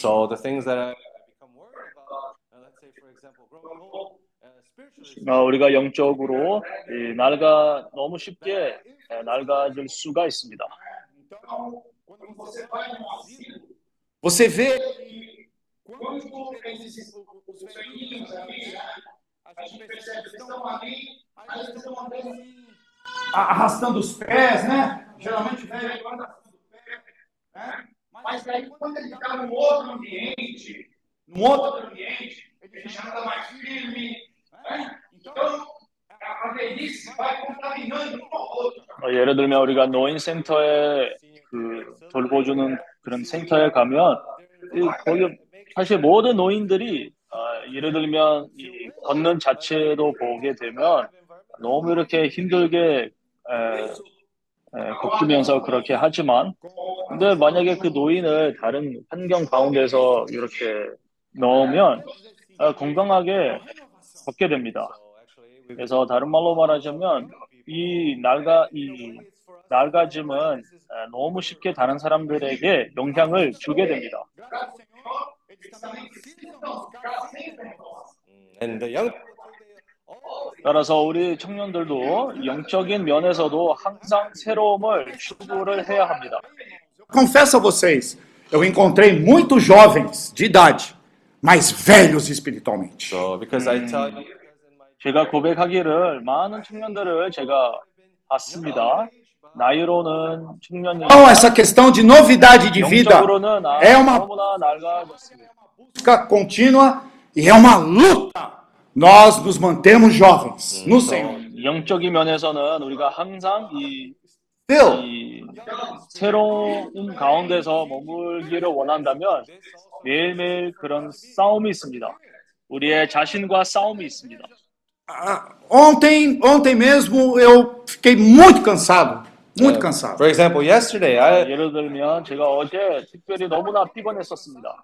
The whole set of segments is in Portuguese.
So the things that I become worried about, uh, let's say for example, growing old, uh, spiritually. 어, 우리가 영적으로 이 낡아 너무 쉽게 에, 낡아질 수가 있습니다. Então, quando você vai no asilo, você vê que quando esses, os velhinhos ali, a gente percebe que estão ali, aí eles estão andando assim, arrastando os pés, né? Geralmente o velho ele anda arrastando o pé, né? Mas aí quando ele está num outro ambiente, num outro ambiente, ele já anda mais firme, né? Então, a velhice vai contaminando um ao outro. 어, 예를 들면 우리가 노인 센터에 그 돌보주는 그런 센터에 가면 이 거기 사실 모든 노인들이 아, 예를 들면 이 걷는 자체도 보게 되면 너무 이렇게 힘들게 에, 에, 걷으면서 그렇게 하지만 근데 만약에 그 노인을 다른 환경 가운데서 이렇게 넣으면 아, 건강하게 걷게 됩니다. 그래서 다른 말로 말하자면 이 낡아 이 낡아짐은 에, 너무 쉽게 다른 사람들에게 영향을 주게 됩니다. And the young 따라서 우리 청년들도 영적인 면에서도 항상 새로움을 추구를 해야 합니다. Confesso a vocês, eu encontrei muitos jovens de idade, mas velhos espiritualmente. So because I tell you, 제가 고백하기를 많은 청년들을 제가 봤습니다. 나이로는 청년이 Então, essa questão de novidade de vida 영적으로는 아, é uma 너무나 낡아졌습니다. busca contínua e é uma luta. Nós nos mantemos jovens no Senhor. 어, 영적인 면에서는 우리가 항상 이, Still, 이 새로운 가운데서 머물기를 원한다면 매일매일 그런 싸움이 있습니다. 우리의 자신과 싸움이 있습니다. ah, ontem, ontem mesmo eu fiquei muito cansado, muito cansado. for example, yesterday I 예를 들면 제가 어제 특별히 너무나 피곤했었습니다.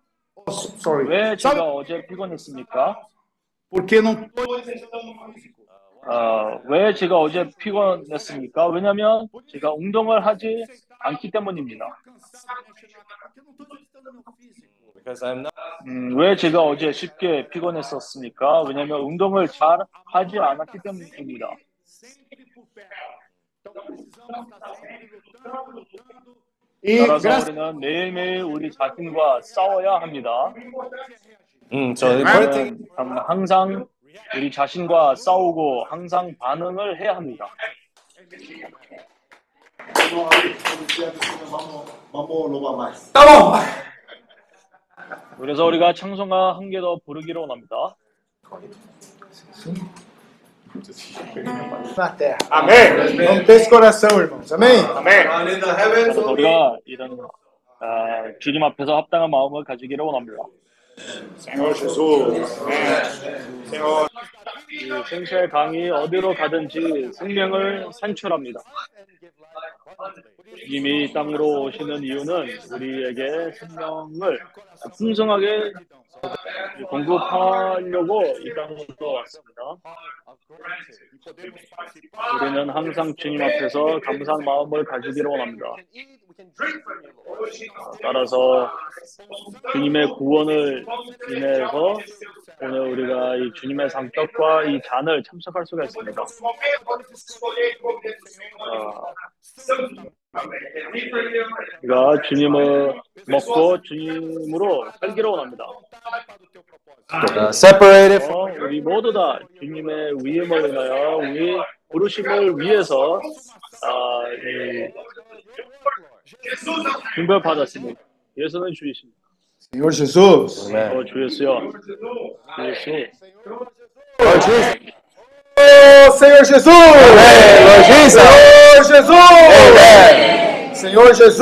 Sorry. 왜 Sabe 제가 어제 피곤했습니까? Porque não 어, 왜 제가 어제 피곤했습니까? 왜냐면 제가 운동을 하지 않기 때문입니다. 음, 왜 제가 어제 쉽게 피곤했었습니까? 왜냐면 운동을 잘 하지 않았기 때문입니다. 따라서 우리는 매일매일 우리 자신과 싸워야 합니다. Mm, 우리는 참 항상 우리 자신과 싸우고 항상 반응을 해야 합니다. Vamos, vamos. 그래서 우리가 찬송가 한 개 더 부르기로 원합니다. Na terra. Amém. Vamos ter esse coração, irmãos. Amém? Amém. 그래서 우리가 이런 아, 주님 앞에서 합당한 마음을 가지기를 원합니다. Senhor Jesus. Senhor. 이 생체 강이 어디로 가든지 생명을 산출합니다. 주님이 이 땅으로 오시는 이유는 우리에게 생명을 풍성하게 공급하려고 이 땅으로 왔습니다. 우리는 항상 주님 앞에서 감사한 마음을 가지기를 원합니다. 따라서 주님의 구원을 인해서 오늘 우리가 이 주님의 상떡과 이 잔을 참석할 수가 있습니다. 아, 우리가 주님을 먹고 주님으로 살기로 원합니다. uh, separated from 어, 우리 모두 다 주님의 위임을 인하여 우리 부르심을 위해서 아, 이 분별 받았습니다. 예수는 주이십니다. Senhor Jesus. Amen. 어, 주 예수여, 주 예수. Jesus. Ô, Senhor Jesus! Jesus. Senhor Jesus! Senhor Jesus!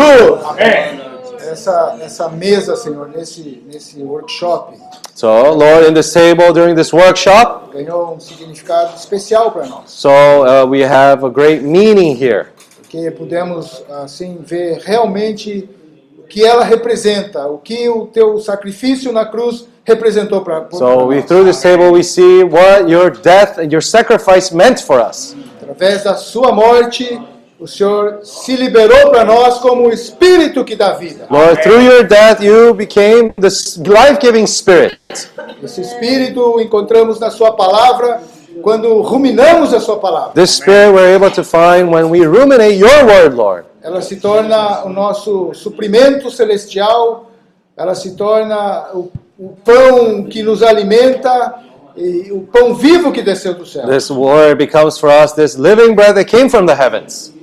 Essa, essa mesa, Senhor, nesse, nesse workshop, So, Lord, in this table during this workshop, ganhou um significado especial para nós. so uh, we have a great meaning here. Porque pudemos, assim, ver realmente que ela representa, o que o teu sacrifício na cruz representou para So, we through this table we see what your death and your sacrifice meant for us. Através da sua morte o Senhor se liberou para nós como o Espírito que dá vida. Lord, through your death, you became the life giving Spirit. Esse Espírito encontramos na Sua palavra quando ruminamos a Sua palavra. This Spirit we're able to find when we ruminate your word, Lord. Ela se torna o nosso suprimento celestial, ela se torna o, o pão que nos alimenta e o pão vivo que desceu do céu. This word becomes for us this living bread that came from the heavens.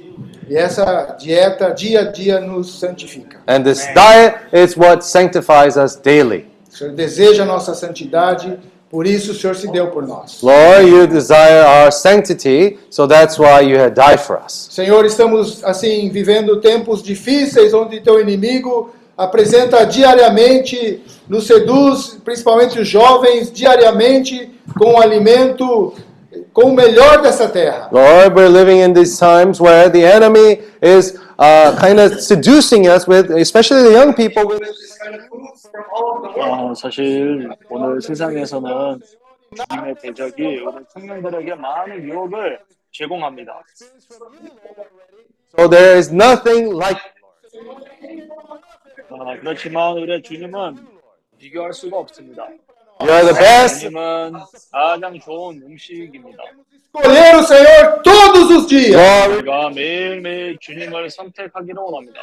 E essa dieta dia a dia nos santifica. And this diet is what sanctifies us daily. O Senhor deseja a nossa santidade, por isso o Senhor se deu por nós. Lord, you desire our sanctity, so that's why you had died for us. Senhor, estamos assim vivendo tempos difíceis onde teu inimigo apresenta diariamente, nos seduz, principalmente os jovens, diariamente com alimento, com o melhor dessa terra. Lord, we're living in these times where the enemy is uh, kind of seducing us with, especially the young people, with 어, 사실 오늘 세상에서는 주님의 대적이 오늘 청년들에게 많은 유혹을 제공합니다. so there is nothing like 어, 그렇지만 우리 주님은 비교할 수가 없습니다. you are the best. 주님은 가장 좋은 음식입니다. Escolher o Senhor todos os dias, Lord, 우리가 매일매일 주님을 선택하기를 원합니다.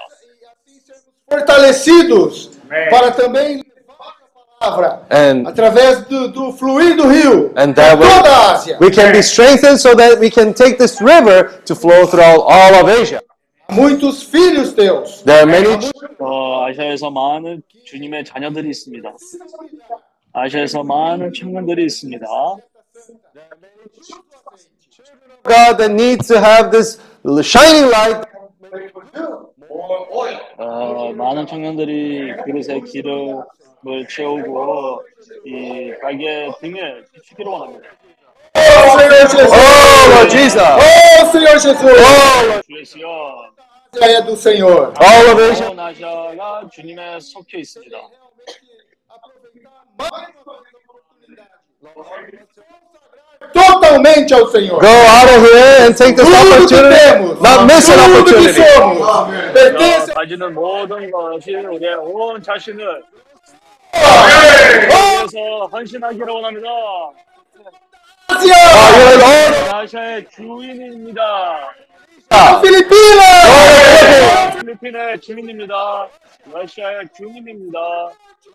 fortalecidos para também levar a palavra and através do, do fluir do rio And para that way- toda a Ásia. we can be strengthened so that we can take this river to flow throughout all of Asia. Muitos filhos teus. There are many 어, 아시아에서 많은 주님의 자녀들이 있습니다. 아시아에서 많은 청년들이 있습니다. God that needs to have this shining light 어, 많은 청년들이 그릇에 기름을 채우고 이 가게 등에 비추기를 원합니다. Oh, Senhor Jesus! Oh, Lord Jesus! Oh, Senhor Jesus! Oh, 시여 A é do Senhor. all of Asia. 주님에 속해 있습니다. Totalmente ao Senhor. Go out of here and take this Tudo opportunity. Not miss an tudo que opportunity. pertence 어, 가지는 모든 것이 우리의 온 자신을 a 위해서 헌신하기를 원합니다. Oh. 아시아의 주인입니다. Filipinas, 필리핀의 주민입니다. 러시아의 주민입니다.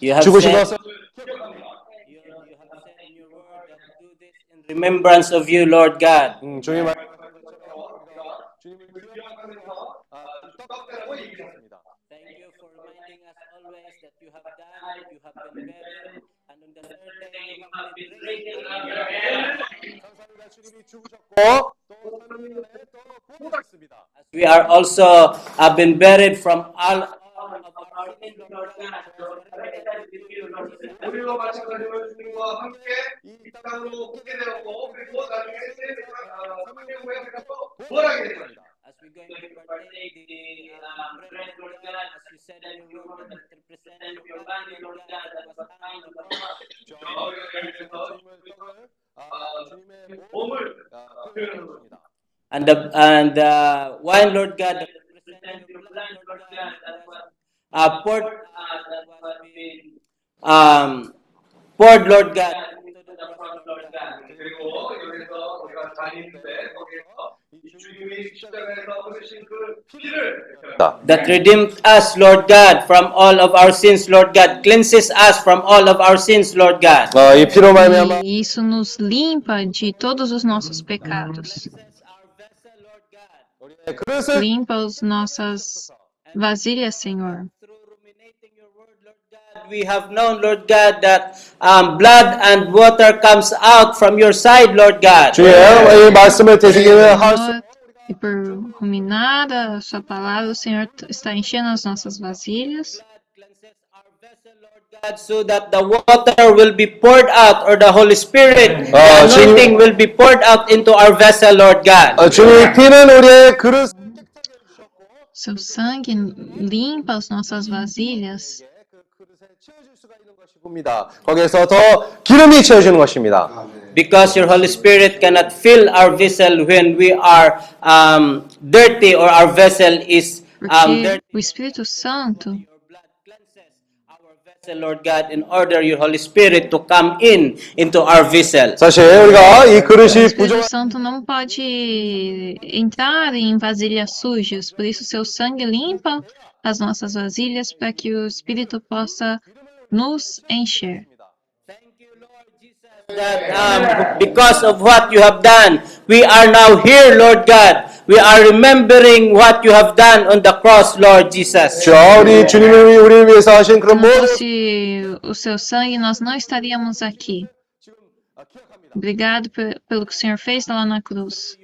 You have said, you, you have said in your word that do this in remembrance of you, Lord God. Thank you for reminding us always that you have you have been buried, and on the third day you have been raised your head. As we are also have been buried from all all of our sins, Lord God. 우리와 마찬가지로 주님과 함께 이 땅으로 오게 되었고 그리고 나중에 삼일 후에 우리가 부활하게 됩니다. As we going to partake the um, bread, Lord God, as you said in your word, that it represents your body, Lord God, that was hung on the cross. 몸을 표현합니다. And the and the wine, Lord God, that represents your blood, Lord God, that was Ah, uh, poured, um, poured Lord God. Tá. That redeemed us, Lord God, from all of our sins, Lord God. Cleanses us from all of our sins, Lord God. Ah, e isso nos limpa de todos os nossos pecados. Limpa as nossas vasilhas, Senhor. God, we have known, Lord God, that um, blood and water comes out from your side, Lord God. 주여 이 말씀을 되새기며 할수 Nós E por ruminar a sua palavra, o Senhor t- está enchendo as nossas vasilhas. God, so that the water will be poured out or the Holy Spirit, the Ah, anointing will be poured out into our vessel, Lord God. 어, 주님의 피는 우리의 그릇 Seu sangue limpa as nossas vasilhas. 입니다. 거기에서 더 기름이 채워지는 것입니다. Because your Holy Spirit cannot fill our vessel when we are um, dirty or our vessel is um, Porque dirty. o Espírito Santo Your blood cleanses our vessel, Lord God, in order your Holy Spirit to come in into our vessel. 사실 우리가 이 O 그릇이 Espírito 부정한 Santo não pode entrar em vasilhas sujas, por isso seu sangue limpa as nossas vasilhas para que o Espírito possa nos encher. That um, because of what you have done, we are now here, Lord God. We are remembering what you have done on the cross, Lord Jesus. 저 우리 주님을 위해 우리를 위해서 하신 Se 그런 não 모든 fosse o seu sangue, nós não estaríamos aqui. Obrigado pe- pelo que o Senhor fez lá na cruz.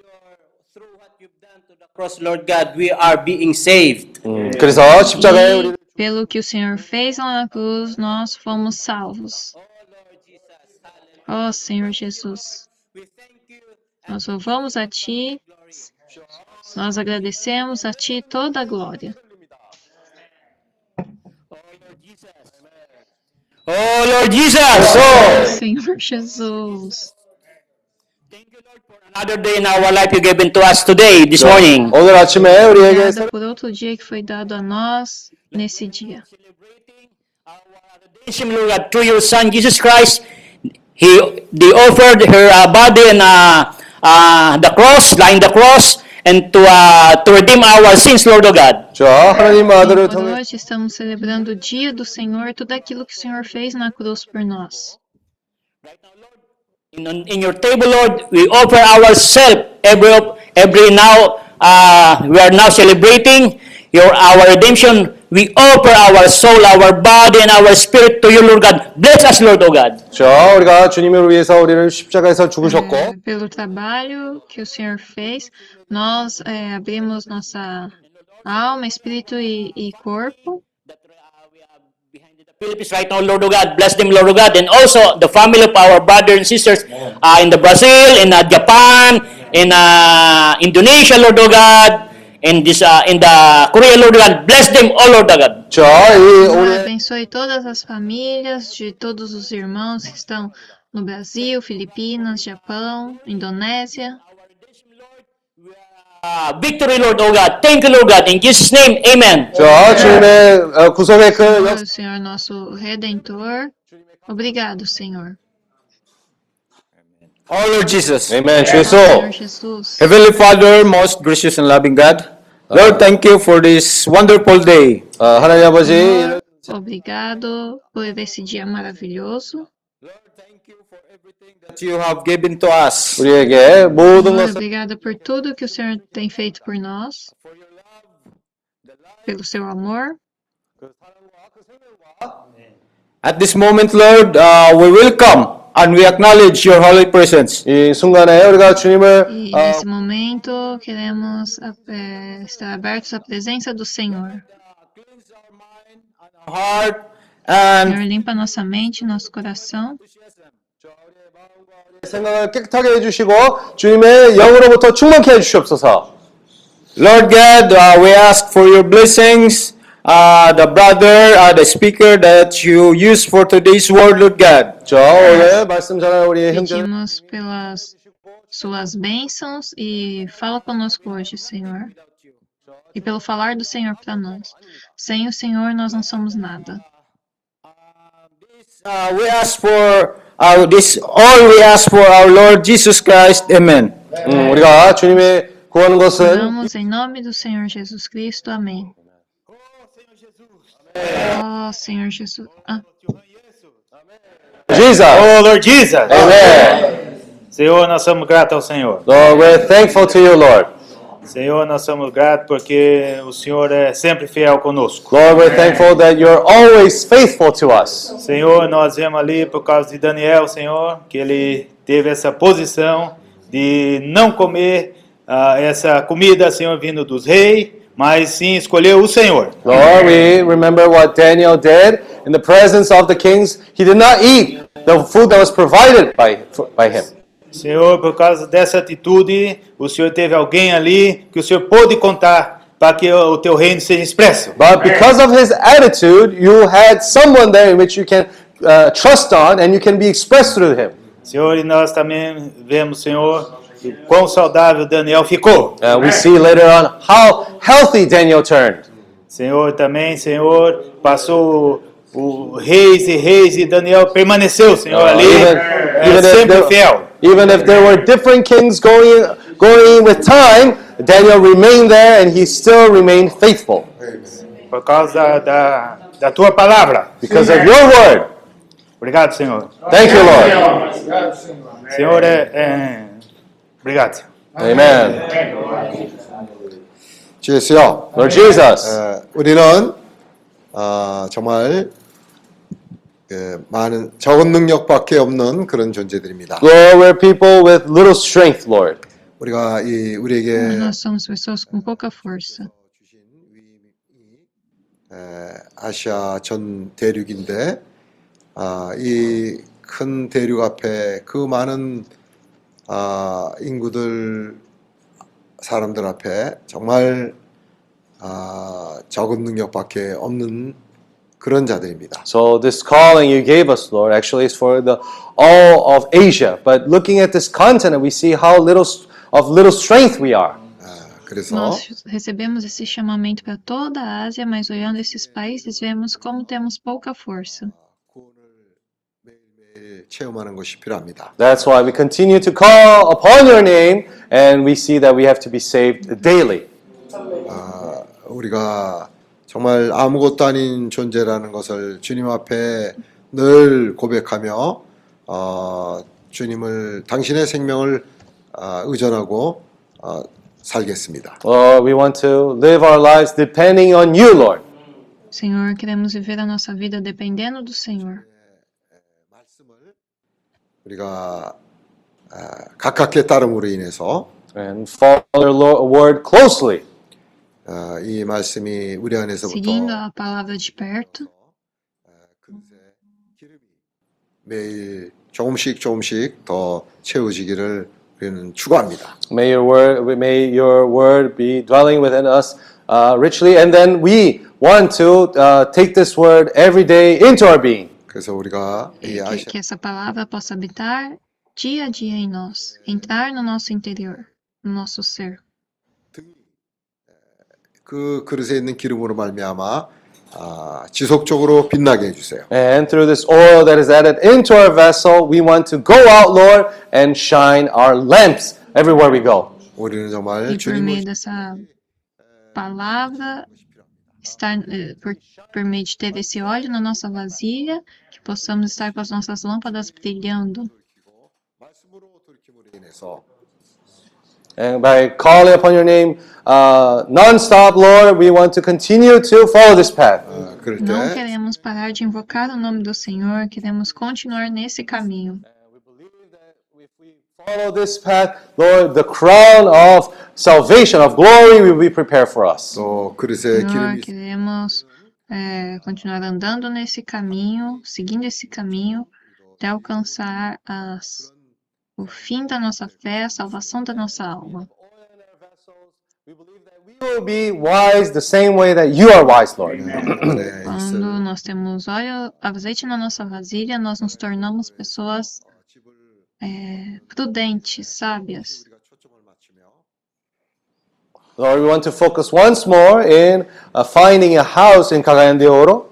Through what you've done to the cross, Lord God, we are being saved. 음, 그래서 십자가에 우리 E pelo que o Senhor fez lá na cruz, nós fomos salvos. Oh, Senhor Jesus, nós louvamos a Ti, nós agradecemos a Ti toda a glória. Oh, Lord Jesus! Senhor Jesus, Another day in our life you given to us today, this morning. 오늘 아침에 우리에게 obrigada por outro dia que foi dado a nós nesse dia. Redemption, Lord God, through your Son Jesus Christ, He they offered her uh, body and uh, uh, the cross, lying the cross, and to uh, to redeem our sins, Lord of God. 저 하나님 아들을 Por 통해 hoje estamos celebrando o dia do Senhor, tudo aquilo que o Senhor fez na cruz por nós. In, in your table, Lord, we offer ourselves every every now. Uh, we are now celebrating your our redemption. We offer our soul, our body, and our spirit to you, Lord God. Bless us, Lord, oh God. 저 우리가 주님을 위해서 우리를 십자가에서 죽으셨고 É, pelo trabalho que o Senhor fez, nós é, abrimos nossa alma, espírito e, e corpo. Philippines right now, Lord of God. Bless them, Lord of God. And also the family of our brother and sisters uh, in the Brazil, in uh, Japan, in uh, Indonesia, Lord God. In, this, uh, in the Korea, Lord God. Bless them oh, Lord God. Abençoe todas as famílias de todos os irmãos que estão no Brasil, Filipinas, Japão, Indonésia. Uh, victory, Lord, oh God. Thank you, Lord God. In Jesus' name, Amen. 저 주님의 어, 구속의 그 역, Obrigado, Senhor, nosso Redentor. Obrigado, Senhor. Oh Lord Jesus, 아멘 주 예수 Senhor Jesus. Heavenly Father, most gracious and loving God, Lord, thank you for this wonderful day. 어, 하나님 아버지 Senhor, obrigado por esse dia maravilhoso. That you have given to us. 우리에게 모든 Senhor, 것을 obrigada por tudo que o Senhor tem feito por nós. Pelo seu amor. At this moment, Lord, uh, we welcome and we acknowledge your holy presence. 이 순간에 우리가 주님을 E 어, nesse momento queremos eh, estar abertos à presença do Senhor. Heart and Senhor, limpa nossa mente, nosso coração. 생각을 깨끗하게 해주시고 주님의 영으로부터 충만케 해주시옵소서. Lord God, uh, we ask for your blessings, uh, the brother, uh, the speaker that you use for today's word, Lord God. 저 오늘 말씀 전할 우리 형제 Pedimos pelas suas bênçãos e fala conosco hoje, Senhor. E pelo falar do Senhor para nós. Sem o Senhor, nós não somos nada. Uh, we ask for uh, this, all we ask for our Lord Jesus Christ. Amen. 음, 우리가 주님의 구하는 것은 Oramos em nome do Senhor Jesus Cristo. Amém. Oh, Senhor Jesus. Ah, Jesus. Oh, Lord Jesus. Amen. Senhor, nós somos gratos ao Senhor. Lord, we're thankful to you, Lord. Senhor, nós somos gratos porque o Senhor é sempre fiel conosco. Lord, we're thankful that you're always faithful to us. Senhor, nós vemos ali por causa de Daniel, Senhor, que ele teve essa posição de não comer ah, essa comida, Senhor, vindo dos reis, mas sim escolheu o Senhor. Lord, we remember what Daniel did in the presence of the kings. He did not eat the food that was provided by, by him. Senhor, por causa dessa atitude, o Senhor teve alguém ali que o Senhor pôde contar para que o teu reino seja expresso. But because of his attitude, you had someone there in which you can uh, trust on and you can be expressed through him. Senhor, e nós também vemos, Senhor, quão saudável Daniel ficou. Uh, we see later on how healthy Daniel turned. Senhor, também, Senhor, passou o reis e reis e Daniel permaneceu, Senhor, ali, even, eh, even, sempre there, fiel. even if there were different kings going, going with time, Daniel remained there and he still remained faithful Por causa da, da, da tua palavra. because of your word. Obrigado, Senhor. Thank you, Lord. Senhor, é, é... obrigado. Senhor. Amen. 주예수요. Lord Jesus, 어, 우리는 어, 정말 그 많은 적은 능력밖에 없는 그런 존재들입니다. Lord, we're people with little strength, Lord. 우리가 이 우리에게 Nós somos pessoas com pouca força. 에, 아시아 전 대륙인데 아, 이큰 대륙 앞에 그 많은 아, 인구들 사람들 앞에 정말 아, 적은 능력밖에 없는 그런 자들입니다. So this calling you gave us, Lord, actually is for the all of Asia. But looking at this continent, we see how little of little strength we are. 그래서 Nós recebemos esse chamamento para toda a Ásia, mas olhando esses países, vemos como temos pouca força. 매일 체험하는 것이 필요합니다. That's why we continue to call upon your name, and we see that we have to be saved daily. 아, 우리가 정말 아무것도 아닌 존재라는 것을 주님 앞에 늘 고백하며 어, 주님을 당신의 생명을 아, 의존하고 어, 살겠습니다. Lord, we want to live our lives depending on you, Lord. Senhor, queremos viver a nossa vida dependendo do Senhor. 우리가 아, 가깝게 따름으로 인해서 And follow your Lord, word closely. 아, 이 말씀이 우리 안에서부터 Seguindo a palavra de perto, 매일 조금씩 조금씩 더 채워지기를 우리는 추구합니다. May your word, may your word be dwelling within us uh, richly, and then we want to uh, take this word every day into our being. 그래서 우리가 이 que, 아시아 que essa palavra possa habitar dia a dia em nós, entrar no nosso interior, no nosso ser. 그 그릇에 있는 기름으로 말미암아 아, 지속적으로 빛나게 해주세요. And through this oil that is added into our vessel, we want to go out, Lord, and shine our lamps everywhere we go. 우리는 정말 E por 주님을 meio dessa palavra, estar, eh, por, por meio de ter esse óleo na nossa vasilha, que possamos estar com as nossas lâmpadas brilhando. 인해서 And by calling upon your name uh, non-stop, Lord, we want to continue to follow this path. 어, 그럴 Não 때 queremos parar de invocar o nome do Senhor, queremos continuar nesse caminho. Follow this path, Lord, the crown of salvation, of glory will be prepared for us. 또 그릇에 Senhor, 기름이 queremos eh, continuar andando nesse caminho, seguindo esse caminho, até alcançar as, o fim da nossa fé, a salvação da nossa alma. 에 Quando nós temos óleo, azeite na nossa vasilha, nós nos tornamos pessoas eh, prudentes, sábias. Lord, we want to focus once more in uh, finding a house in Cagayan de Oro.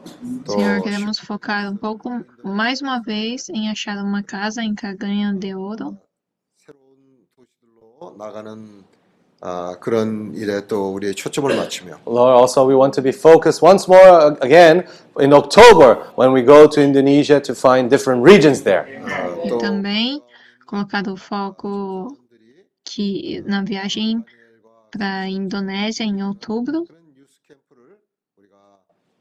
Senhor, queremos focar um pouco, mais uma vez, em achar uma casa em Caganha de Ouro. 나가는 아, 그런 일에 또 우리의 초점을 맞추며 Lord, also we want to be focused once more uh, again in October when we go to Indonesia to find different regions there. E também colocar o foco que na viagem para a Indonésia em outubro.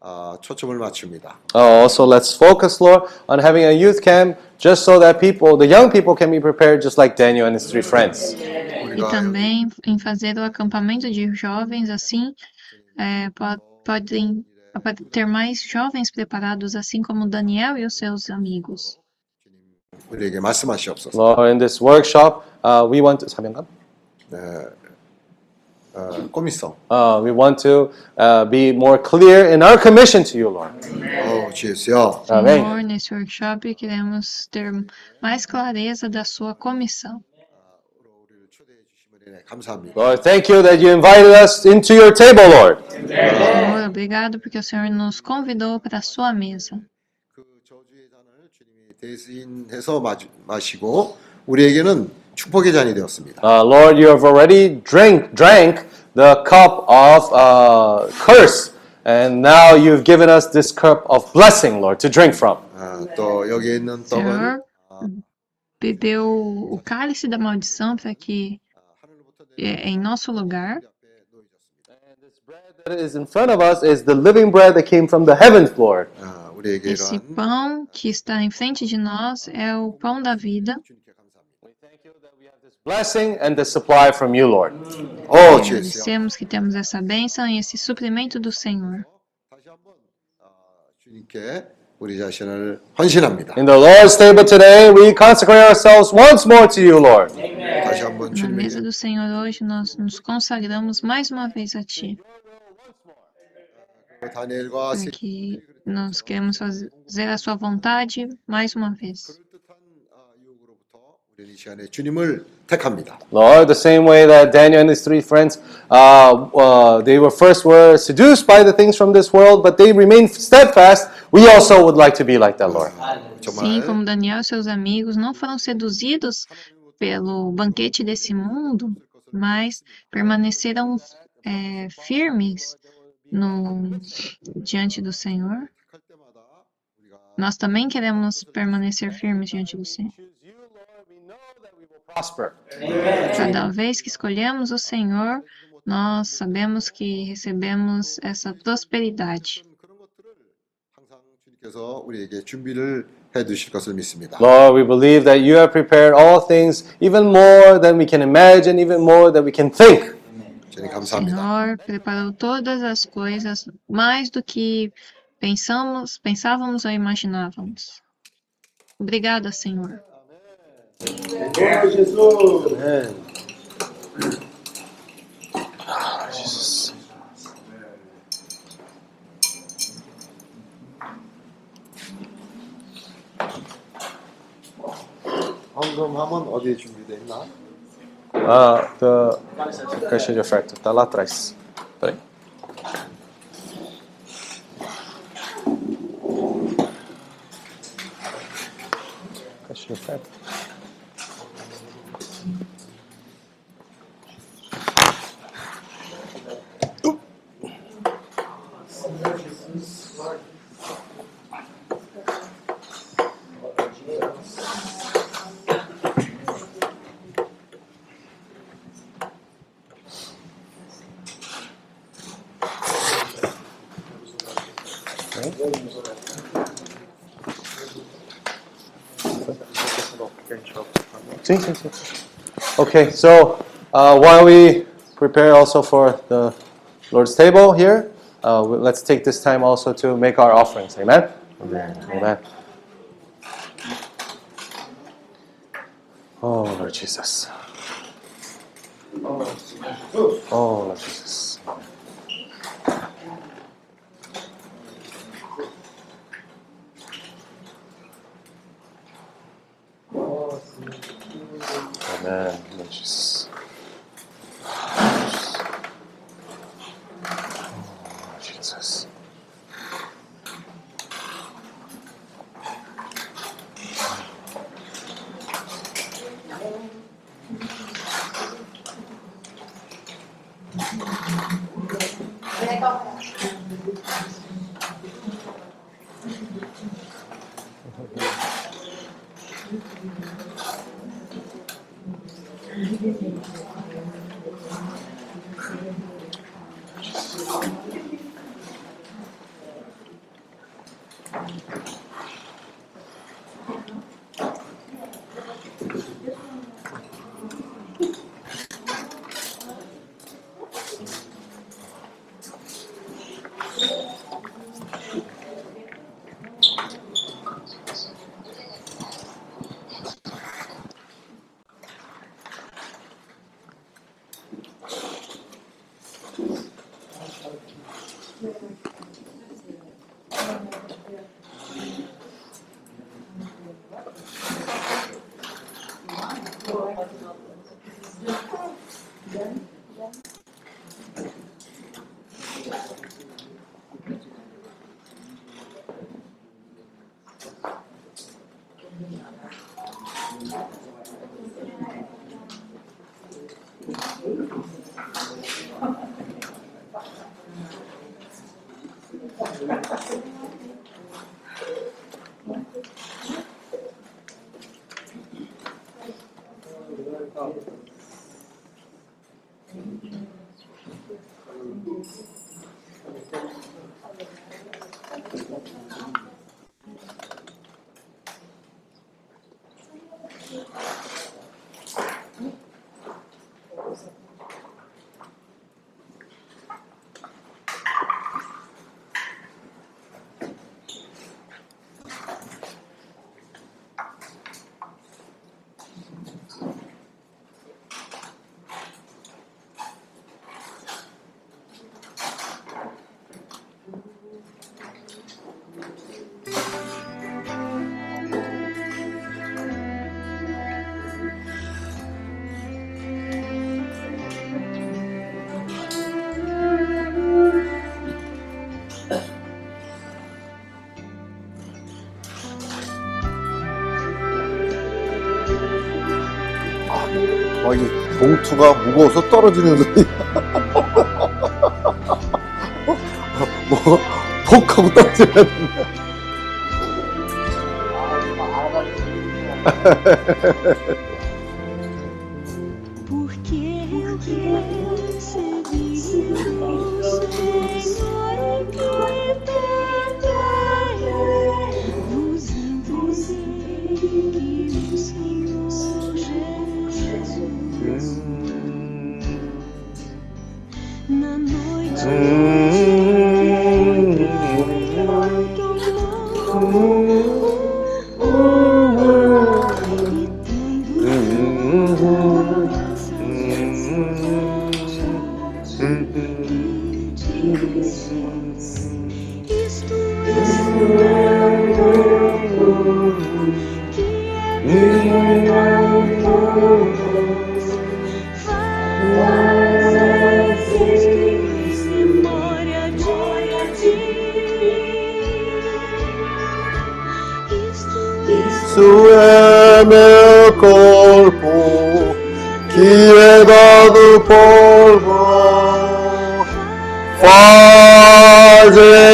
아, 초점을 맞춥니다. Uh, also, let's focus, Lord, on having a youth camp just so that people, the young people, can be prepared just like Daniel and his three friends. E também em fazer o acampamento de jovens, assim, é, po- podem pode ter mais jovens preparados, assim como Daniel e os seus amigos. 우리에게 말씀하시옵소서. Lord, in this workshop, uh, we want to, 사명감? 어, 꼬미성. Uh, we want to uh, be more clear in our commission to you, Lord. 어, 주 예수여. Amém. Senhor, nesse workshop queremos ter mais clareza da sua comissão. 네, 감사합니다. Lord, thank you that you invited us into your table, Lord. Senhor, obrigado porque o Senhor nos convidou para a sua mesa. 그 저주의 잔을 주님이 대신해서 마, 마시고 우리에게는 축복의 잔이 되었습니다. Uh, Lord, you have already drank, drank the cup of uh, curse, and now you've given us this cup of blessing, Lord, to drink from. 아, 또 여기에 있는 떡은 Senhor, bebeu o cálice da maldição para que é, em nosso lugar That is in front of us is the living bread that came from the heavens, Lord. 아, 우리에게 esse 이러한 pão que está em frente de nós é o pão da vida. blessing and the supply from you, Lord. Oh, Jesus. Agradecemos que temos essa bênção e esse suprimento do Senhor. In the Lord's table today, we consecrate ourselves once more to you, Lord. Na mesa do Senhor hoje, nós nos consagramos mais uma vez a Ti. Porque nós queremos fazer a Sua vontade mais uma vez. Lord, the same way that Daniel and his three friends, uh, uh, they were first were seduced by the things from this world, but they remained steadfast. We also would like to be like that, Lord. Sim, como Daniel e seus amigos não foram seduzidos pelo banquete desse mundo, mas permaneceram é, firmes no, diante do Senhor. Nós também queremos permanecer firmes diante do Senhor. Cada vez que escolhemos o Senhor, nós sabemos que recebemos essa prosperidade. Lord, we believe that you have prepared all things, even more than we can imagine, even more than we can think. Senhor preparou todas as coisas mais do que pensamos, pensávamos ou imaginávamos. Obrigada, Senhor. 헌금함은 어디에 준비되어 있나? Uh, the caixa de oferta está lá atrás. Peraí. Caixa de oferta. Okay, so uh, while we prepare also for the Lord's table here, uh, let's take this time also to make our offerings. Amen? Amen. Oh, Lord Jesus. Oh, Lord Jesus. 옥수수가 무거워서 떨어지는 소리. 어? 어, 뭐, 톡 하고 떨어져야 된다 Lazarus.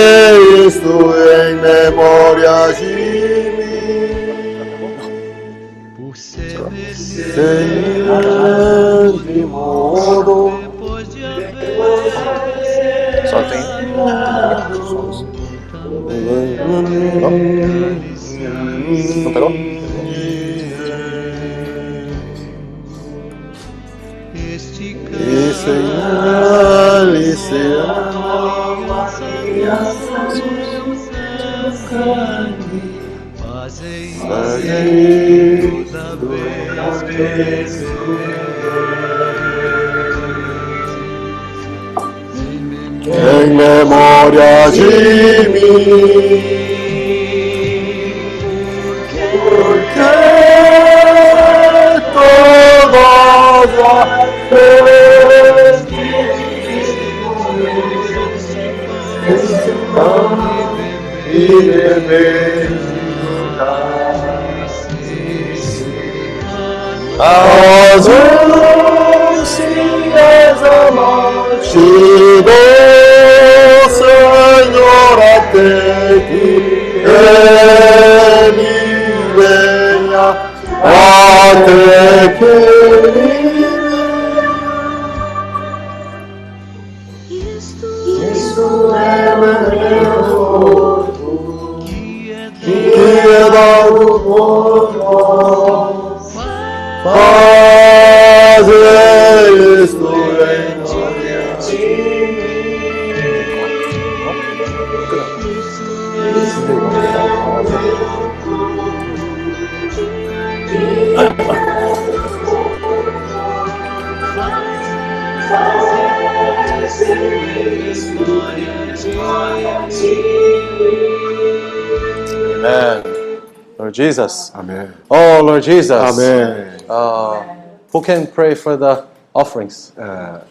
Jesus. Amen. Uh, who can pray for the offerings? Uh,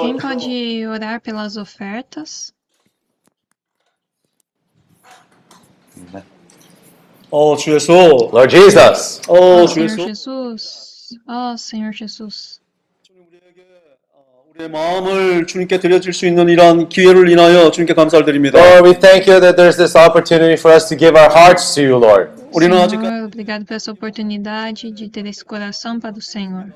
Quem pode orar pelas ofertas? Oh, Jesus. Lord Jesus. Oh, Senhor Jesus. Oh, Senhor Jesus. 우리의 마음을 주님께 드려줄 수 있는 이러한 기회를 인하여 주님께 감사를 드립니다. Lord, we thank you that there's this opportunity for us to give our hearts to you, Lord. 우리는 아직 Senhor, obrigado por essa oportunidade de ter esse coração para o Senhor.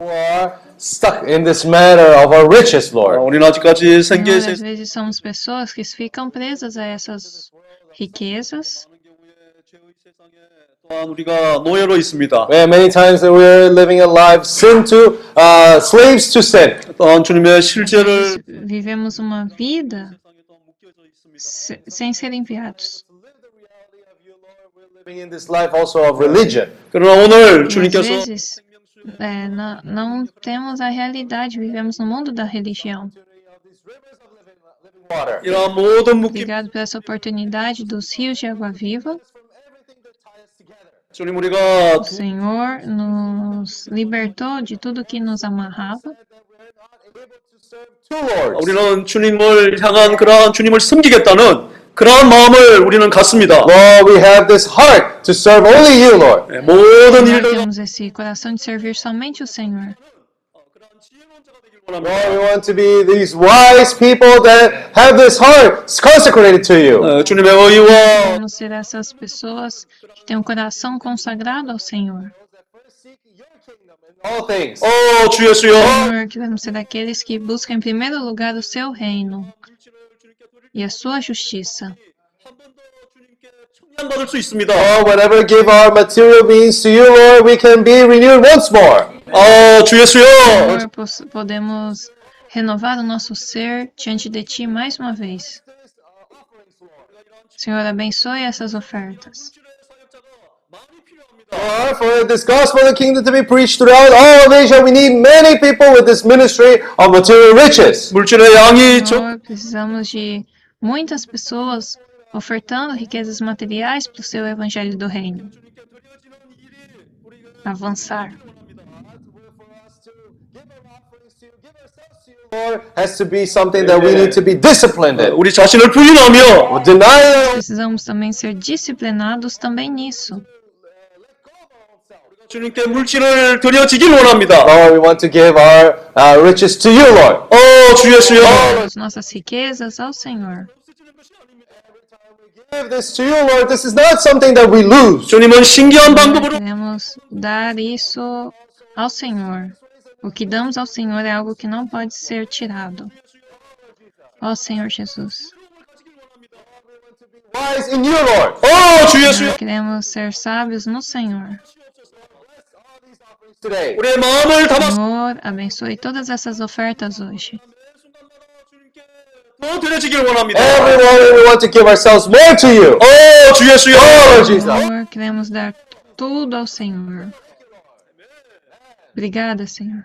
Who are stuck in this matter of our riches, Lord. 우리는 아직까지 생계의 Senhor, 세 às vezes somos pessoas que ficam presas a essas riquezas. 또한 우리가 노예로 있습니다. And many times that we're living a life sin to uh, slaves to sin. 또한 주님의 실제를 Vivemos uma vida se- sem ser enviados. Living in this life also of religion. 그러나 오늘 E às 주님께서 vezes é, não, não temos a realidade, vivemos no mundo da religião. 이러한 모든 묶임 Obrigado por essa oportunidade dos rios de água viva. 주님 우리가 O Senhor nos libertou de tudo que nos amarrava. 우리는 주님을 향한 그러한 주님을 섬기겠다는 그러한 마음을 우리는 갖습니다. Lord, we have this heart to serve only you, Lord. 네, 모든 Nós 일들 temos esse coração de servir somente o Senhor. Lord, we want to be these wise people that have this heart consecrated to you. 어, 주님의 의와 Queremos ser essas pessoas que têm um coração consagrado ao Senhor. All things. 어, 주 예수여 Senhor, queremos ser daqueles que buscam em primeiro lugar o seu reino e a sua justiça. 받을 수 있습니다. Oh, whenever give our material means to you, Lord, we can be renewed once more. Oh, to yes, Senhor, podemos renovar o nosso ser diante de Ti mais uma vez. Senhor, abençoe essas ofertas. Or for this gospel of the kingdom to be preached throughout all of Asia, we need many people with this ministry of material riches. Senhor, precisamos de muitas pessoas ofertando riquezas materiais para o seu evangelho do reino. Avançar. has to be something that we need to be disciplined in. 우리 자신을 부인하며 Deny Precisamos também ser disciplinados também nisso. 주님께 물질을 드려지길 원합니다. Lord, we want to give our uh, riches to you, Lord. 어, 주 예수여 As nossas riquezas ao Senhor. Give this to you, Lord. This is not something that we lose. 주님은 신기한 방법으로 Queremos dar isso ao Senhor. O que damos ao Senhor é algo que não pode ser tirado. Ó Senhor Jesus. Wise in you, Lord. 어, 주 예수여 Senhor, queremos ser sábios no Senhor. Today. 우리의 마음을 담아 Senhor, abençoe todas essas ofertas hoje. 더 드려지길 원합니다. Everyone, we want to give ourselves more to you. 어, 주 예수여 Oh, Jesus. Senhor, queremos dar tudo ao Senhor. Obrigada, Senhor.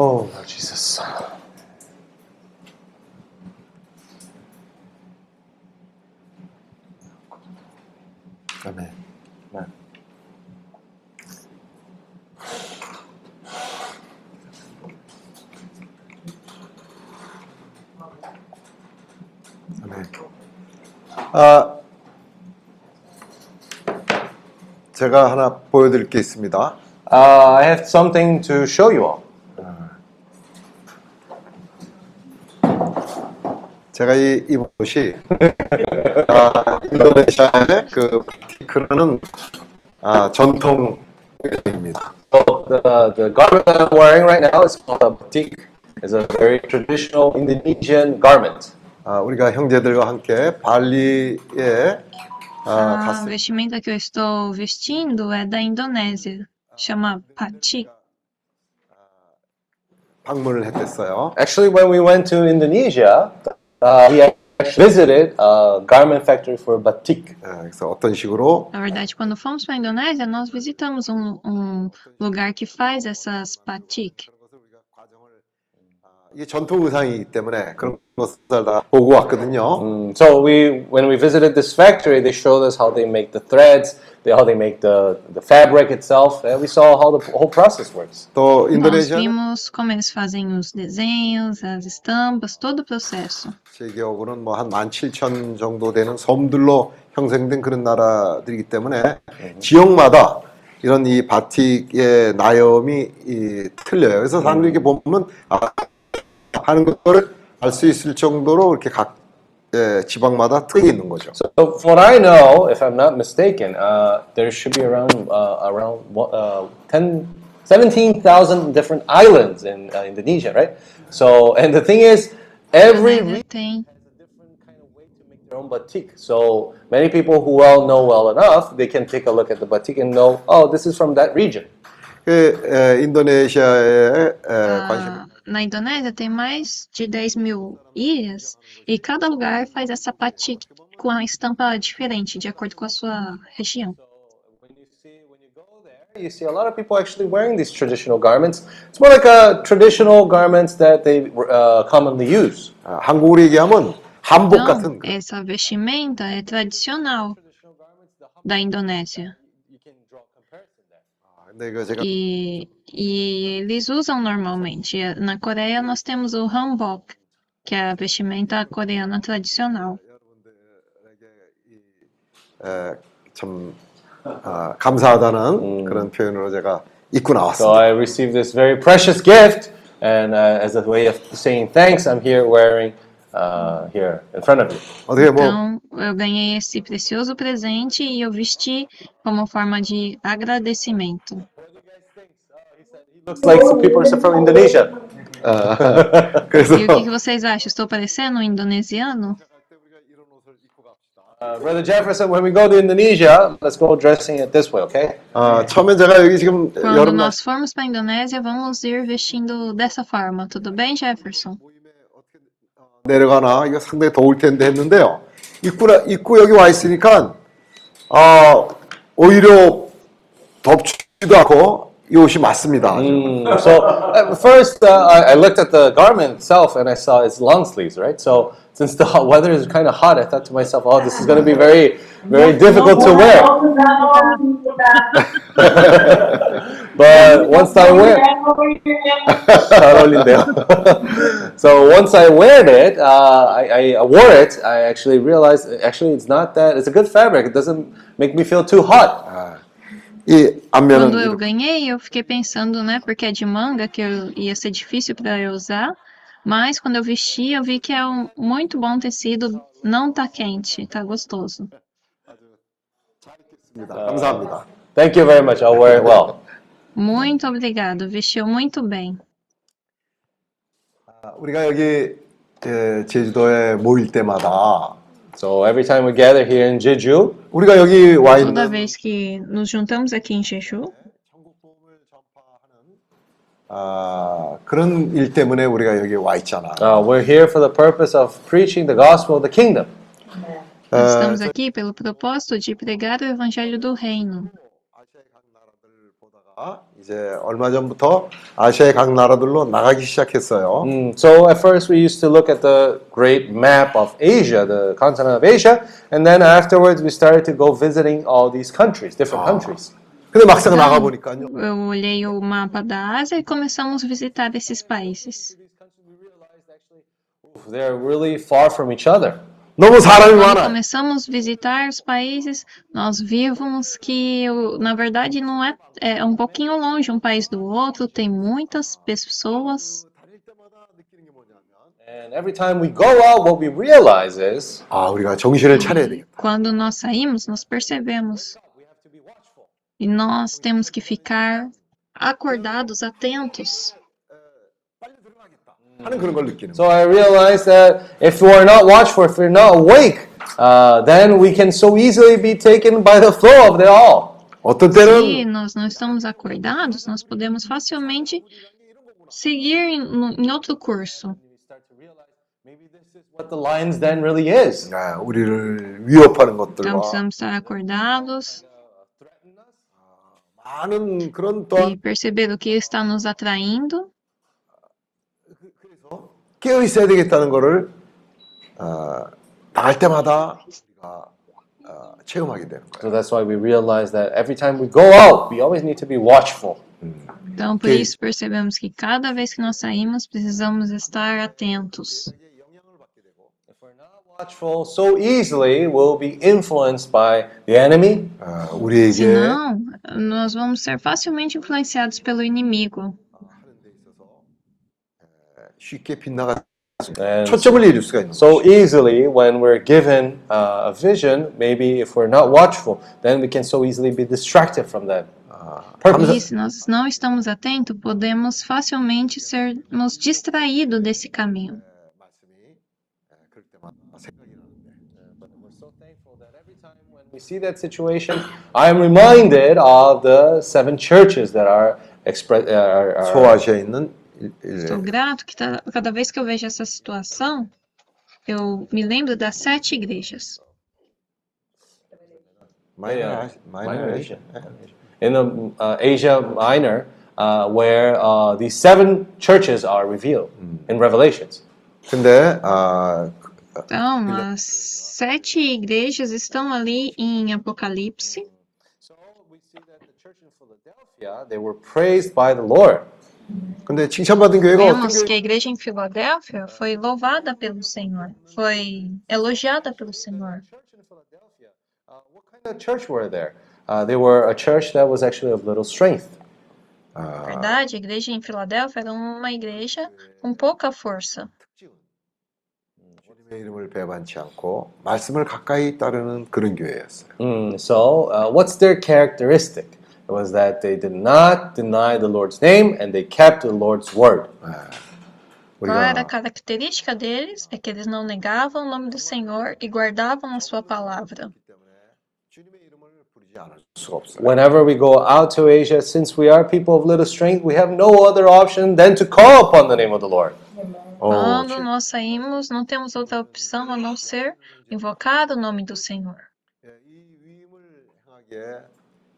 Oh, Lord Jesus. 아멘. Amen. 아멘. 아, 제가 하나 보여드릴 게 있습니다. Uh, I have something to show you all. 제가 이 입은 옷이 아, 인도네시아의 그 바티크라는 아, 전통 의상입니다. So the, the garment that I'm wearing right now is called a batik. It's a very traditional Indonesian garment. 아, 우리가 형제들과 함께 발리에 아, A 갔을 vestimenta que eu estou vestindo é da Indonésia. Chama batik. 방문을 했댔어요. Actually, when we went to Indonesia, uh, we actually visited a garment factory for batik. 아, 그래서 어떤 식으로 Na verdade, quando fomos para a Indonésia, nós visitamos um, um lugar que faz essas batik. 이게 전통 의상이기 때문에 그런 것을 다 보고 왔거든요. Mm, so we, when we visited this factory, they showed us how they make the threads, they, how they make the, the fabric itself, and we saw how the whole process works. 또 Nós 인도네시아 vimos como eles fazem os desenhos, as estampas, todo o processo. 제 기억으로는 뭐 한 17,000 정도 되는 섬들로 형성된 그런 나라들이기 때문에 지역마다 이런 이 바틱의 나염이 이 틀려요. 그래서 사람들이 이렇게 보면 아, 하는 거를 알 수 있을 정도로 이렇게 각 예, 지방마다 특이 있는 거죠. So from what I know, if I'm not mistaken, uh, there should be around uh, around what, uh, 10, 17,000 different islands in uh, Indonesia, right? So, and the thing is, every region Tem. their own batik. So many people who well know well enough, they can take a look at the batik and know, oh, this is from that region. 그 에, 인도네시아에 에, 관심 Ah, na Indonésia tem mais de 10 mil ilhas e cada lugar faz essa batik com a estampa diferente, de acordo com a sua região. You see a lot of people actually wearing these traditional garments. It's more like a traditional garments that they uh, commonly use. 아, 한국으로 얘기하면 한복 Então, 같은 essa vestimenta é tradicional da Indonésia. 근데 그 제가 E, e eles usam normalmente. Na Coreia nós temos o hanbok, que é a vestimenta coreana tradicional. 에, 참 아, 감사하다는 그런 표현으로 제가 입고 So 나왔습니다. I received this very precious gift, and uh, as a way of saying thanks, I'm here wearing uh, here in front of you. 어떻게 뭐 Então, eu ganhei esse precioso presente e eu vesti como forma de agradecimento. Looks like some people are from Indonesia. 아, 그래서 E o que que vocês acham? Estou parecendo um indonesiano? Uh, Brother Jefferson, when we go to Indonesia, let's go dressing it this way, okay? 아, 처음에 제가 여기 지금 Quando 여름 날 nós formos para a Indonésia, vamos ir vestindo dessa forma. Tudo bem, Jefferson? 내려가나 이거 상당히 더울 텐데 했는데요. 입구 입구 여기 와 있으니까 아 오히려 덥지도 않고 이 옷이 맞습니다. Mm, so at first, uh, I, I looked at the garment itself and I saw it's long sleeves, right? So since the hot weather is kind of hot, I thought to myself, oh, this is going to be very, very difficult to wear. but once I wear, 잘 어울린대요. so once I wear it, uh, I, I wore it. I actually realized actually it's not that. It's a good fabric. It doesn't make me feel too hot. 이 앞면은 Quando eu ganhei, eu fiquei pensando, né, porque é de manga, que eu, ia ser difícil para eu usar. Mas quando eu vesti, eu vi que é um muito bom tecido, não tá quente, tá gostoso. 이렇습니다. 감사합니다. Thank you very much. I'll wear it well. Muito obrigado, vestiu muito bem. 아, 우리가 여기 예, 제주도에 모일 때마다 So every time we gather here in Jeju, 우리가 여기 와 Toda 있는 vez que nos juntamos aqui em Jeju, 아, 그런 일 때문에 우리가 여기 와 있잖아. uh, we're here for the purpose of preaching the gospel of the kingdom. nós 아, estamos aqui pelo propósito de pregar o evangelho do reino. 보다가 이제 얼마 전부터 아시아의 각 나라들로 나가기 시작했어요. Mm, so at first we used to look at the great map of Asia, the continent of Asia, and then afterwards we started to go visiting all these countries, different countries. 근데 막상 나가 보니까요. Eu olhei o mapa da Ásia e começamos a visitar esses países. They're really far from each other. Vamos então, Quando começamos a visitar os países, nós vimos que, na verdade, não é, é um pouquinho longe um país do outro, tem muitas pessoas. E quando nós saímos, nós percebemos. E nós temos que ficar acordados, atentos. 하는 그런 걸 느끼는 So I realized that if we're not watchful, if we're not awake, uh, then we can so easily be taken by the flow of it all. 어떤 Se nós não estamos acordados, nós podemos facilmente seguir em, no- em outro curso. What the lines then really is. 아, 우리를 위협하는 Então 것들과 precisamos estar acordados 많은 그런 e 또한 perceber o que está nos atraindo 깨어 있어야 되겠다는 거를 어, 나갈 때마다 우리가 어, 체험하게 되는 거예요. So that's why we realize that every time we go out, we always need to be watchful. Então, por Ok. isso, percebemos que cada vez que nós saímos, precisamos estar atentos. Watchful so easily we'll be influenced by the enemy. 어, 우리에게 Senão, nós vamos ser facilmente influenciados pelo inimigo. 쉽게 빗나가 And 초점을 잃을 수가 있는 so easily when we're given uh, a vision, maybe if we're not watchful, then we can so easily be distracted from that purpose. E se nós não estamos atentos, podemos facilmente sermos distraídos desse caminho. we see that situation, I am reminded of the seven churches that are expressed. Are, are, 소아시아에 있는 일- 일- Estou é. grato que tá, cada vez que eu vejo essa situação, eu me lembro das sete igrejas. Minor, minor, minor Asia. In the uh, uh, Asia Minor, uh, where uh, the seven churches are revealed hmm. in Revelations. 근데 uh, então, as sete igrejas estão ali em Apocalipse. So we see that the church in Philadelphia, they praised by the Lord. 근데 칭찬받은 교회가 어떤 Vemos 교회? que a igreja em Filadélfia foi louvada pelo Senhor, foi elogiada pelo Senhor. What kind of church were there? Uh, they were a church that was actually of little strength. 아, Na verdade, a igreja em Filadélfia era uma igreja com pouca força. 주님의 이름을 배반치 않고 말씀을 가까이 따르는 그런 교회였어요. Mm, so, uh, what's their characteristic? was that they did not deny the Lord's name and they kept the Lord's word. Qual era a característica deles? É que eles não negavam o nome do Senhor e guardavam a sua palavra. Whenever we go out to Asia, since we are people of little strength, we have no other option than to call upon the name of the Lord. Quando nós saímos, não temos outra opção a não ser invocar o nome do Senhor.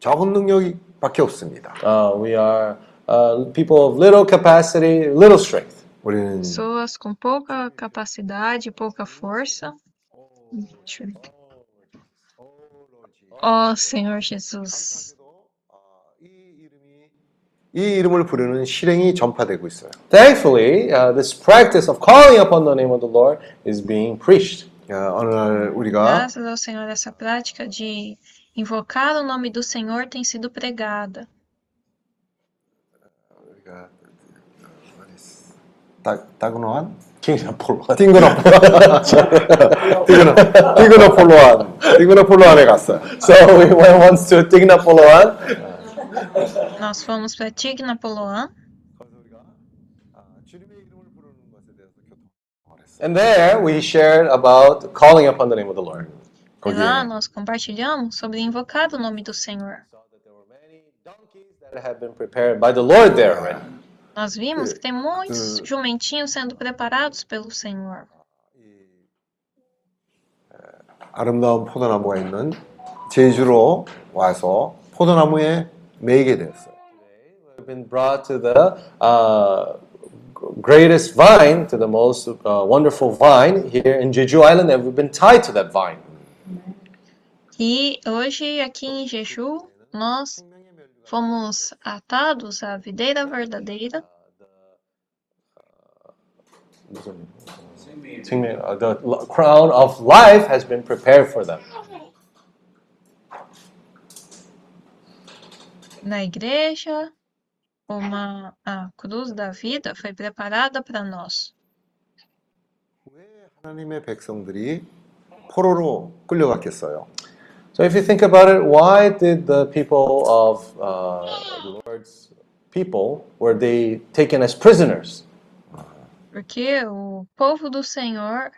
향하게 적은 능력밖에 없습니다. Uh, we are uh, people of little capacity, little strength. 우리는 Pessoas com pouca capacidade, pouca força. Deixa eu ver aqui. Ó Senhor Jesus. 이 이름을 부르는 실행이 전파되고 있어요. Thankfully, uh, this practice of calling upon the name of the Lord is being preached. 야, 어느 날 우리가 Graças ao Senhor, essa prática de invocar o nome do Senhor tem sido pregada. 우리가 따 따그노한 킹나폴로한 띵그너 띵그너 띵그너 폴로한 띵그너 폴로한에 갔어요. So we went once to Tignapoloan. Nós fomos para Tignapoloan And there we shared about calling upon the name of the Lord. e lá nós compartilhamos sobre invocar o nome do Senhor. That have been prepared by the Lord there already. Nós vimos que tem muitos jumentinhos sendo preparados pelo Senhor. 아름다운 포도나무가 있는 제주로 와서 포도나무에 매이게 되었어요. We've been brought to the uh, greatest vine, to the most uh, wonderful vine here in Jeju Island, and we've been tied to that vine. E hoje, aqui em Jeju, nós fomos atados à videira verdadeira. Uh, The l- crown of life has been prepared for them. Na igreja, uma a cruz da vida foi preparada para nós. 하나님의 백성들이 포로로 끌려갔겠어요. So if you think about it, why did the people of uh, the Lord's people were they taken as prisoners? Porque o povo do Senhor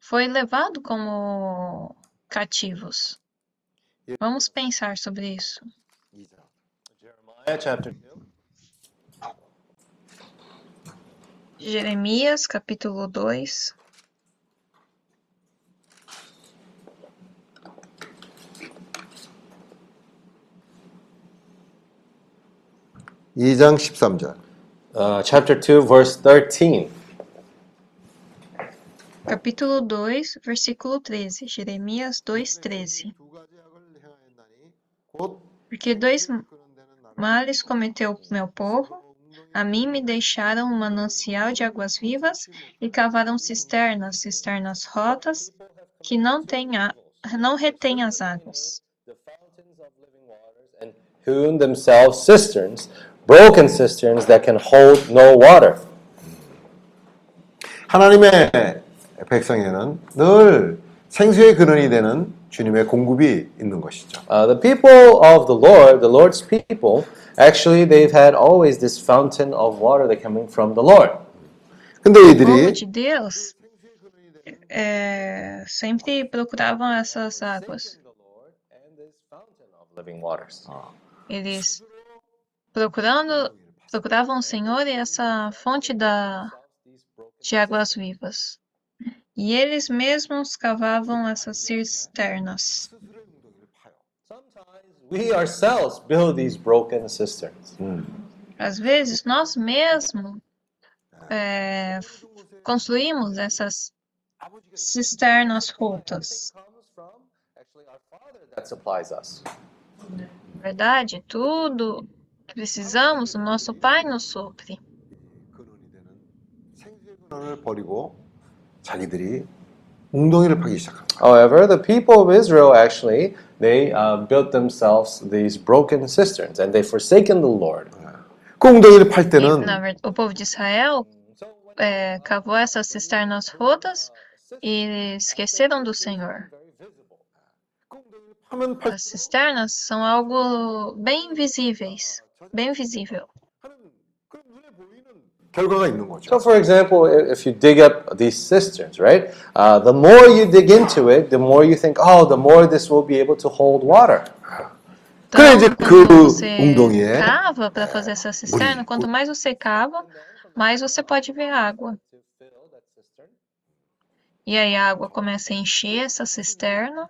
foi levado como cativos. Vamos pensar sobre isso. Jeremiah chapter 2. Jeremias, capítulo 2. 2장 13절. Uh, chapter 2 verse 13. Capítulo 2, versículo 13. Jeremias 2:13. Porque dois males cometeu meu povo, a mim me deixaram um manancial de águas vivas e cavaram cisternas, cisternas rotas, que não, tem a, não retém as águas. And hewn themselves cisterns, broken cisterns that can hold no water. 하나님의 백성에는 늘 생수의 근원이 되는 주님의 공급이 있는 것이죠. Uh, the people of the Lord, the Lord's people, actually they've had always this fountain of water that coming from the Lord. 근데 O povo 이들이 de Deus é, sempre procuravam essas águas. Living waters. Eles procurando, procuravam o Senhor e essa fonte da, de águas vivas. E eles mesmos cavavam essas cisternas. We ourselves build these broken cisterns. Às vezes, nós mesmos é, construímos essas cisternas rotas. Na verdade, tudo precisamos, o nosso Pai nos supre. 근원을 버리고 자기들이 웅덩이를 파기 시작합니다. However, the people of Israel actually they uh, built themselves these broken cisterns and they forsaken the Lord. 그 웅덩이를 팔 E, 때는 na verdade, o povo de Israel é, cavou essas cisternas rotas e esqueceram do Senhor. As cisternas são algo bem invisíveis, bem visível. 결과가 있는 거죠. So, for example, i- if you dig up these cisterns, right? Uh, the more you dig into it, the more you think, oh, the more this will be able to hold water. 그래 이제 그 Quando você 웅덩이에 cava para fazer essa cisterna, quanto mais você cava, mais você pode ver água. E aí a água começa a encher essa cisterna.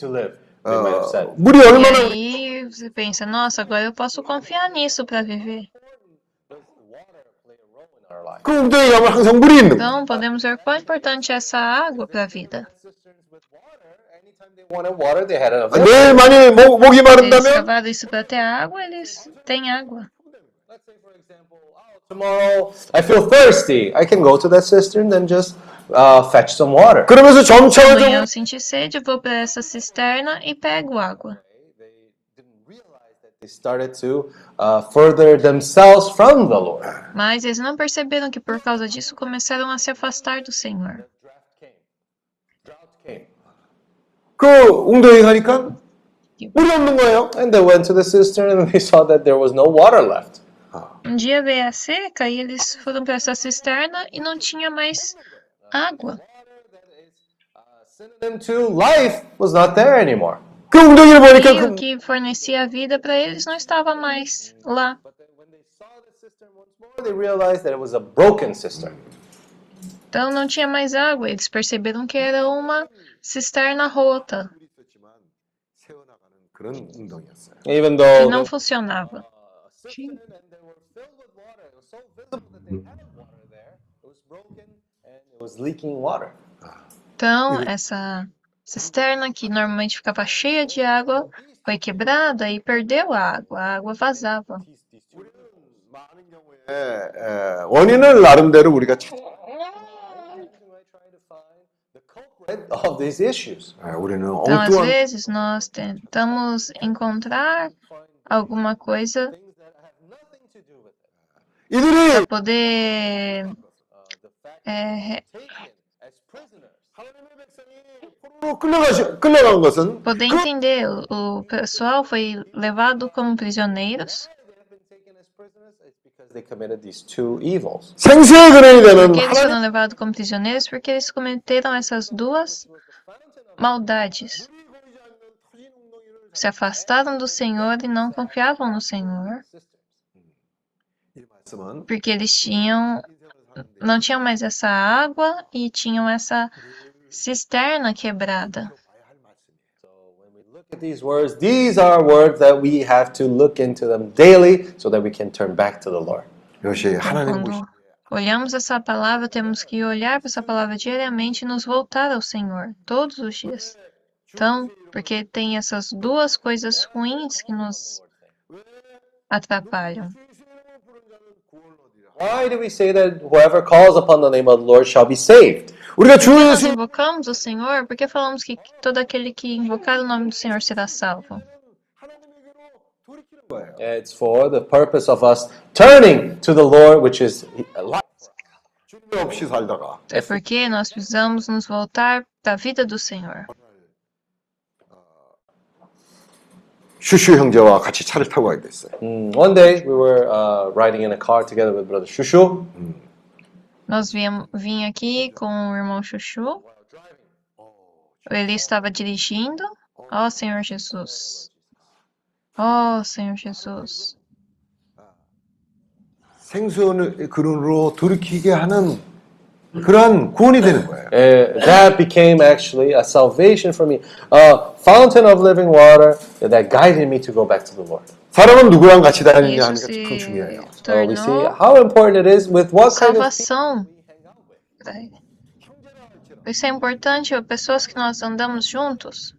To live, uh, E aí você pensa, nossa, agora eu posso confiar nisso para viver. É é então, podemos ver quão importante é essa água para a vida. Eles cavaram isso para ter água, eles têm água. Tomorrow I feel thirsty. I can go to that cistern and just uh, fetch some water. 그러면서 점차 Amanhã 좀 eu senti sede, eu vou para essa cisterna e pego água. They started to uh, further themselves from the Lord. Mas eles não perceberam que por causa disso começaram a se afastar do Senhor. 그 웅덩이 가니까 물이 없는 거예요. And they went to the cistern and they saw that there was no water left. Um dia veio a seca e eles foram para essa cisterna e não tinha mais água. O que fornecia a vida para eles não estava mais lá. Então não tinha mais água. Eles perceberam que era uma cisterna rota. Que não funcionava it was leaking water. Então essa cisterna que normalmente ficava cheia de água foi quebrada e perdeu a água. A água vazava. 예, 예, 원인을 나름대로 우리가 찾, Of these issues. 예, 우리는 Então às 엉뚱한 vezes nós tentamos encontrar alguma coisa 이들이 para poder é, é, poder entender, o pessoal foi levado como prisioneiros. Porque eles foram levados como prisioneiros porque eles cometeram essas duas maldades. Se afastaram do Senhor e não confiavam no Senhor. Porque eles tinham não tinham mais essa água e tinham essa cisterna quebrada. É these words, these are words that we have to look into them daily so that we can turn back to the Lord. Quando olhamos essa palavra, temos que olhar para essa palavra diariamente e nos voltar ao Senhor todos os dias. Então, porque tem essas duas coisas ruins que nos atrapalham. Why do we say that whoever calls upon the name of the Lord shall be saved? 우리가 주 Nós 예수 invocamos o Senhor porque falamos que todo aquele que invocar o nome do Senhor será salvo. It's for the purpose of us turning to the Lord, which is life. 주님 없이 살다가 É porque nós precisamos nos voltar para a vida do Senhor. 슈슈 형제와 같이 차를 타고 가게 됐어요. Mm, One day we were uh, riding in a car together with Brother Shushu. Nós viemos, vim aqui com o irmão Chuchu. Ele estava dirigindo. Ó Senhor Jesus. Ó Senhor Jesus. 생수의 근원으로 돌이키게 하는 그러한 구원이 되는 거예요. Uh, that became actually a salvation for me, a fountain of living water that guided me to go back to the Lord. 사람은 누구랑 같이 다니느냐 하는 Isso 게 참 중요해요. So we see tornou how important it is with what kind of salvação. para ele. Isso é importante, pessoas que nós andamos juntos.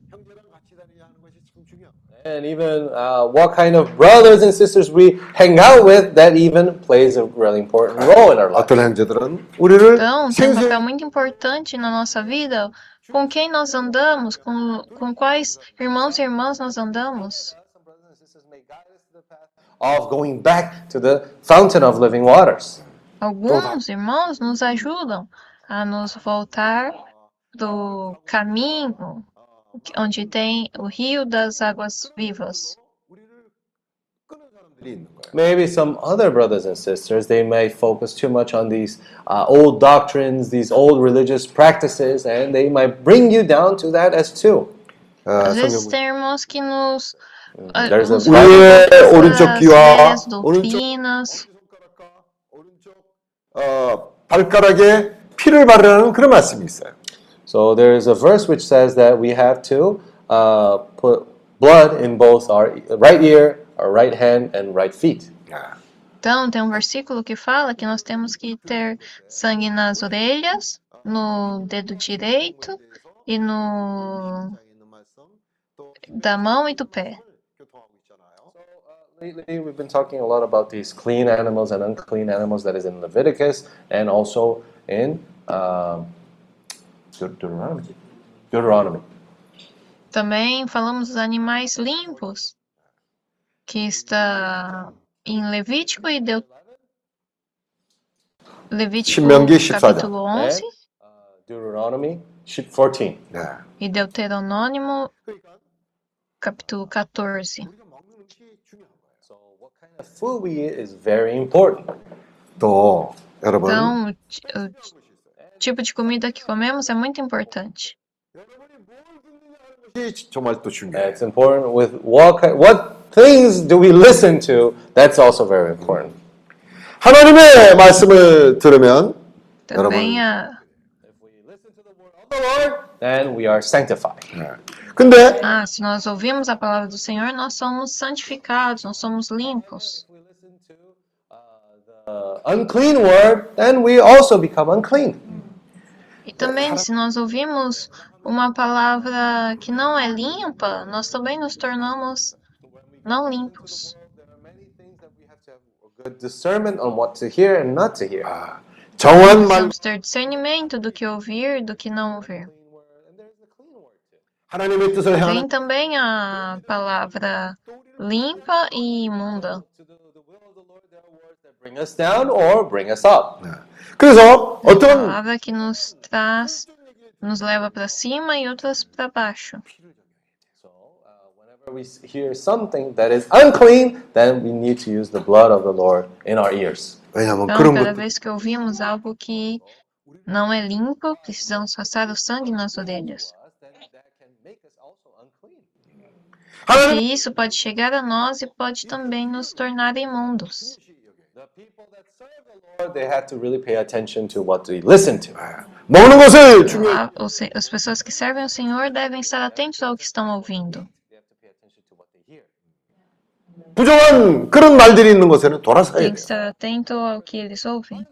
and even uh, what kind of brothers and sisters we hang out with that even plays a really important role in our life. 어떤 형제들은 우리를 Então, tem um 생수의 papel muito importante na nossa vida. Com quem nós andamos, com, com quais irmãos e irmãs nós andamos. Of going back to the fountain of living waters. Alguns irmãos nos ajudam a nos voltar do caminho onde tem o rio das águas vivas. Maybe some other brothers and sisters they may focus too much on these uh, old doctrines, these old religious practices, and they might bring you down to that as too. 아, Às vezes tem irmãos que nos, ah, voltam 오른쪽 귀와 오른쪽. 어, 발가락에 피를 바르라는 그런 말씀이 있어요. So there is a verse which says that we have to uh, put blood in both our right ear, our right hand, and right feet. Então, tem um versículo que fala que nós temos que ter sangue nas orelhas, no dedo direito e no da mão e do pé. Lately, we've been talking a lot about these clean animals and unclean animals that is in Leviticus and also in um, Deuteronomy. Deuteronomy. Também falamos dos animais limpos, que está em Levítico e Deu... Levítico capítulo 11. Deuteronomy 14. E Deuteronômio capítulo 14. Então, o tipo de comida que comemos é muito importante. 이것이 정말 또 중요해요. It's important with what ki- what things do we listen to. That's also very important. 하나님의 말씀을 들으면 Também 여러분 a Then we are sanctified. 근데 Ah, se nós ouvimos a palavra do Senhor, nós somos santificados, nós somos limpos. Uh, unclean word, then we also become unclean. E também, se nós ouvimos uma palavra que não é limpa, nós também nos tornamos não limpos. Precisamos ter discernimento do que ouvir, do que não ouvir. Tem também a palavra limpa e imunda. Bring us down or bring us up. 그래서 A 어떤 palavra que nos traz, nos leva para cima e outras para baixo. Whenever we hear something that is unclean, then we need to use the blood of the Lord in our ears. 왜냐하면 Então, 그런 cada 것 vez que ouvimos algo que não é limpo, precisamos passar o sangue nas orelhas. Porque isso pode chegar a nós e pode também nos tornar imundos. Lord, They have to really pay attention to what they listen to. 먹는 것을 중요 A- o se- As pessoas que servem ao Senhor devem estar atentos ao que estão ouvindo. 부정한 그런 말들이 있는 곳에는 돌아서야 Tem 돼요. que estar atento ao que eles ouvem.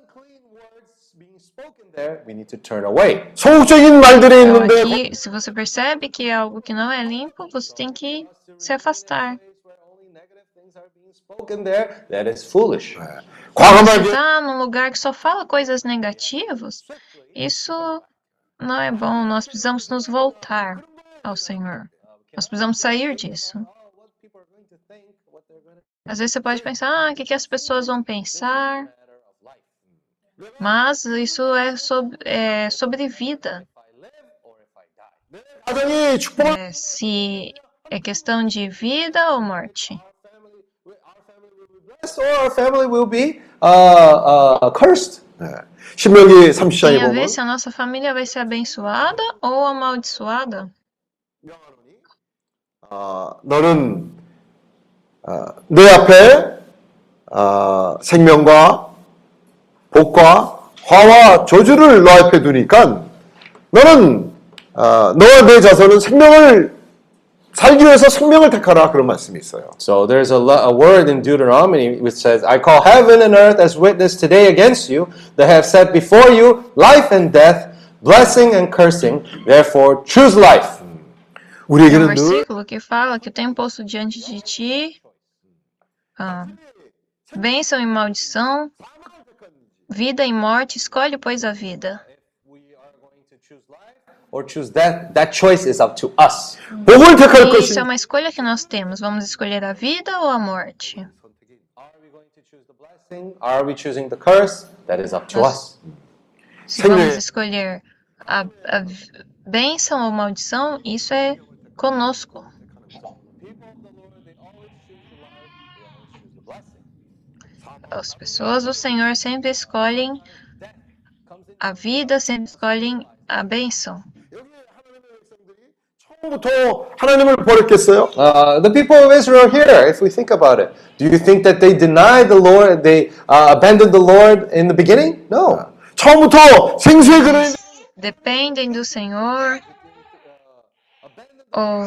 There, we need to turn away. 소극적인 말들이 Então, 있는데 aqui, se você percebe que é algo que não é limpo, você tem que se afastar. spoken there that is foolish. Você está num lugar que só fala coisas negativas, isso não é bom. Nós precisamos nos voltar ao Senhor. Nós precisamos sair disso. Às vezes você pode pensar, ah, o que, que as pessoas vão pensar? Mas isso é sobre, é sobre vida. É, se é questão de vida ou morte. Yes, or our family will be uh, uh, cursed. 네. 신명기 30장에 Tem a 보면 ver se a nossa família vai ser abençoada ou amaldiçoada. 아, 너는 아, 내 앞에 아, 생명과 복과 화와 저주를 너 앞에 두니까 너는 아, 너와 내 자손은 생명을 살기 위해서 생명을 택하라 그런 말씀이 있어요. So there's a, lo- a word in Deuteronomy which says, I call heaven and earth as witness today against you, that have set before you life and death, blessing and cursing. Therefore, choose life. Tem um 우리에게는 늘 versículo que fala que eu tenho posto diante de ti ah, bênção e maldição, vida e morte. Escolhe, pois, a vida. or choose that, that choice is up to us. Isso é uma escolha que nós temos. Vamos escolher a vida ou a morte? Are we choosing the curse? That is up to us. Se vamos escolher a, a bênção ou maldição, isso é conosco. As pessoas do Senhor sempre escolhem a vida, sempre escolhem a bênção. 처음부터 하나님을 버렸겠어요? Uh, the people of Israel here, if we think about it, do you think that they denied the Lord, they uh, abandoned the Lord in the beginning? No. 처음부터 생수의 근을 Dependem do Senhor, ou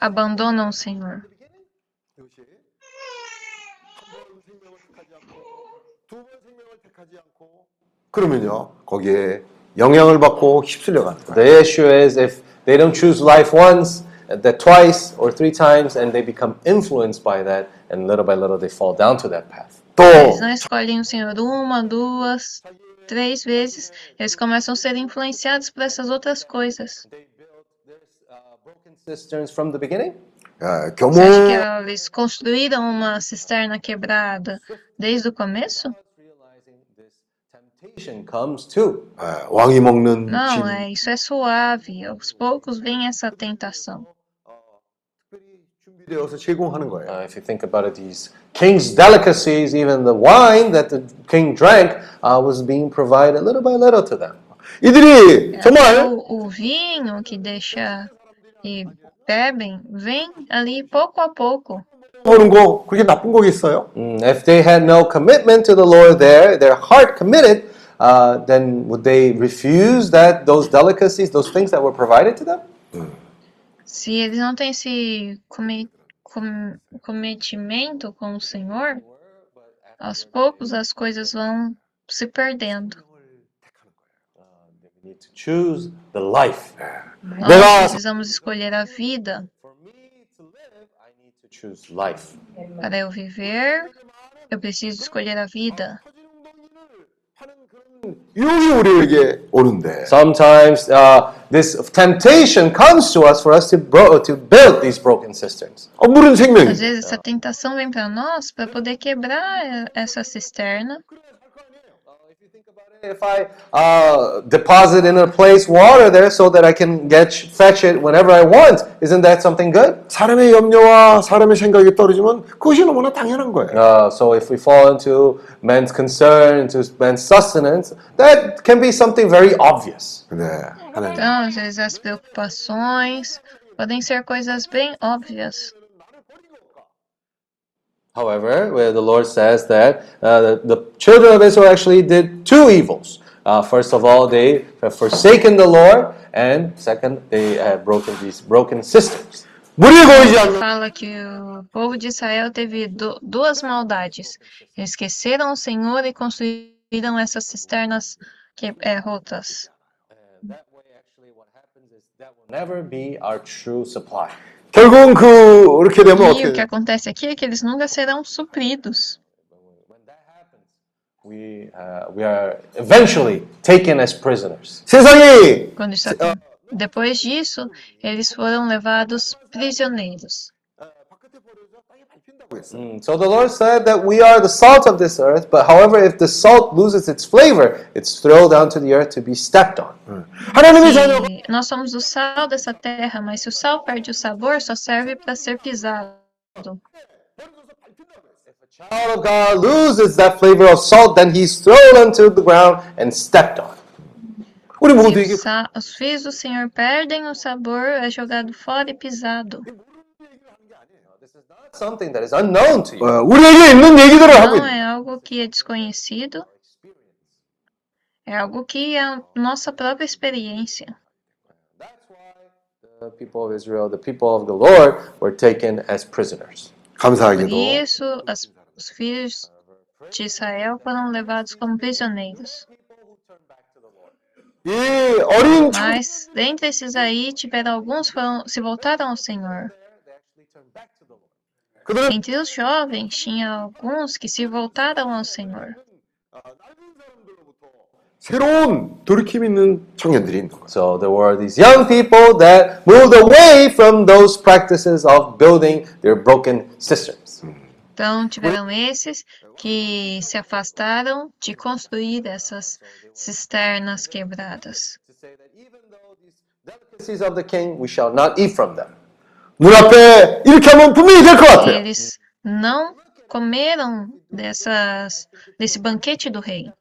abandonam o Senhor. 그러면요 거기에 영향을 받고 휩쓸려 가는 거예요. The issue is if They don't choose life once, uh, that twice or three times, and they become influenced by that, and little by little they fall down to that path. Eles não escolhem o Senhor uma, duas, três vezes. Eles começam a ser influenciados por essas outras coisas. Uh, ah, como... Você acha que eles construíram uma cisterna quebrada desde o começo? Temptation comes too. 예, 왕이 먹는 Não, 진 é, isso é suave. Aos poucos vem essa tentação. 준비되어서 제공하는 거예요. Uh, if you think about it, these king's delicacies, even the wine that the king drank, uh, was being provided little by little to them. 이들이 Até 정말 o, o vinho que deixa e bebem vem ali pouco a pouco. 보는 거 그렇게 나쁜 거겠어요? Mm, if they had no commitment to the Lord there, their heart committed, uh, then would they refuse that those delicacies, those things that were provided to them? Se eles não têm esse come, com- cometimento com o Senhor, aos poucos as coisas vão se perdendo. We need to choose the life. Nós 내가 precisamos escolher a vida To choose life. para eu viver. Eu preciso escolher a vida. 유혹이 우리에게 오는데 Sometimes uh, this temptation comes to us for us to, bro- to build these broken cisterns. 어, 물은 생명이 Às vezes essa tentação vem para nós para poder quebrar eh, essa cisterna. If I uh, deposit in a place water there so that I can get fetch it whenever I want, isn't that something good? 사람의 염려와 사람의 생각이 떨어지면 그것이 너무나 당연한 거예요. Uh, so if we fall into man's concern, into man's sustenance, that can be something very obvious. 네, 하나님. Então, às vezes as preocupações podem ser coisas bem óbvias. However, where the Lord says that uh, the, the, children of Israel actually did two evils. Uh, first of all, they have forsaken the Lord, and second, they have broken these broken systems. Fala que o povo de Israel teve do, duas maldades. Esqueceram o Senhor e construíram essas cisternas que, é, rotas. Uh, that way, actually, what happens is that will never be our true supply. 결국은 그 이렇게 되면 E 어떻게 o que 돼요? acontece aqui é que eles nunca serão supridos. We, uh, we are eventually taken as prisoners. 세상이 Quando isso, depois disso, eles foram levados prisioneiros. Mm, so the Lord said that we are the salt of this earth, but however, if the salt loses its flavor, it's thrown down to the earth to be stepped on. Mm. Nós somos o sal dessa terra, mas se o sal perde o sabor, só serve para ser pisado. Child of God loses that flavor of salt, then he's thrown onto the ground and stepped on. Os filhos do Senhor perdem o sabor, é jogado fora e pisado. Something that is unknown to you. 어, 우리에게 있는 얘기들을 하고 Não 있는 é algo que é desconhecido, é algo que é a nossa própria experiência. The people of Israel, the people of the Lord, were taken as prisoners. Por 감사하게도 isso, as- os filhos de Israel foram levados como prisioneiros. 이 어린 청- Mas dentre esses aí, tiveram alguns foram, se voltaram ao Senhor. 그들은 Entre os jovens, tinha alguns que se voltaram ao Senhor. 새로운 돌이킴 있는 청년들이 있는 거예요. So there were these young people that moved away from those practices of building their broken cisterns. Então, tiveram esses que se afastaram de construir essas cisternas quebradas. Delicacies of the king, we shall not eat from them. 문 앞에 이렇게 하면 분명히 될 것 같아요. Eles não comeram dessas, desse banquete do rei.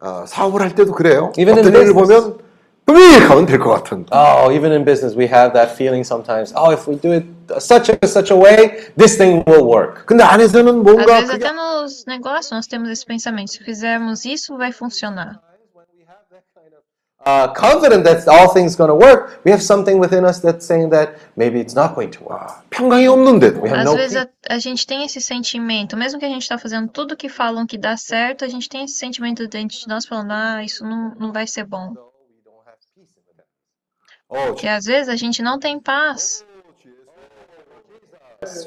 어, 사업을 할 때도 그래요. Even in 어떤 일을 business. 보면 분명히 이렇게 하면 될 것 같은. Oh, even in business, we have that feeling sometimes. Oh, if we do it such a such a way, this thing will work. 근데 안에서는 Às 뭔가 vezes, 그게 até nos negócios, nós temos esse pensamento: se fizermos isso, vai funcionar. uh, confident that all things going to work, we have something within us that's saying that maybe it's not going to work. 평강이 없는데도 We have Às no vezes peace. a, a gente tem esse sentimento, mesmo que a gente está fazendo tudo que falam que dá certo, a gente tem esse sentimento dentro de nós falando, ah, isso não, não vai ser bom. Oh, E às vezes a gente não tem paz.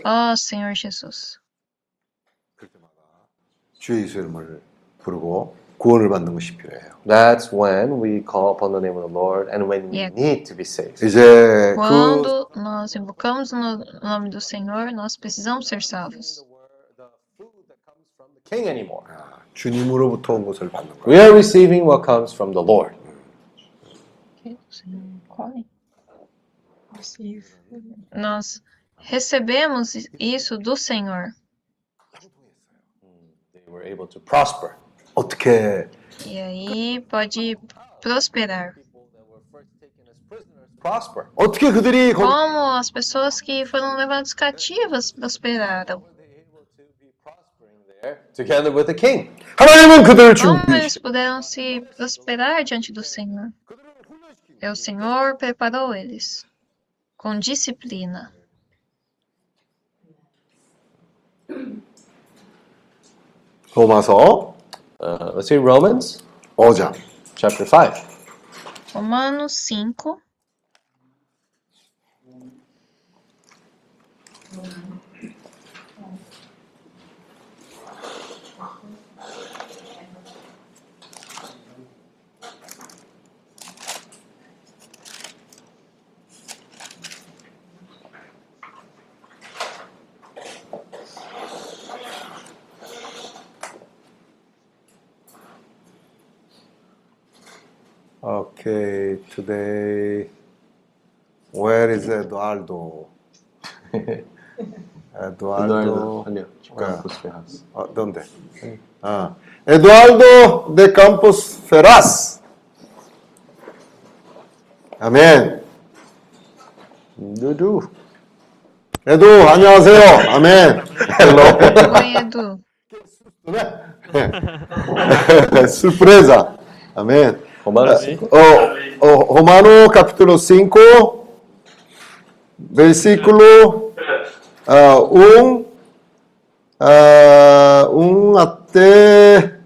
Ó Senhor Jesus. 주의 예수 이름을 부르고 구원을 받는 것이 필요해요. That's when we call upon the name of the Lord and when we Yeah. need to be saved. 이제 그 Quando nós invocamos no nome do Senhor, nós precisamos ser salvos. King anymore. 주님으로부터 온 것을 받는 거예요. We are receiving what comes from the Lord. Nós recebemos isso do Senhor. They were able to prosper. 어떻게 E aí pode prosperar. Prosper. 어떻게 그들이 거기 Como as pessoas que foram levadas cativas prosperaram. Together with the king. 하나님은 그들을 Como 준비 eles puderam se prosperar diante do Senhor? É o Senhor preparou eles com disciplina. 로마서 Uh, let's see Romans 5장 chapter 5. Romanos 5. Okay, today where is Eduardo? Eduardo. 아니요. Ah. Campus Ferraz. Ah, ¿Dónde? Ah, Eduardo de Campos Ferraz. Amén. Dudu. 에두 안녕하세요. 아멘. Oi, Edu. Surpresa. Amén. Romanos Eh, oh, oh, Romano capítulo 5, versículo 1 um até.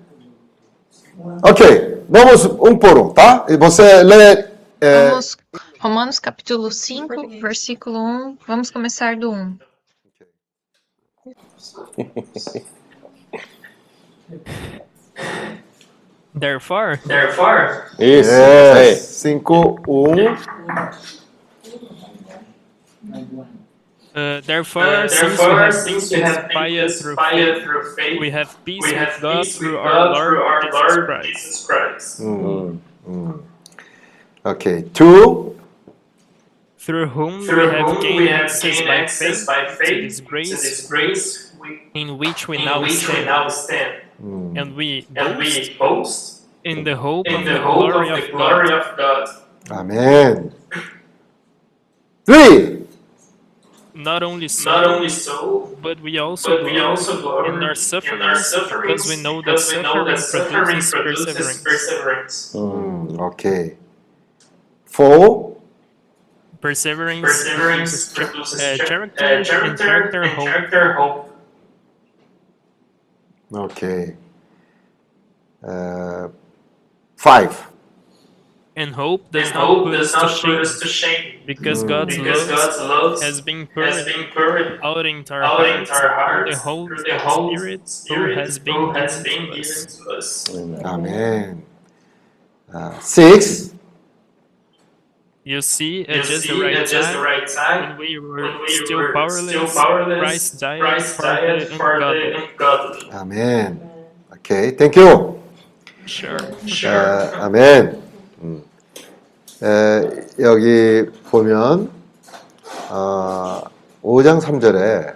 Ok, vamos um por um, tá? E você lê. eh, Vamos, Romanos capítulo 5, versículo 1. Vamos começar do 1. Therefore, Therefore, Isso. yes, 5, 1. uh, therefore, uh, since we therefore, have since we have been inspired through faith, through faith, we have peace we with have God peace with through our Lord through our Jesus Lord Christ. Jesus Christ. 음, 음. Okay, 2. through whom Through we have whom gained we have access gained by access faith by to faith this to grace this grace we, in which we in now which we stand, now stand, mm. and we and we boast in the hope in of the, the hope glory of, the glory of God. Amen. Three. Not only so, not only so, but we also but we also glory in our sufferings, in our sufferings because we know that we suffering, know that suffering produces, produces perseverance. perseverance. Mm, okay. Four. Perseverance, perseverance produces, uh, character, uh, character, and character, and character hope. Okay. Uh, five. And hope does and not hope put, us, not to put us to shame, because, mm. God's, love has been poured, has been poured out into our out hearts, into our hearts the whole, the whole Spirit, Spirit who has been, has been given to us. Amen. Amen. Uh, six. You see, at You just see, the right at just the time, right time, when we were when we still were powerless, still powerless, Christ died Christ for died the for the ungodly. 아멘. 오케이. 땡큐. Sure. 아, 아멘. 음. 에, 여기 보면 어, 5장 3절에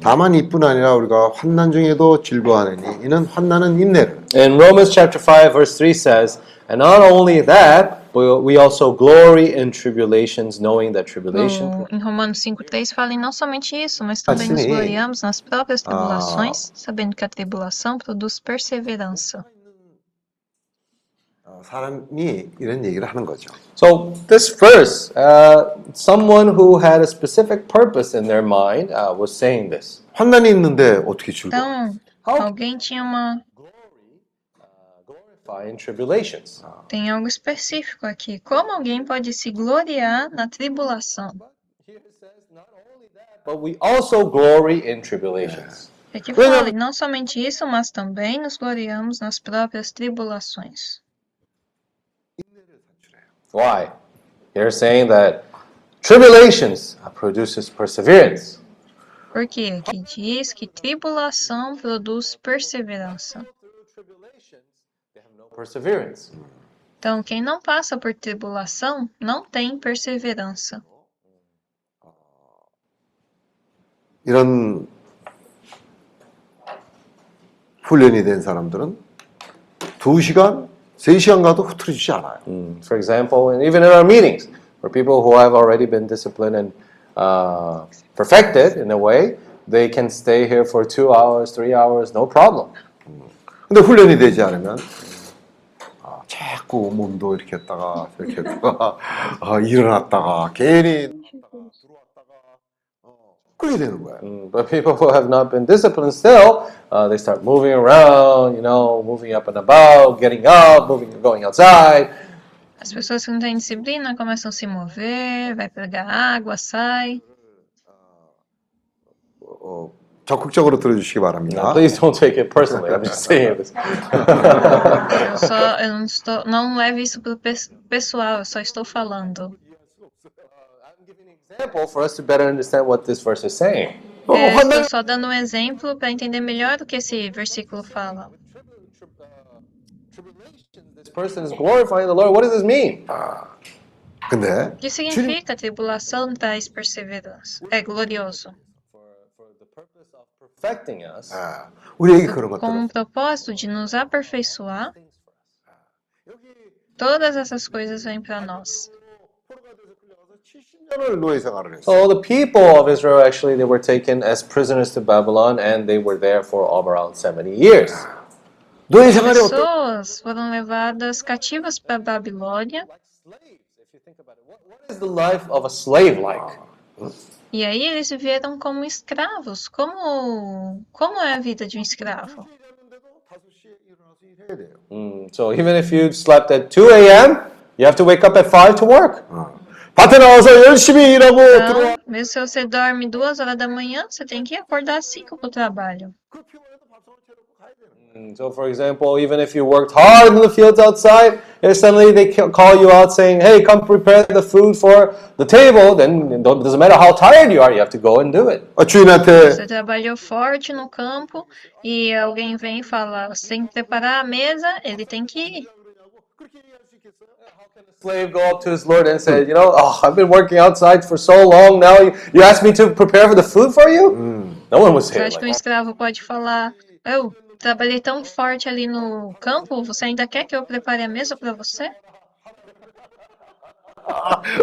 다만 이뿐 아니라 우리가 환난 중에도 즐거워하느니 이는 환난은 인내를 In Romans chapter 5 verse 3 says, And not only that, but we also glory in tribulations, knowing that tribulation No, em Romanos 5,3 fala em não somente isso, mas também sim. nos gloriamos nas próprias Ah. tribulações, sabendo que a tribulação produz perseverança. 사람이 이런 얘기를 하는 거죠. So this verse, uh, someone who had a specific purpose in their mind uh, was saying this. 환난이 있는데 어떻게 즐거워? Então, alguém tinha uma. In tribulations. Tem algo específico aqui. Como alguém pode se gloriar na tribulação? But we also glory in tribulations. Aqui fala, e não somente isso, mas também nos gloriamos nas próprias tribulações. Why? They're saying that tribulations produces perseverance. Porque aqui diz que tribulação produz perseverança. Perseverance. Então, quem não passa por tribulação não tem perseverança. 이런 훈련이 된 사람들은 두 시간, 세 시간 가도 흐트러지지 않아요. Mm, For example, and even in our meetings, for people who have already been disciplined and uh, perfected in a way, they can stay here for two hours, three hours, no problem. 근데 훈련이 되지 않으면 아, 자꾸 몸도 이렇게 했다가 이렇게 했다가 아, 일어났다가 괜히 그렇게 되는 거예요. Mm, But people who have not been disciplined still, uh, they start moving around, you know, moving up and about, getting up, moving, going outside. As pessoas que não têm disciplina começam a se mover, vai pegar água, sai. 어, 적극적으로 들어주시기 바랍니다. Please don't take it personally. I'm just saying this. Eu só, eu não estou, não leve isso pro pes- pessoal, eu só estou falando. Example for us to better understand what this verse is saying. É, estou só dando um exemplo para entender melhor o que esse versículo fala. This person is glorifying the Lord. What does this mean? 근데 O que significa tribulação traz perseverança? É glorioso. Perfecting us. 아, 우리에게 그런 것들을 Com o propósito de nos aperfeiçoar, todas essas coisas vêm para nós. 10년을 노예 생활을 했어요. So the people of Israel actually they were taken as prisoners to Babylon and they were there for around 70 years. 노예 생활이 어떤 Pessoas foram levadas cativas para Babilônia What is the life of a slave like? e aí eles viveram como escravos. Como como é a vida de um escravo? Mm, so even if you slept at 2 a.m., you have to wake up at 5 to work. 밭에 나와서 열심히 일하고 들어와 Então, mesmo se você dorme duas horas da manhã, você tem que acordar às cinco para o trabalho. So, for example, even if you worked hard in the fields outside, if suddenly they call you out saying, hey, come prepare the food for the table, then it doesn't matter how tired you are, you have to go and do it. Você trabalhou forte no campo e alguém vem falar, fala, preparar a mesa, ele tem que. Slave go up to his lord and say, you know, oh, I've been working outside for so long now. You, you me to prepare for the food for you. No one was saying. Like, um Acho trabalhei tão forte ali no campo, você ainda quer que eu prepare a mesa para você?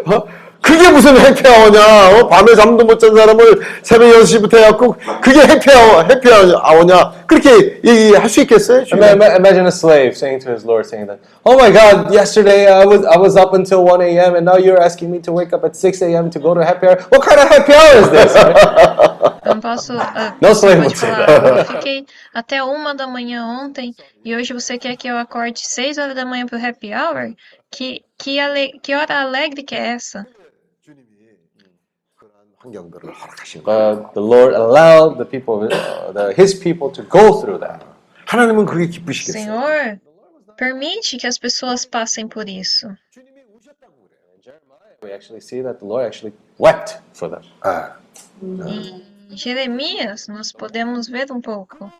어? 그게 무슨 해피아워냐? 어? 밤에 잠도 못 잔 사람을 새벽 6시부터 해갖고 그게 해피아워, 해피아워냐? 그렇게 얘기할 수 있겠어요? Ima- ima- Imagine a slave saying to his lord, saying that, "Oh my God, yesterday I was I was up until 1 a.m. and now you're asking me to wake up at 6 a.m. to go to happy hour. What kind of happy hour is this?" Eu não posso. ah, No você slave pode would say falar, that. eu fiquei até uma da manhã ontem e hoje você quer que eu acorde seis horas da manhã pro happy hour? Que, que, ale, que hora alegre que é essa? 환경들을 허락하신 거예요. But the Lord allowed the people, uh, the, His people, to go through that. 하나님은 그게 기쁘시겠어요? Senhor, permite que as pessoas passem por isso. We actually see that the Lord actually wept for them. 아, Em Jeremias, nós podemos ver um pouco.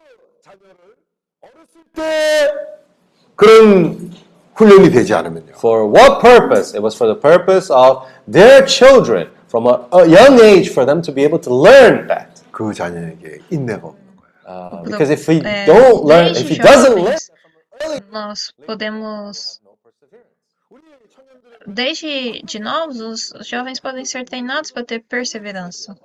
그런 훈련이 되지 않으면요. For what purpose? It was for the purpose of their children from a, a young age for them to be able to learn that. 그 자녀에게 인내가 없는 Uh, because if we É, don't learn, desde if he doesn't learn, jovens, nós podemos. Desde de novos, os jovens podem ser treinados para ter perseverança.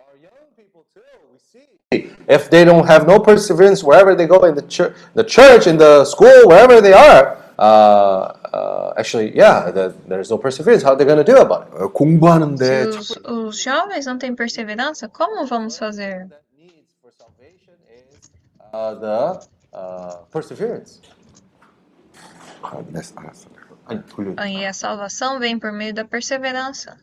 if they don't have no perseverance wherever they go in the church, the church, in the school, wherever they are, uh, uh, actually, yeah, the, there's no perseverance. How are they going to do about it? 어, 공부하는데 Se os, os jovens não têm perseverança, como vamos fazer? Uh, the uh, perseverance. 아, 네, 알았어. 아니 돌려. Aí a salvação vem por meio da perseverança.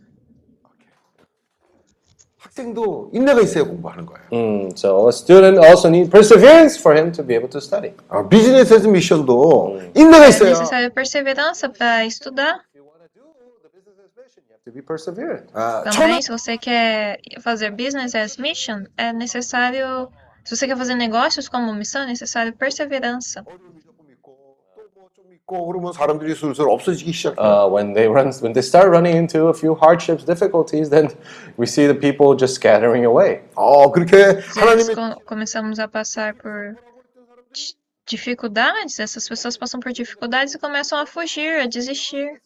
학생도 인내가 있어야 공부하는 거예요. Mm, so a student also needs perseverance for him to be able to study. 아, 비즈니스 에즈 미션도 인내가 É 있어요. necessário perseverança para estudar. To be perseverant. 아, Também, se você quer fazer business as mission, é necessário. Se você quer fazer negócios como missão, é necessário perseverança. 있고 그러면 사람들이 슬슬 없어지기 시작해요. Uh, when they run, when they start running into a few hardships, difficulties, then we see the people just scattering away. 어, 그렇게 Se 하나님의 eles co- começamos a passar por di- dificuldades, essas pessoas passam por dificuldades e começam a fugir, a desistir.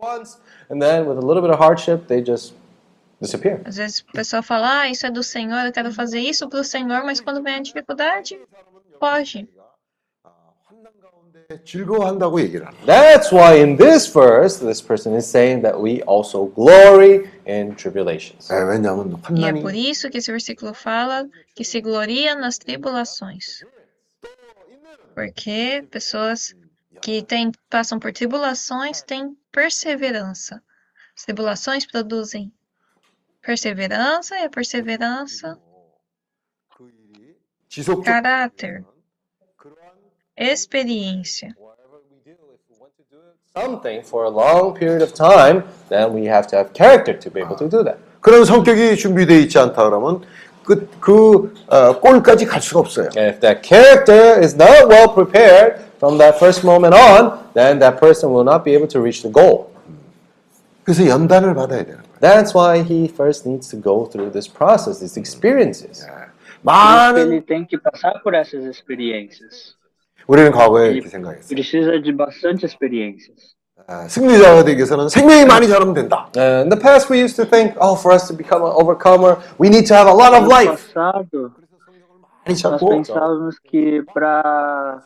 Once, and then with a little bit of hardship, they just disappear. Às vezes o pessoal fala, ah, isso é do Senhor, eu quero fazer isso pro Senhor, mas quando vem a dificuldade, foge. 즐거워한다고 얘기를 하는 That's why in this verse, this person is saying that we also glory in tribulations. 거예요. 네, 왜냐하면 E é 환난이 por isso que esse versículo fala que se gloria nas tribulações. Porque pessoas que têm, passam por tribulações têm perseverança. As tribulações produzem perseverança e a perseverança, 지속적 caráter, experiência. Something for a long period of time, then we have to have character to be able to do that. 그런 성격이 준비되어 있지 않다 그러면 그, 그 어, 골까지 갈 수가 없어요. And if that character is not well prepared from that first moment on, then that person will not be able to reach the goal. 그래서 연단을 받아야 되는 거예요. That's why he first needs to go through this process, these experiences. 많은 Ele tem que passar por essas experiências. 우리는 과거에 이렇게 생각했어요. precisa de bastante experiências. 아, 승리자가 되기 위해서는 생명이 많이 자라면 된다. Uh, in the past, we used to think, oh, for us to become an overcomer, we need to have a lot of No life. passado, 많이 nós 찾고 pensávamos que para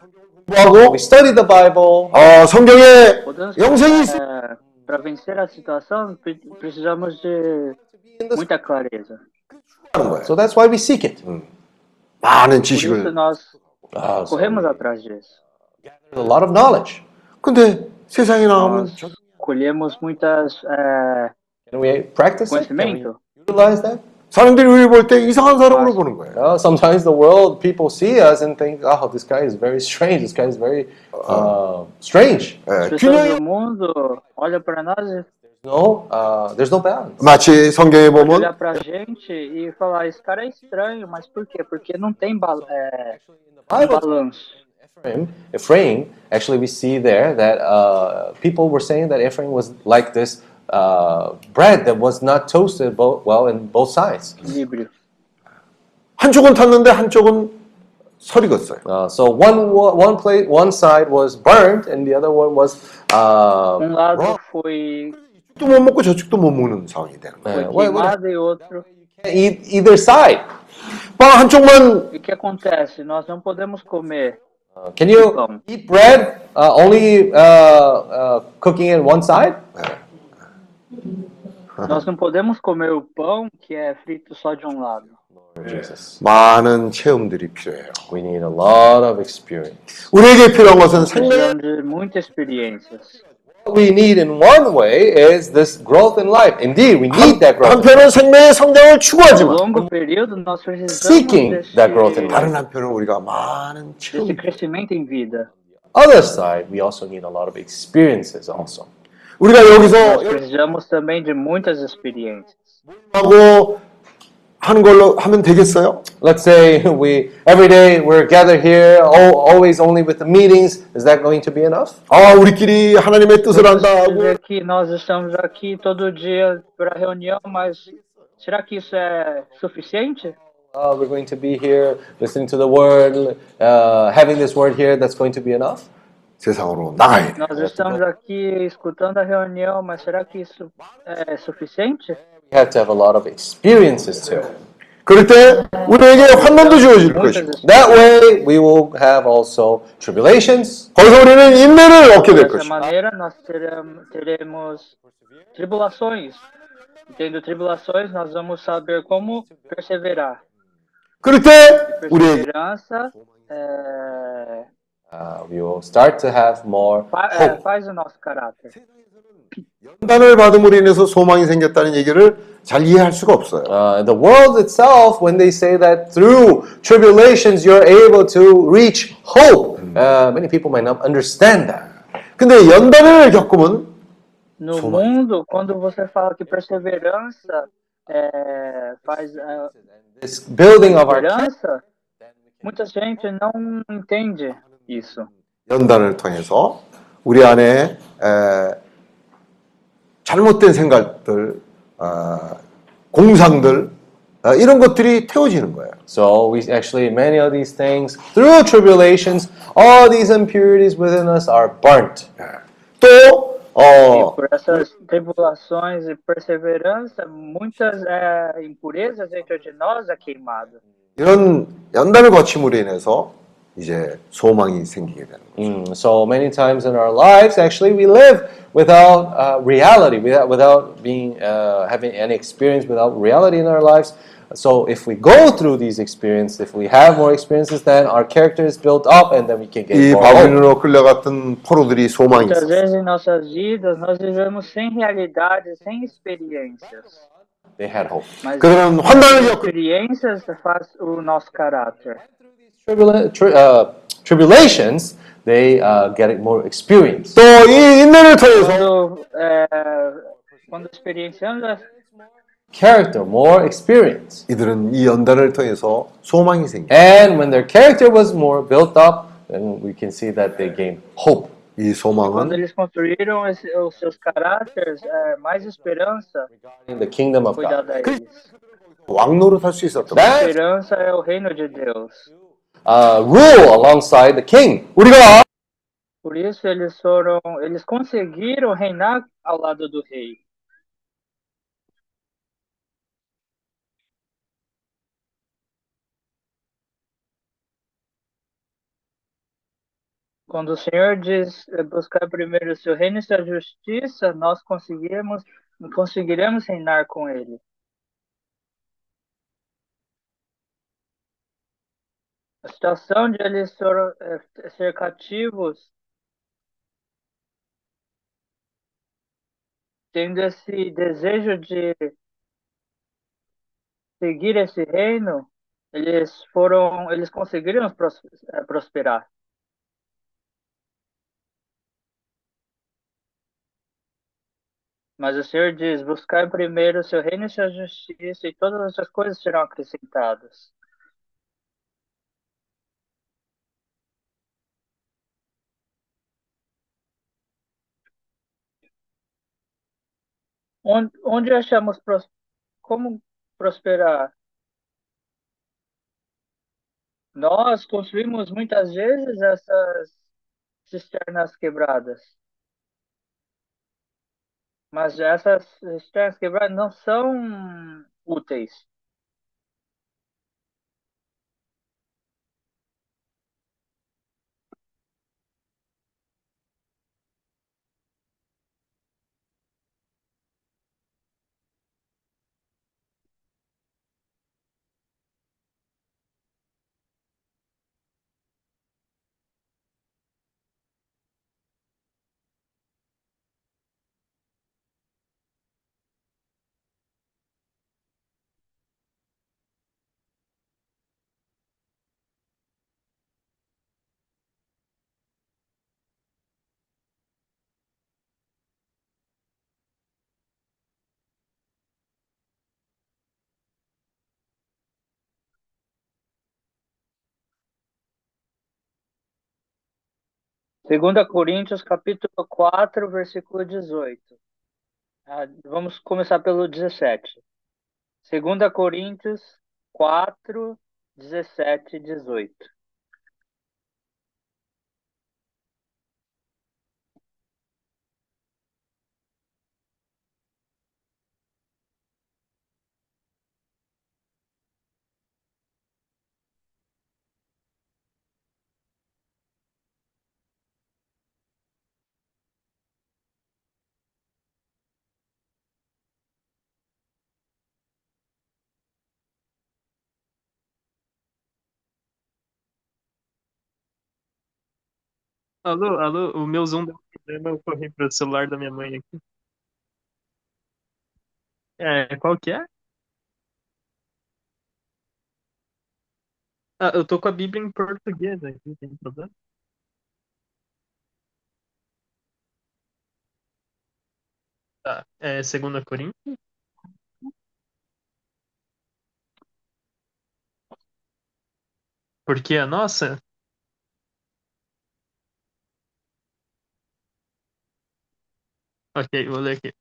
공부하고 We studied the Bible. 어, 성경에 영생이 있- para vencer a situação pre- precisamos de muita clareza. 하는 거예요. So that's why we seek it. 많은 Por isso 지식을. nós Ah, corremos atrás disso. a lot of knowledge. 근데 세상에 나오면 Nós colhemos muitas é, Can we practice it? Can we conhecimento. utilize that? 사람들이 우리 볼 때 이상한 사람으로 보는 거예요. Uh, sometimes the world people see us and think, oh, this guy is very strange. This guy is very uh, strange. As 예, pessoas 균형이 do mundo olham para nós e No, uh, there's no balance. 마치 성경에 olhar 보면 pra gente e falar, esse cara é estranho, mas por quê? Porque não tem ba é, Bible- balanço. Ephraim, Ephraim, actually, we see there that uh, people were saying that Ephraim was like this uh, bread that was not toasted bo- well in both sides. Equilíbrio. 한쪽은 탔는데 한쪽은 설이 걷어요. Uh, so one wa- one plate, one side was burned, and the other one was uh, Um lado raw. foi, 이쪽도 못 먹고 저쪽도 못 먹는 상황이 되는 거예요. foi Uh, what- what- queimado e outro. can't eat either side. 빵 한쪽만 E o que acontece? Nós não podemos comer Uh, can you pão. eat bread uh, only uh, uh, cooking in one side? Nós não podemos comer o pão que é frito só de um lado. Jesus. 많은 체험들이 필요해요. We need a lot of experience. 우리에게 필요한 것은 생명 Precisamos de muitas experiências. What we need in one way is this growth in life. Indeed, we need that growth. 한편은 생명의 성장을 No 추구하지만 longo período, nós precisamos Seeking desse, that growth in 다른 한편은 우리가 많은 desse 체험 crescimento em vida. Other side, we also need a lot of experiences also. 우리가 여기서 Nós precisamos também de muitas experiências. 하고 하는 걸로 하면 되겠어요? Let's say we every day we're gathered here, al- always only with the meetings. Is that going to be enough? 아 우리끼리 하나님의 뜻을 한다 하고 Dizer que nós estamos aqui todo dia para reunião, mas será que isso é suficiente? Uh, we're going to be here listening to the word, uh, having this word here. That's going to be enough? 세상으로 나가야 돼. Nós estamos aqui escutando a reunião, mas será que isso é suficiente? We have to have a lot of experiences too. 그럴 때 우리에게 환난도 주어질 것이고 That way, we will have also tribulations. 거기서 우리는 인내를 얻게 될 Dessa 것이고 maneira, nós teremos, teremos tribulações. E Tendo tribulações, nós vamos saber como perseverar. 그럴 때 우리에게 Perseverança é, Uh, we will start to have more fa- é, hope. faz o nosso caráter. 연단을 받음으로 인해서 소망이 생겼다는 얘기를 잘 이해할 수가 없어요. Uh, the world itself, when they say that through tribulations you're able to reach hope, uh, many people might not understand that. 근데 연단을 겪으면 No mundo, quando você fala que perseverança é, faz é, This building of our perseverança, muita gente não entende isso. 연단을 통해서 우리 안에 에, 잘못된 생각들, 아, 공상들 아, 이런 것들이 태워지는 거예요. So we actually many of these things through tribulations, all these impurities within us are burnt. 또 어, Por essas tribulações e perseverança, muitas é, impurezas dentro de nós é queimado. 이런 연단을 거침으로 인해서 이제 소망이 생기게 되는 거예요. Mm, so many times in our lives, actually, we live without uh, reality, without, without being uh, having any experience, without reality in our lives. So if we go through these experiences, if we have more experiences, then our character is built up, and then we can get 이 more hope. 바빌론으로 끌려갔던 포로들이 소망이 Muitas 있었어요. vezes em nossas vidas nós vivemos sem realidade, sem experiências. They had hope. Mas 그들은 환난을 as 겪고 experiências faz o nosso caráter. Tribula- tri- uh, tribulations, they uh, get more experience. 또 이 인내를 통해서 Quando, é, quando experienciamos as Character, more experience. 이들은 이 연단을 통해서 소망이 생겨. And when their character was more built up, then we can see that they gain hope. 이 Quando 소망은 eles construíram esse- os seus caráteres, é, mais esperança In the kingdom of foi God. dada a eles. 왕노릇 할 수 있었던 거예요. That Esperança é o reino de Deus. uh, rule alongside the king. 우리가 Por isso eles foram, eles conseguiram reinar ao lado do rei. Quando o Senhor diz eh, buscar primeiro o seu reino e sua justiça, nós conseguiremos, conseguiremos reinar com ele. A situação de eles foram, eh, ser cativos, tendo esse desejo de seguir esse reino, eles foram, eles conseguiram eh, prosperar. Mas o Senhor diz: buscar primeiro o seu reino e sua justiça, e todas essas coisas serão acrescentadas. Onde, onde achamos pros- como prosperar? Nós construímos muitas vezes essas cisternas quebradas. Mas essas cisternas quebradas não são úteis. Segunda Coríntios, capítulo 4, versículo 18. Ah, vamos começar pelo 17. Segunda Coríntios 4, 17 e 18. Alô, alô, o meu Zoom deu problema, eu corri pro celular da minha mãe aqui. É, qual que é? Ah, eu tô com a Bíblia em português aqui, tem problema? Tá, é 2 Coríntios? Porque a nossa? Ok, vou ler aqui.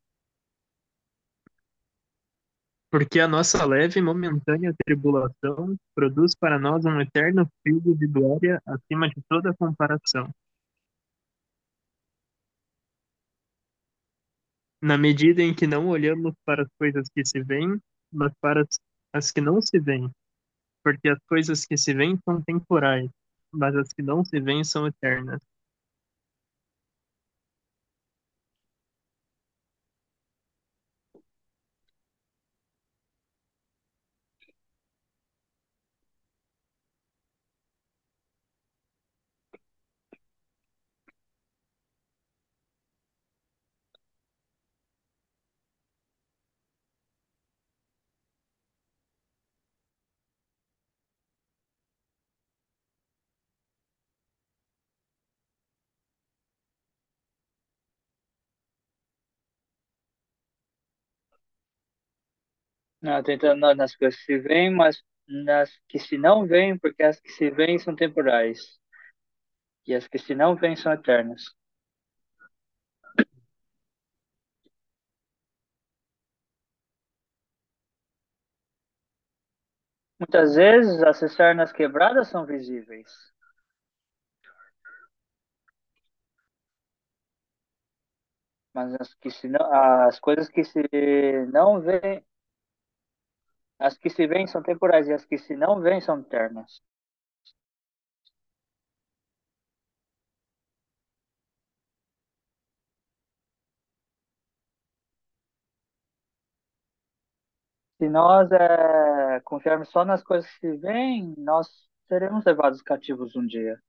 Porque a nossa leve e momentânea tribulação produz para nós um eterno filho de glória acima de toda comparação. Na medida em que não olhamos para as coisas que se veem, mas para as que não se veem. Porque as coisas que se veem são temporais, mas as que não se veem são eternas. Não, tentando na- nas coisas que se veem, mas nas que se não veem, porque as que se veem são temporais. E as que se não veem são eternas. Muitas vezes as cisternas quebradas são visíveis. Mas as que se não, as coisas que se não veem, as que se veem são temporais e as que se não veem são eternas. Se nós é, confiarmos só nas coisas que se veem, nós seremos levados cativos um dia.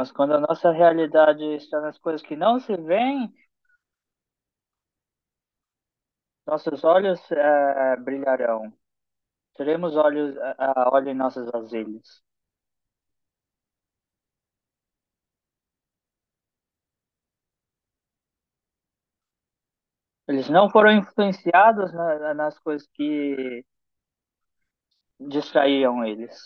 Mas quando a nossa realidade está nas coisas que não se veem, nossos olhos é, brilharão. Teremos olhos, é, óleo em nossas vasilhas. Eles não foram influenciados na- nas coisas que distraíam eles.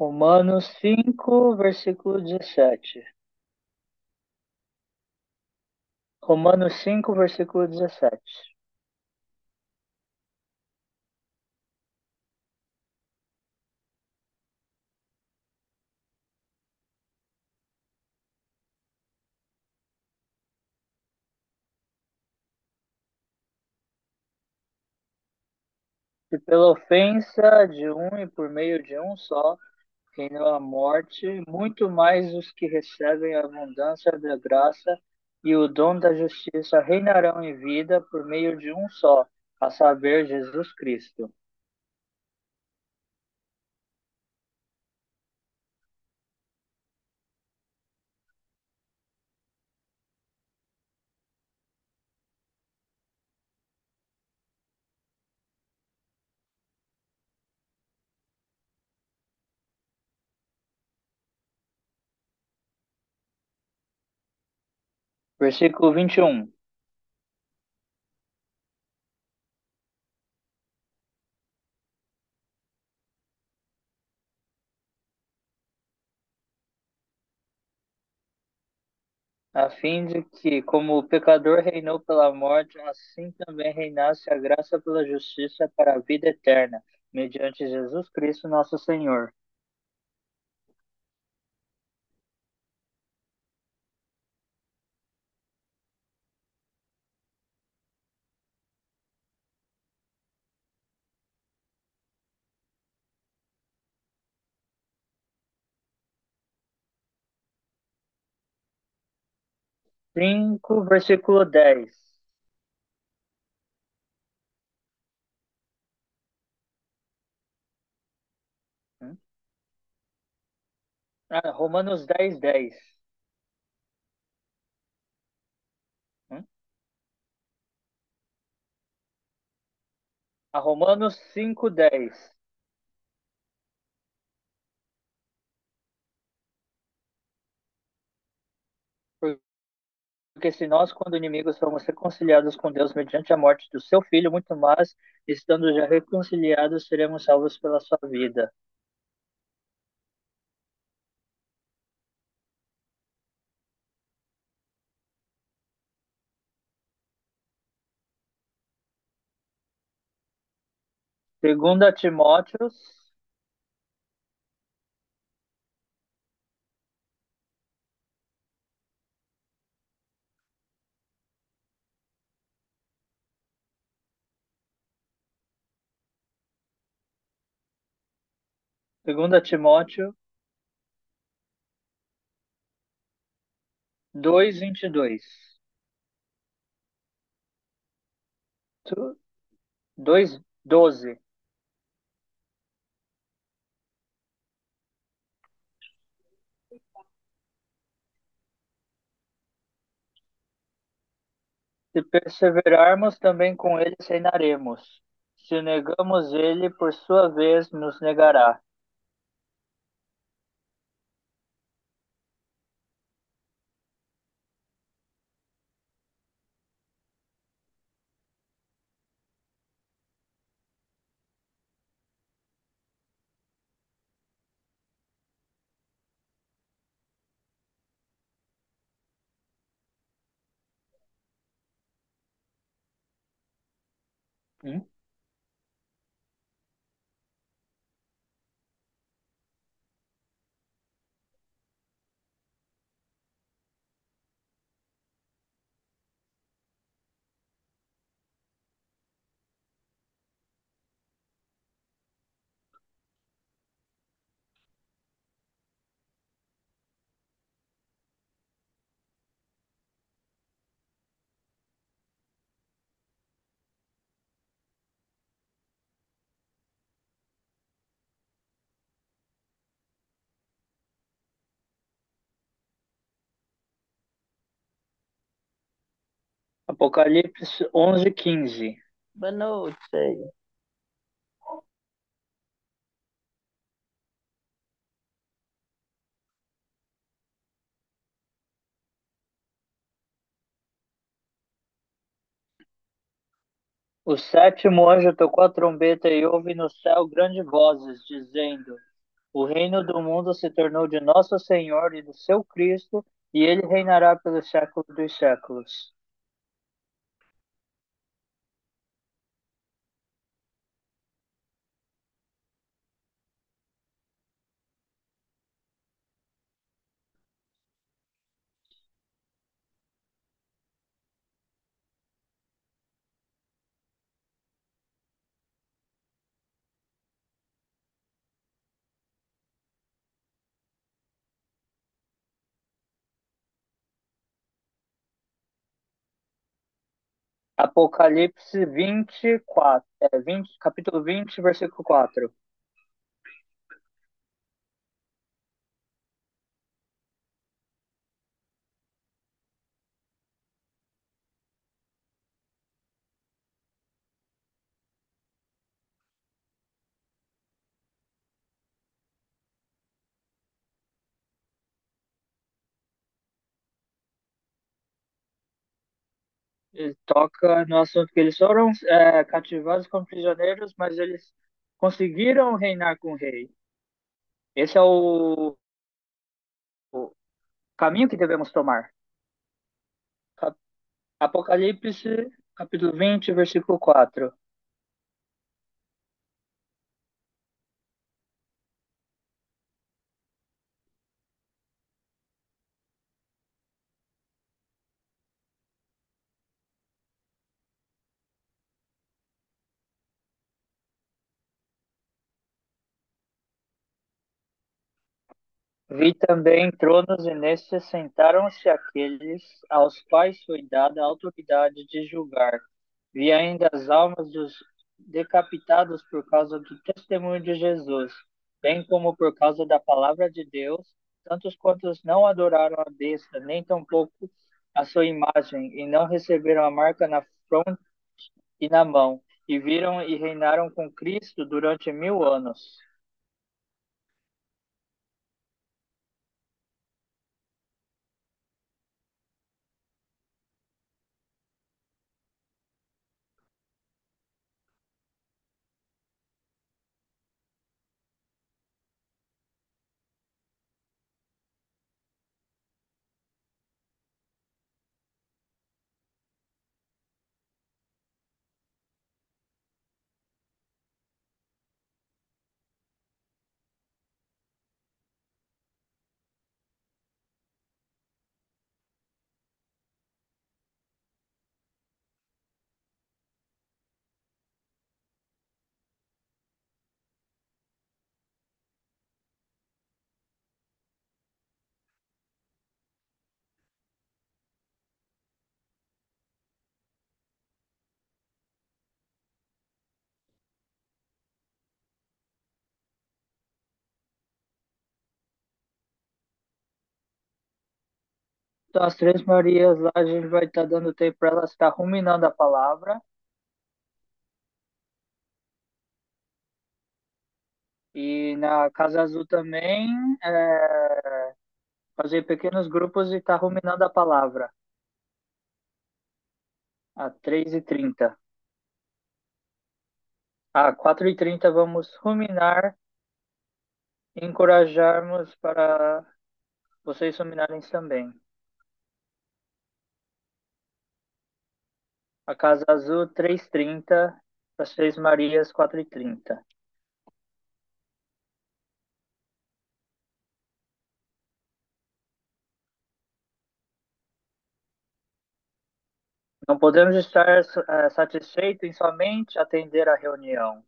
Romanos 5, versículo 17. Romanos 5, versículo 17. E pela ofensa de um e por meio de um só, reinou a morte, muito mais os que recebem a abundância da graça e o dom da justiça reinarão em vida por meio de um só, a saber, Jesus Cristo. Versículo 21. a fim de que, como o pecador reinou pela morte, assim também reinasse a graça pela justiça para a vida eterna, mediante Jesus Cristo, nosso Senhor. 5, versículo 10. Hum? Ah, Romanos 10, 10. Hum? A Romanos 5, 10. Porque se nós, quando inimigos, somos reconciliados com Deus mediante a morte do seu filho, muito mais, estando já reconciliados, seremos salvos pela sua vida. Segunda Timóteos Segunda Timóteo dois vinte e dois. Tu- Dois doze. Se perseverarmos, também com eles reinaremos. Se negamos, ele, por sua vez, nos negará. Hum? Apocalipse onze quinze. Boa noite. O sétimo anjo tocou a trombeta e houve no céu grandes vozes, dizendo: O reino do mundo se tornou de nosso Senhor e do seu Cristo, e ele reinará pelos séculos dos séculos. Apocalipse 24, é, 20, capítulo 20, versículo 4. Ele toca no assunto que eles foram é, cativados como prisioneiros, mas eles conseguiram reinar com o rei. Esse é o, o caminho que devemos tomar. Apocalipse, capítulo 20, versículo 4. Vi também tronos e nestes sentaram-se aqueles aos quais foi dada a autoridade de julgar. Vi ainda as almas dos decapitados por causa do testemunho de Jesus, bem como por causa da palavra de Deus, tantos quantos não adoraram a besta, nem tampouco a sua imagem, e não receberam a marca na fronte e na mão, e viram e reinaram com Cristo durante mil anos. Então, as três Marias lá, a gente vai estar dando tempo para elas estar ruminando a palavra. E na Casa Azul também, é, fazer pequenos grupos e estar ruminando a palavra. A 3h30. A 4h30 vamos ruminar encorajarmos para vocês ruminarem também. A Casa Azul, 3h30. As Três Marias, 4h30. Não podemos estar eh, satisfeitos em somente atender a reunião.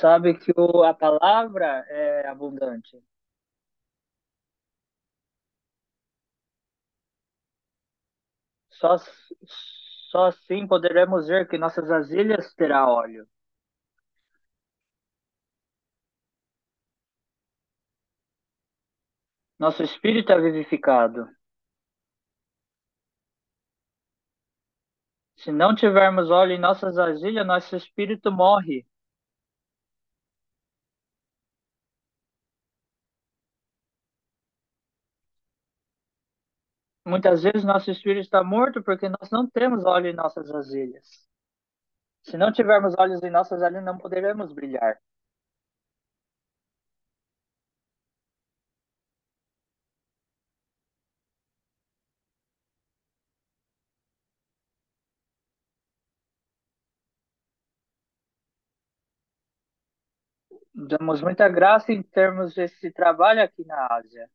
Sabe que o, a palavra é abundante. Só, só assim poderemos ver que nossas vasilhas terá óleo. Nosso espírito é vivificado. Se não tivermos óleo em nossas vasilhas, nosso espírito morre. Muitas vezes nosso espírito está morto porque nós não temos óleo em nossas vasilhas. Se não tivermos olhos em nossas vasilhas, não poderemos brilhar. Damos muita graça em termos desse trabalho aqui na Ásia.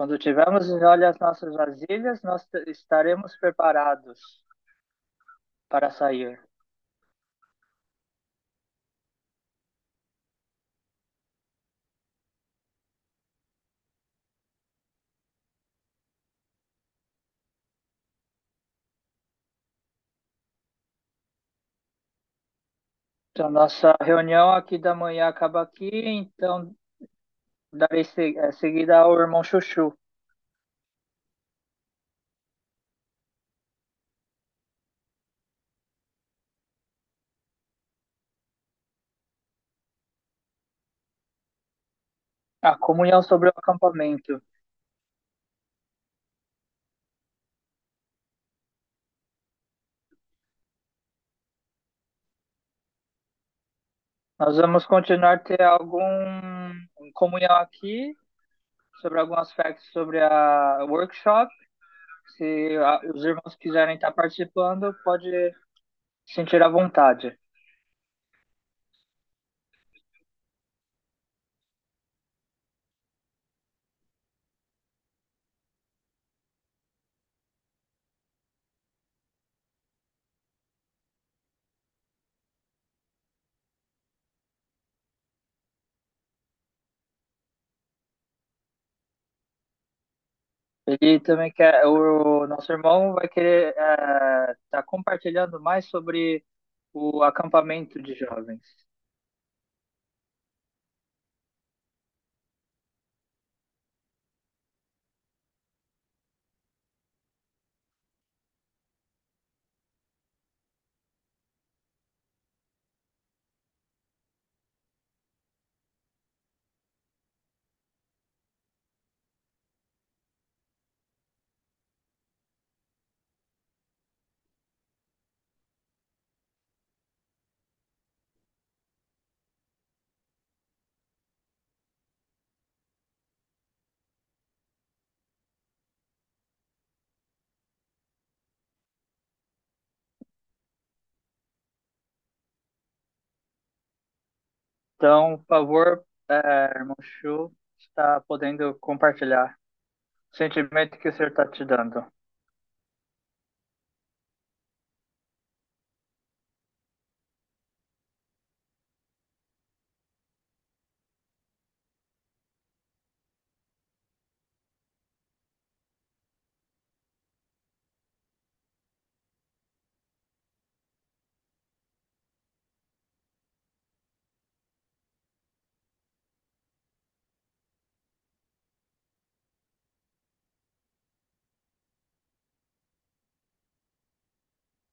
Quando tivermos olho as nossas vasilhas, nós estaremos preparados para sair. Então, nossa reunião aqui da manhã acaba aqui, então darei seguida ao irmão Chuchu. A comunhão sobre o acampamento. Nós vamos continuar a ter algum comunhão aqui sobre algum aspecto sobre a workshop. Se os irmãos quiserem estar participando, pode sentir à vontade. Ele também quer, o nosso irmão vai querer estar compartilhando mais sobre o acampamento de jovens. Então, por favor, é, irmão Chu, está podendo compartilhar o sentimento que o Senhor está te dando.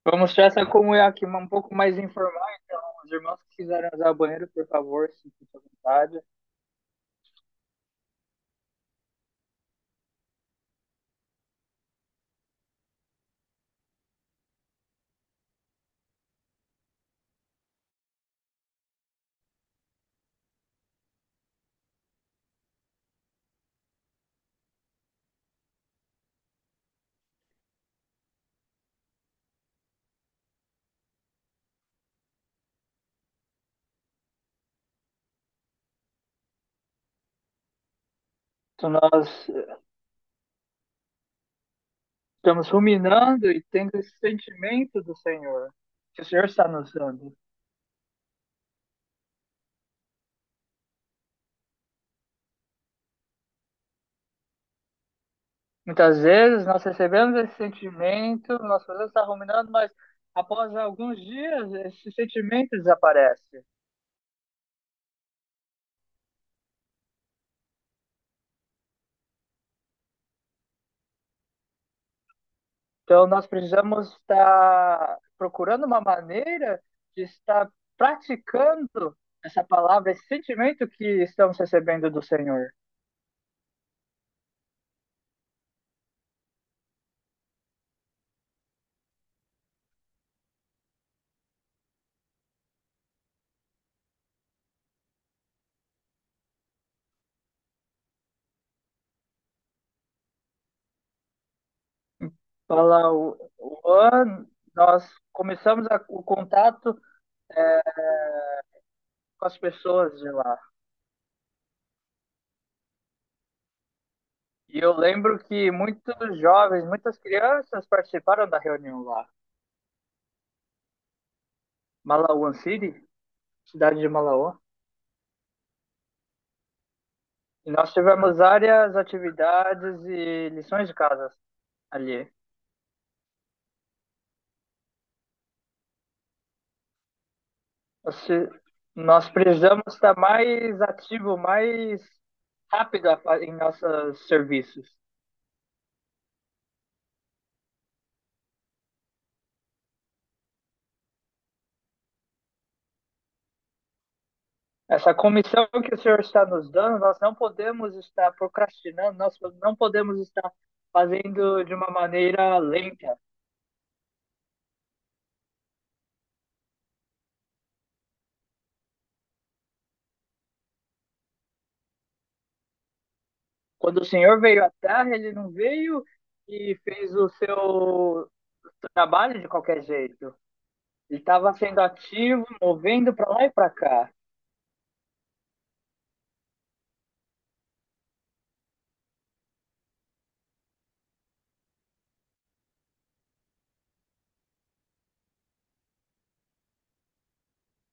Vamos ter essa comunhão aqui um pouco mais informal, então, os irmãos que quiserem usar o banheiro, por favor, sintam-se à vontade. Então, nós eh, estamos ruminando e tendo esse sentimento do Senhor, que o Senhor está nos dando. Muitas vezes nós recebemos esse sentimento, nós podemos estar ruminando, mas após alguns dias esse sentimento desaparece. Então, nós precisamos estar procurando uma maneira de estar praticando essa palavra, esse sentimento que estamos recebendo do Senhor. O ano, nós começamos a- o contato é, com as pessoas de lá. E eu lembro que muitos jovens, muitas crianças participaram da reunião lá. Malauan City, cidade de Malauan. E nós tivemos várias atividades e lições de casa ali. Nós- precisamos estar mais ativo, mais rápido em nossos serviços. Essa comissão que o Senhor está nos dando, nós não podemos estar procrastinando, nós não podemos estar fazendo de uma maneira lenta. Quando o Senhor veio à Terra, ele não veio e fez o seu trabalho de qualquer jeito. Ele estava sendo ativo, movendo para lá e para cá.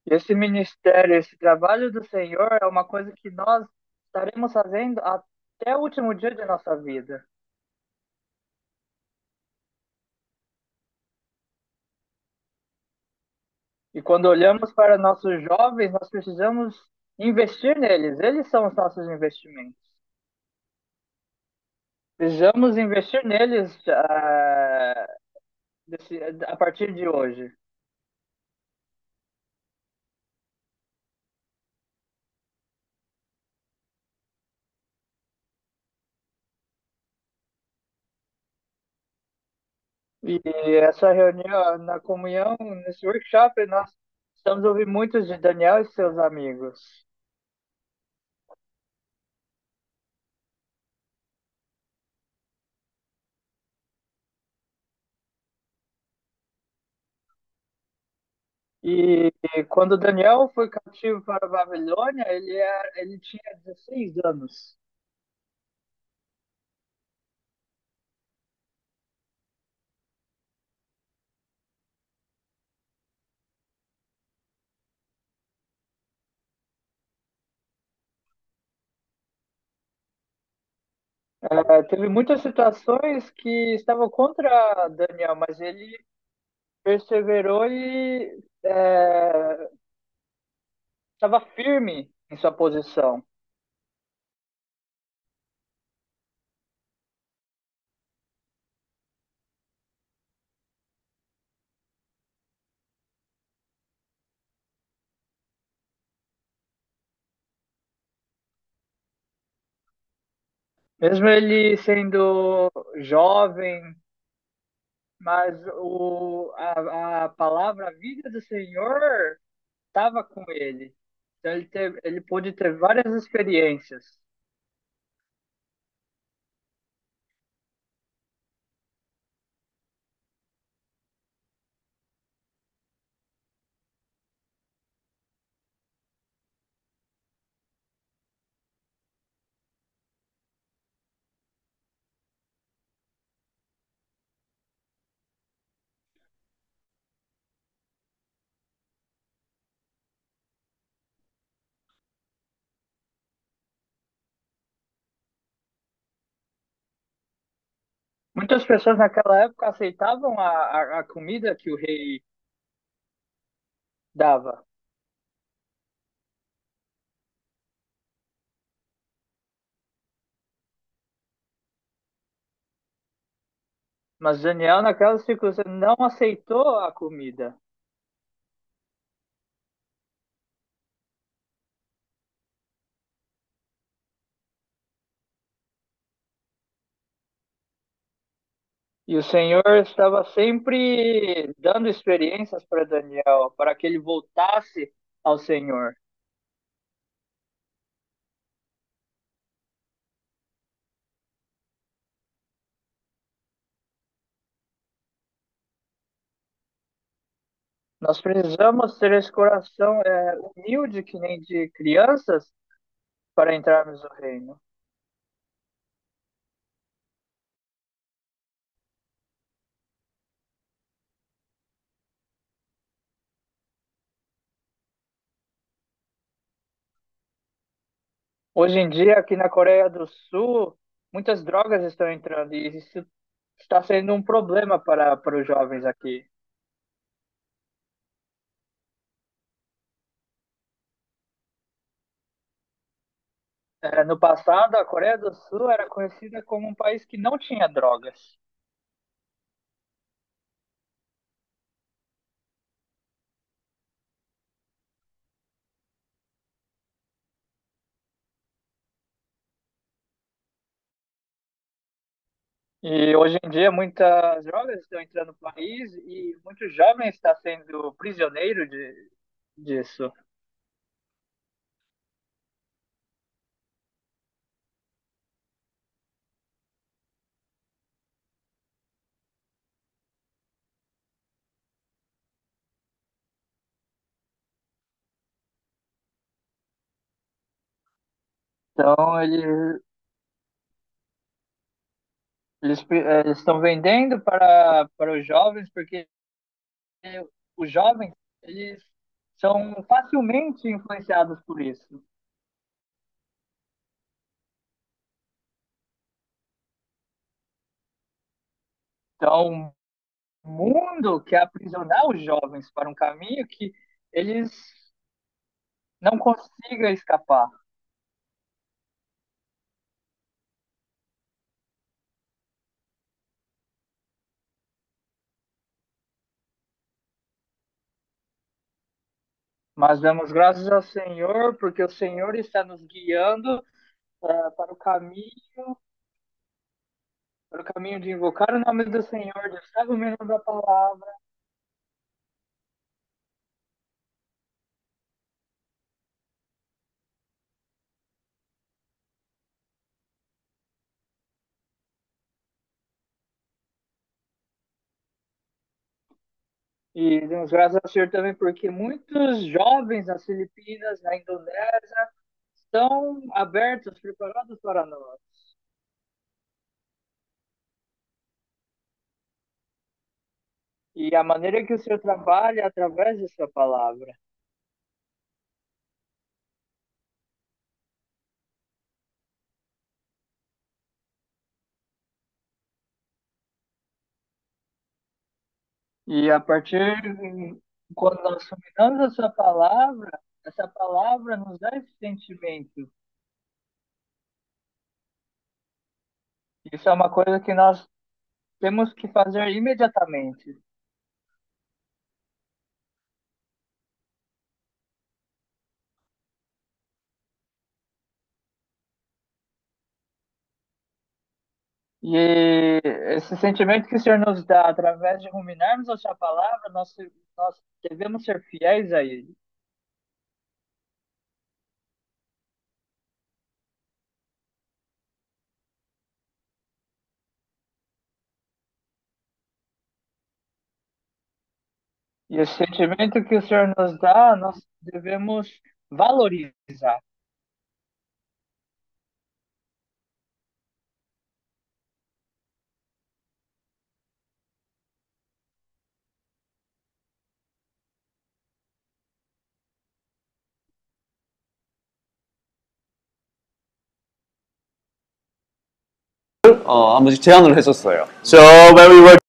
Esse ministério, esse trabalho do Senhor é uma coisa que nós estaremos fazendo até o último dia de nossa vida. E quando olhamos para nossos jovens, nós precisamos investir neles. Eles são os nossos investimentos. Precisamos investir neles ah, a partir de hoje. E essa reunião, na comunhão, nesse workshop, nós estamos ouvindo muitos de Daniel e seus amigos. E quando Daniel foi cativo para a Babilônia, ele, era, ele tinha 16 anos. É, teve muitas situações que estavam contra Daniel, mas ele perseverou e é, estava firme em sua posição. Mesmo ele sendo jovem, mas o, a, a palavra, a vida do Senhor estava com ele. Então ele, teve, ele pôde ter várias experiências. Muitas pessoas naquela época aceitavam a, a, a comida que o rei dava. Mas Daniel, naquela circunstância, não aceitou a comida. E o Senhor estava sempre dando experiências para Daniel, para que ele voltasse ao Senhor. Nós precisamos ter esse coração é, humilde, que nem de crianças, para entrarmos no reino. Hoje em dia, aqui na Coreia do Sul, muitas drogas estão entrando e isso está sendo um problema para, para os jovens aqui. É, no passado, a Coreia do Sul era conhecida como um país que não tinha drogas. E hoje em dia muitas drogas estão entrando no país e muitos jovens estão sendo prisioneiros de, disso. Então eles, eles, eh, eles estão vendendo para, para os jovens porque os jovens eles são facilmente influenciados por isso. Então, o mundo quer aprisionar os jovens para um caminho que eles não consigam escapar. Mas damos graças ao Senhor, porque o Senhor está nos guiando eh, para o caminho, para o caminho de invocar o nome do Senhor, de estar dominando a palavra. E damos graças ao Senhor também porque muitos jovens nas Filipinas, na Indonésia, estão abertos, preparados para nós. E a maneira que o Senhor trabalha é através da sua palavra. E a partir quando nós dominamos a sua palavra, essa palavra nos dá esse sentimento. Isso é uma coisa que nós temos que fazer imediatamente. E esse sentimento que o Senhor nos dá através de ruminarmos a sua palavra, nós, nós devemos ser fiéis a Ele. E esse sentimento que o Senhor nos dá, nós devemos valorizar. 어, 한번 제안을 했었어요. So when we were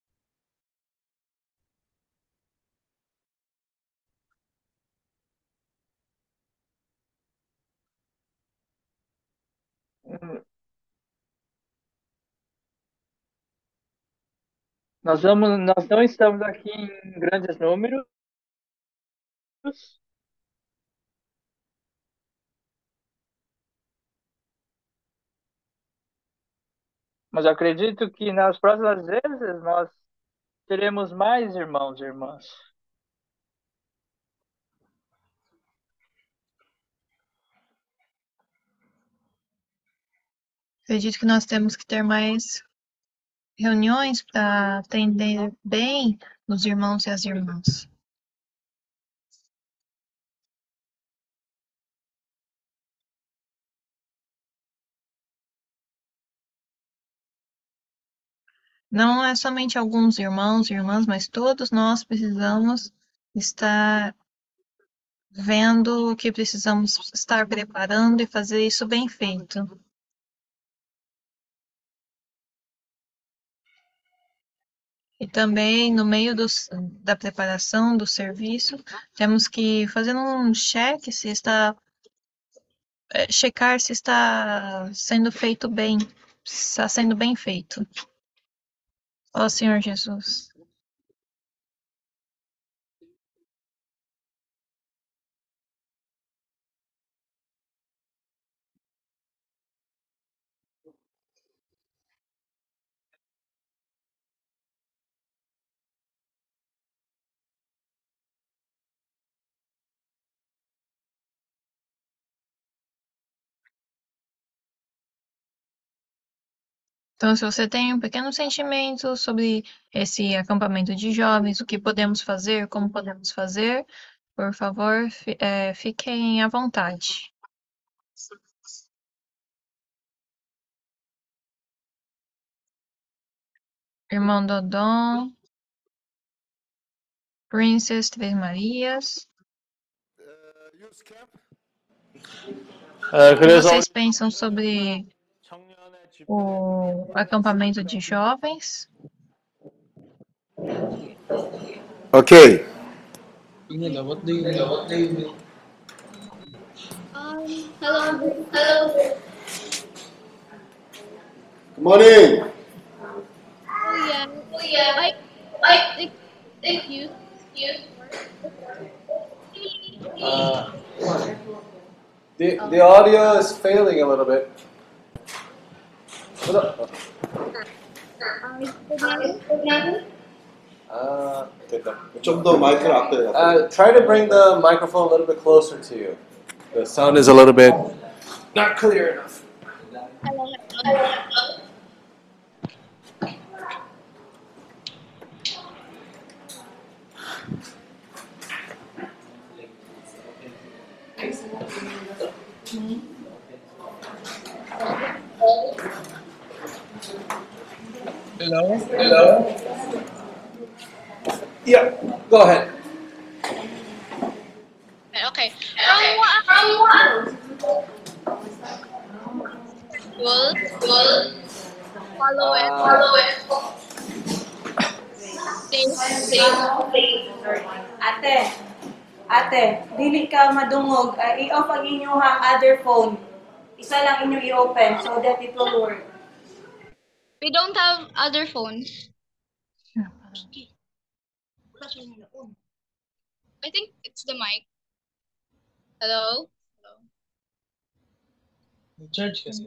Nós vamos, nós não estamos aqui em grandes números. Mas acredito que nas próximas vezes nós teremos mais irmãos e irmãs. Acredito que nós temos que ter mais reuniões para atender bem os irmãos e as irmãs. Não é somente alguns irmãos e irmãs, mas todos nós precisamos estar vendo o que precisamos estar preparando e fazer isso bem feito. E também, no meio dos, da preparação do serviço, temos que fazer um cheque se está. eh, checar se está sendo feito bem, se está sendo bem feito. Ó Senhor Jesus. Então, se você tem um pequeno sentimento sobre esse acampamento de jovens, o que podemos fazer, como podemos fazer, por favor, é, fiquem à vontade. Irmão Dodon, Princess Três Marias. Uh, o que vocês pensam sobre o acampamento de jovens. Okay. Hello, hello. Good morning. Oh yeah, oh yeah. I, I, thank you, you. Uh, the the audio is failing a little bit. Uh, uh, try to bring the microphone a little bit closer to you. The sound is a little bit not clear enough. Hello? Hello? Yeah, go ahead. Okay. From what? From what? School. School. Follow it. Follow it. Stay. Stay. Ate, ate, dili ka madungog. Ah, i-off ang inyong other phone. Isa lang inyong i-open so that it will work. We don't have other phones. I think it's the mic. Hello? Hello? Charge kasi.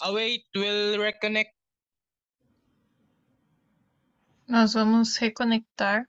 Ah, wait, we'll reconnect. Nós vamos reconectar.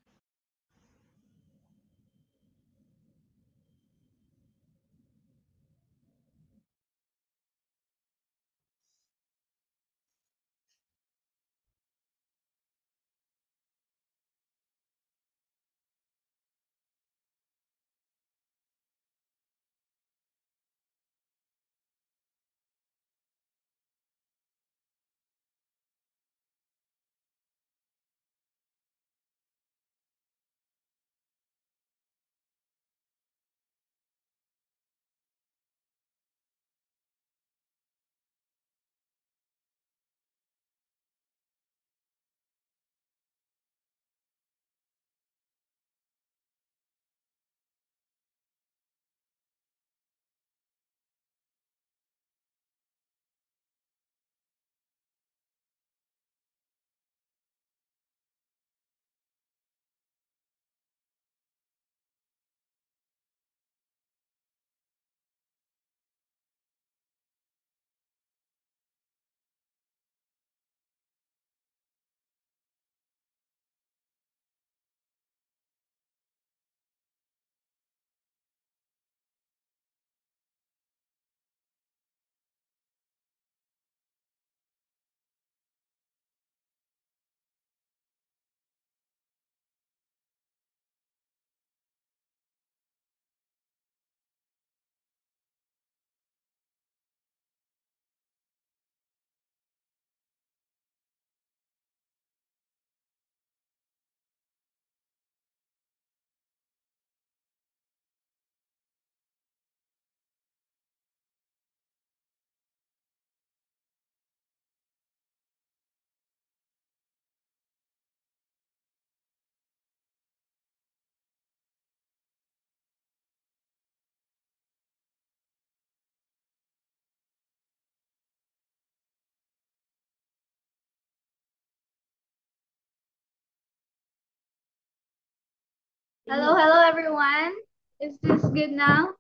Hello, hello everyone. Is this good now?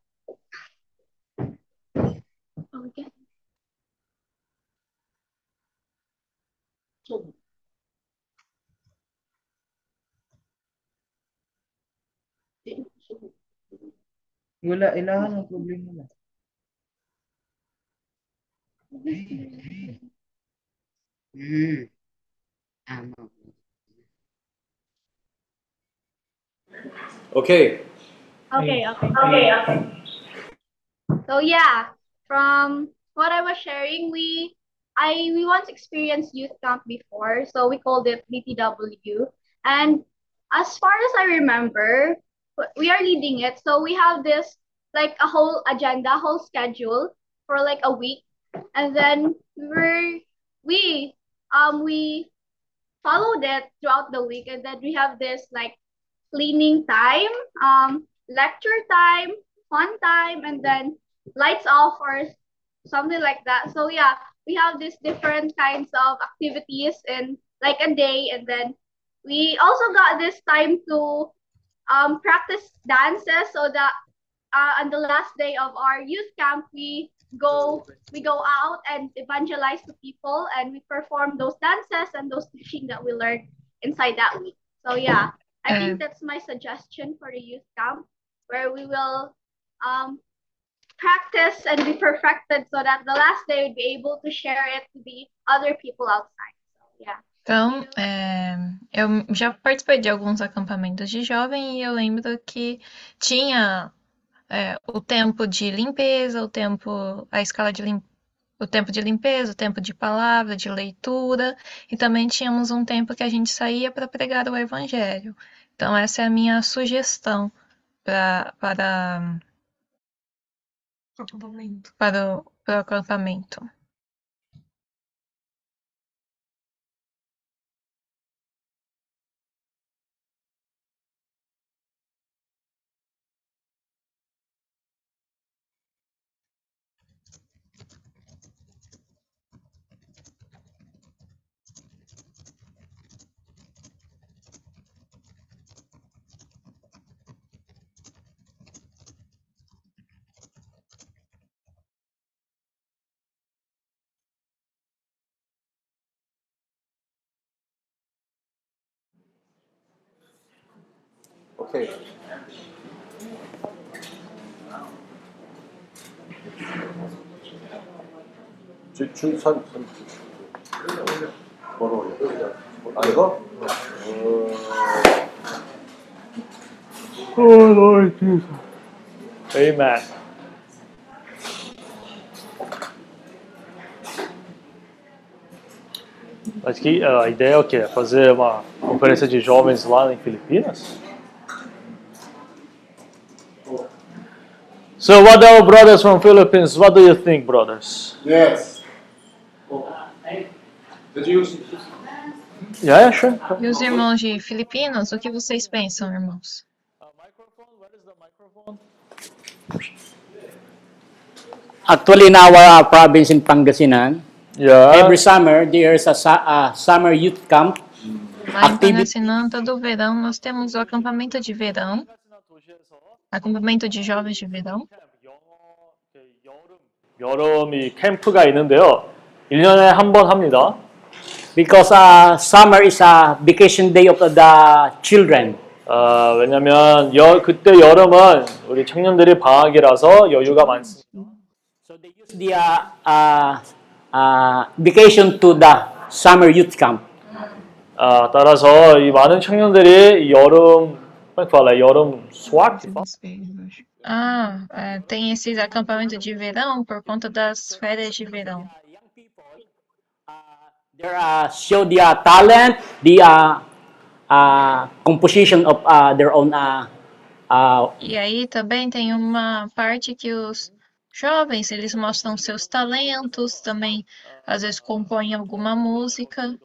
Okay. Wala, ilahan ang problema na. Hmm. Tama. Okay. Okay, okay. Okay, okay. So yeah, from what I was sharing, we I we once experienced youth camp before, so we called it BTW. And as far as I remember, we are leading it. So we have this like a whole agenda, whole schedule for like a week. And then we're we um, we followed it throughout the week, and then we have this like cleaning time, um, lecture time, fun time, and then lights off or something like that. So yeah, we have these different kinds of activities in like a day, and then we also got this time to um, practice dances so that uh, on the last day of our youth camp we go we go out and evangelize to people and we perform those dances and those teaching that we learned inside that week. So yeah i think that's my suggestion for the youth camp where we will um, practice and be perfected so that the last day we'd be able to share it to the other people outside. So yeah. Então, é, eu já participei de alguns acampamentos de jovem e eu lembro que tinha é, o tempo de limpeza, o tempo, a escala de lim, o tempo de limpeza, o tempo de palavra, de leitura, e também tínhamos um tempo que a gente saía para pregar o evangelho. Então, essa é a minha sugestão pra, para, para o, para o acampamento. Okay. 주, 주, 선, 선. 뭐로 올려? 아, 이거? Oh Lord Jesus. Amen. Acho que a ideia é o quê? Fazer uma conferência de jovens lá em Filipinas? So what our brothers from Philippines, what do you think, brothers? Yes. Yeah, sure. E os irmãos de Filipinas, o que vocês pensam, irmãos? Actually, in our uh, province in Pangasinan, Yeah. every summer there's a su- uh, summer youth camp. Lá em Pangasinan, todo verão, nós temos o acampamento de verão, acampamento de jovens de verão. 여름이 캠프가 있는데요. 1년에 한 번 합니다. Because uh, summer is a vacation day of the children. 아, 왜냐면 여, 그때 여름은 우리 청년들이 방학이라서 여유가 많습니다. The uh, uh, uh, vacation to the summer youth camp. 아, 따라서 이 많은 청년들이 이 여름 Como é que fala? É Yoram Swak? Ah, é, tem esses acampamentos de verão por conta das férias de verão. There are uh, show the uh, talent, the uh, uh, composition of uh, their own. Uh, uh... E aí também tem uma parte que os jovens eles mostram seus talentos, também às vezes compõem alguma música.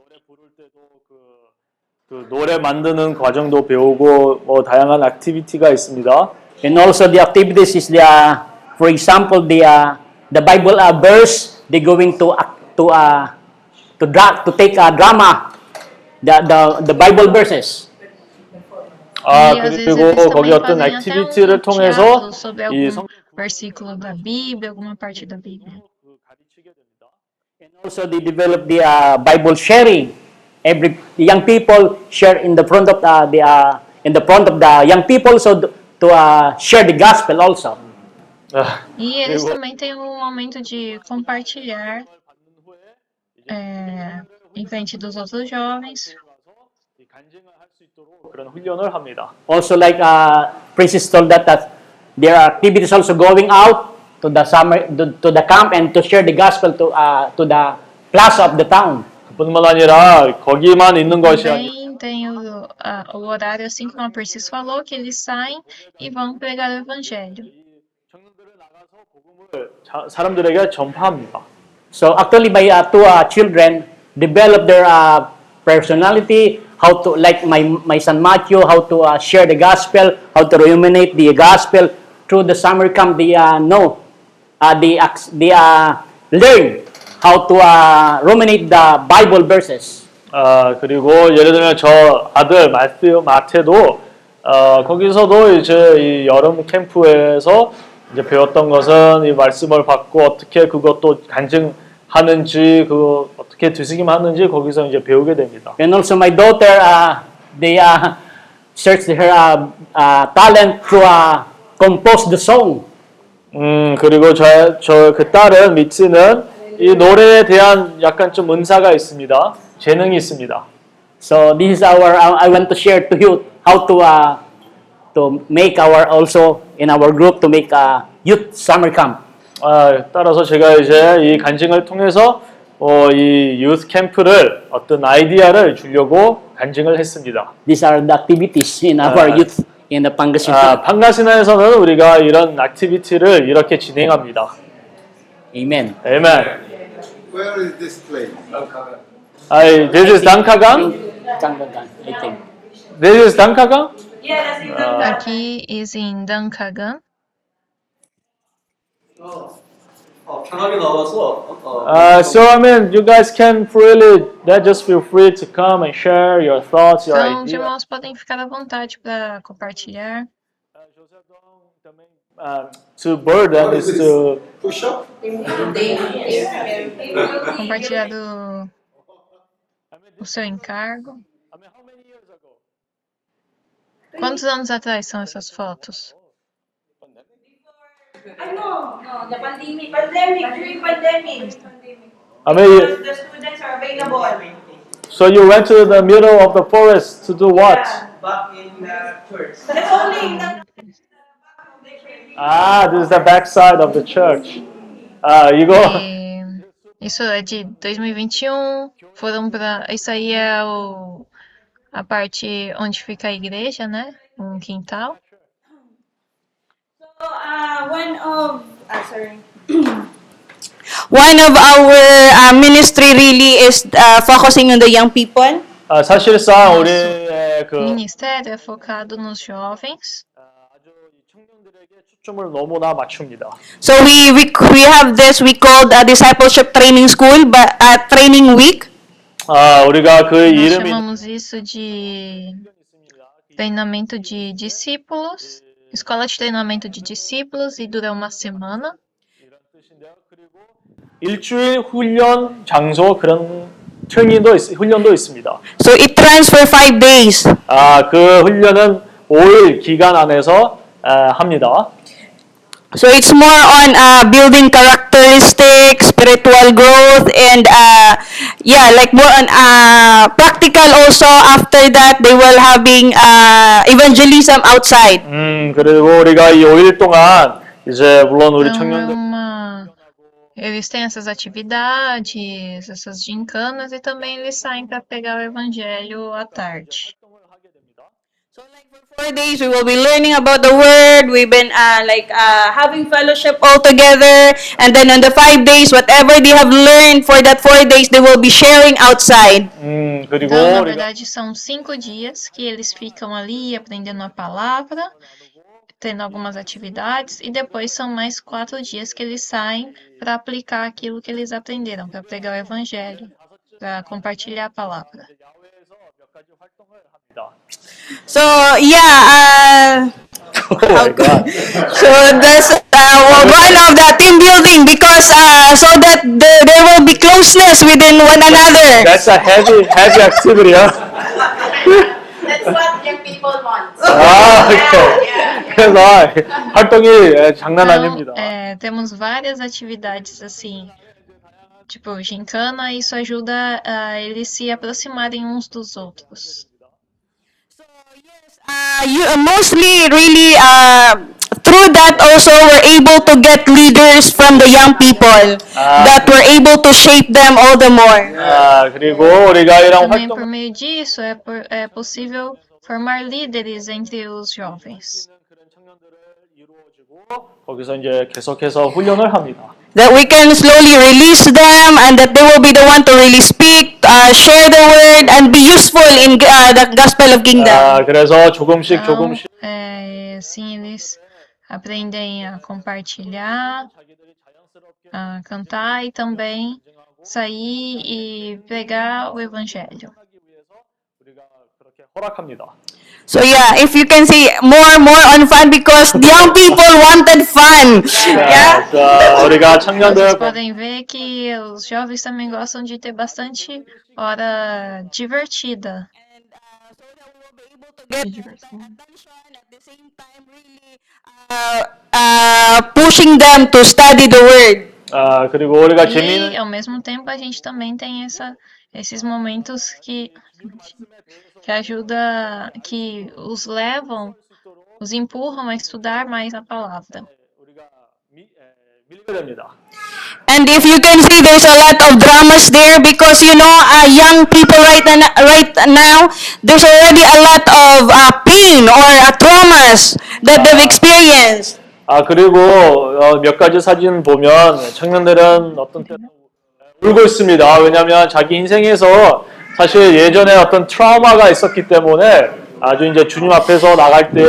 그 노래 만드는 과정도 배우고 뭐 다양한 액티비티가 있습니다. And also the activities is the, uh, for example, the uh, the Bible uh, verse. They going to act- to uh, to dra- to take a drama, the the the Bible verses. 아, E 그리고 거기 어떤 액티비티를 um 통해서 이 성, versículo da Bíblia, alguma parte da Bíblia. Also, they develop the uh, Bible sharing. Every the young people share in the front of the, the uh, in the front of the young people, so th- to uh, share the gospel also. E eles Eu- também têm um momento de compartilhar é, em frente dos outros jovens. 그런 훈련을 합니다. Also, like uh, Princess told that, that there are activities also going out to the summer to, to the camp and to share the gospel to uh, to the plaza of the town. 그뿐만 아니라 거기만 있는 것이 아니라 Também tem o, a- o horário, assim como a Persis falou, que eles saem e vão pregar o evangelho. 자- 사람들에게 전파합니다. So actually, my uh, two uh, children, develop their uh, personality, how to like my my son Matthew, how to uh, share the gospel, how to ruminate the gospel through the summer camp. They uh, know, uh, they ac- they uh, learn how to uh, ruminate the Bible verses. 아, 그리고 예를 들면 저 아들 마테오, 마테도 어, 거기서도 이제 이 여름 캠프에서 이제 배웠던 것은 이 말씀을 받고 어떻게 그것도 간증하는지 그 어떻게 되새김하는지 거기서 이제 배우게 됩니다. And also my daughter, uh, they uh, searched her uh, uh, talent to uh, compose the song. 음, 그리고 저, 저 그 딸은 미츠는 이 노래에 대한 약간 좀 은사가 있습니다. 재능이 있습니다. So this is our. uh, I want to share to you how to uh, to make our also in our group to make a youth summer camp. 아, 따라서 제가 이제 이 간증을 통해서 어, 이 유스 캠프를 어떤 아이디어를 주려고 간증을 했습니다. These are the activities in our 아, youth in the Pangasinan. 아, 판가시나에서는 우리가 이런 액티비티를 이렇게 진행합니다. Amen. Amen. Where is this place? I, this is Dankagang? Dankagang, I think. This is Dankagang? Yeah, that's in uh, Aqui is in Dankagang. Uh, so I mean, you guys can freely, that just feel free to come and share your thoughts, your então, ideas. Os irmãos podem ficar à vontade para compartilhar. Uh, José Dom também. Uh, to burden is to push up. Compartilhar do, o seu encargo. Quantos anos atrás são essas fotos? Pandemic. Pandemic, during pandemic. I mean, the students are available. so you went to the middle of the forest to do what? back in the church. That's only the Ah, this is the backside of the church. Ah, 이거 E isso é de 2021. Foram para. Isso aí é o, a parte onde fica a igreja, né? Um quintal. So, uh, one of, ah, sorry. One of our uh, ministry really is uh, focusing on the young people. 아, 사실상 우리의 O 그 ministério é focado nos jovens. 초점을 너무나 맞춥니다. So we we, we have this we called a discipleship training school, but uh, training week. 아, 우리가 그 Nós 이름이 chamamos isso de treinamento de discípulos, escola de treinamento de discípulos e dura uma semana. 일주일 훈련 장소 그런 트레이닝도 있, 훈련도 있습니다. So it runs for five days. 아, 그 훈련은 5일 기간 안에서 아, 합니다. So it's more on uh, building characteristics, spiritual growth, and uh, yeah, like more on uh, practical. Also after that, they will having uh, evangelism outside. 음, 그리고 우리가 이 5일 동안 이제 물론 우리 Então é 청년들 uma. Eles têm essas atividades, essas gincanas, e também eles saem para pegar o evangelho à tarde. So like for four days, we will be learning about the word. We've been uh, like uh, having fellowship all together, and then on the five days, whatever they have learned for that four days, they will be sharing outside. Hum, então, na verdade, são cinco dias que eles ficam ali aprendendo a palavra, tendo algumas atividades, e depois são mais quatro dias que eles saem para aplicar aquilo que eles aprenderam, para pregar o evangelho, para compartilhar a palavra. So yeah, uh, Oh God. so that's uh, one of the team building because uh, so that the, there will be closeness within one another. That's a heavy heavy activity, huh? That's what young people want. 아, 오케이. 그래서 활동이 예, 장난 Então, 아닙니다. é, temos várias atividades assim, tipo gincana, e isso ajuda a eles se aproximarem uns dos outros. Uh, you uh, mostly really uh, through that also we're able to get leaders from the young people Ah. that we're able to shape them all the more. 아, 그리고 우리가 이런 Também 활동 por meio disso é, por- é possível formar líderes entre os jovens. 거기서 이제 계속해서 훈련을 합니다. that we can slowly release them and that they will be the one to really speak, uh, share the word, and be useful in uh, the gospel of kingdom. 아, 그래서 조금씩 조금씩 É, assim eles aprendem a compartilhar, a cantar e também sair e pregar o evangelho. 허락합니다. So yeah, if you can see more, more on fun because the young people wanted fun. Yeah. 자, 자, 우리가 Vocês 청년들 podem ver que os jovens também gostam de ter bastante hora divertida. De diversão. Uh, uh, pushing them to study the word. 아, 그리고 우리가 E 재미있는 ao mesmo tempo a gente também tem essa, esses momentos que, que ajuda, que os levam, os empurram a estudar mais a palavra. 밀게 됩니다. And if you can see, there's a lot of dramas there because you know, uh, young people right na- right now, there's already a lot of uh, pain or uh, traumas that they've experienced. 아 그리고 어, 몇 가지 사진 보면 청년들은 어떤 때는 울고 있습니다. 왜냐하면 자기 인생에서 사실 예전에 어떤 트라우마가 있었기 때문에 아주 이제 주님 앞에서 나갈 때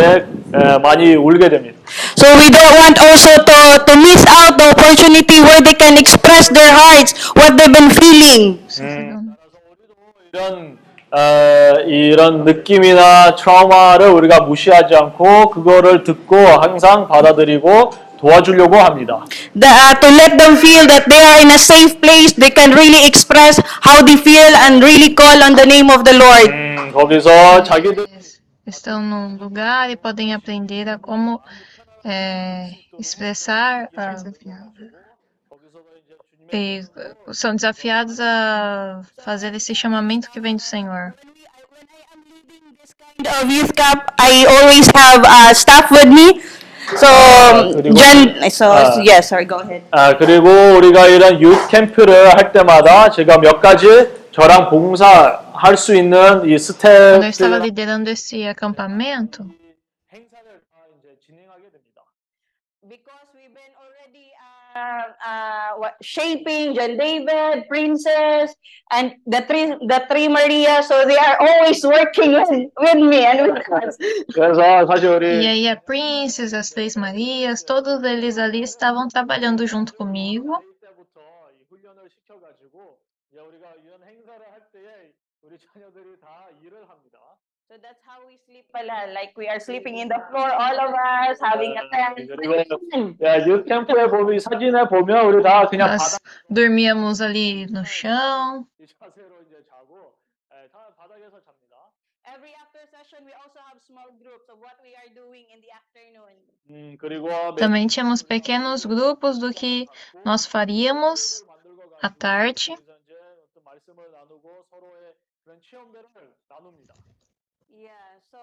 에, 많이 울게 됩니다. So we don't want also to to miss out the opportunity where they can express their hearts, what they've been feeling. 이런 어, 이런 느낌이나 트라우마를 우리가 무시하지 않고 그거를 듣고 항상 받아들이고 도와주려고 합니다. The, uh, to let them feel that they are in a safe place, they can really express how they feel and really call on the name of the Lord. 음, 거기서 자기들 Estão num lugar e podem aprender a como é, expressar. ah, e são desafiados a fazer esse chamamento que vem do Senhor. of youth camp, I always have uh, staff with me. So, 그리고- Jen, so 아. yes, sorry, go ahead. 아, 그리고 우리가 이런 유th 캠프를 할 때마다 제가 몇 가지 저랑 봉사할 수 있는 이 Quando eu estava 스텝 liderando esse acampamento, Uh, uh, what, shaping John David, Princess, and the three the three Maria. So they are always working with, with me and with us. 그래서 사실 우리 e aí a Princess, as Três Marias, todos eles ali estavam trabalhando junto comigo. 훈련을 시켜가지고 이제 우리가 이런 행사를 할 때에 우리 자녀들이 다 일을 합니다. So that's how we sleep pala. Like we are sleeping in the floor, all of us, having a tent. Nós dormíamos ali no chão. Também tínhamos pequenos grupos do que nós faríamos à tarde. Yeah, so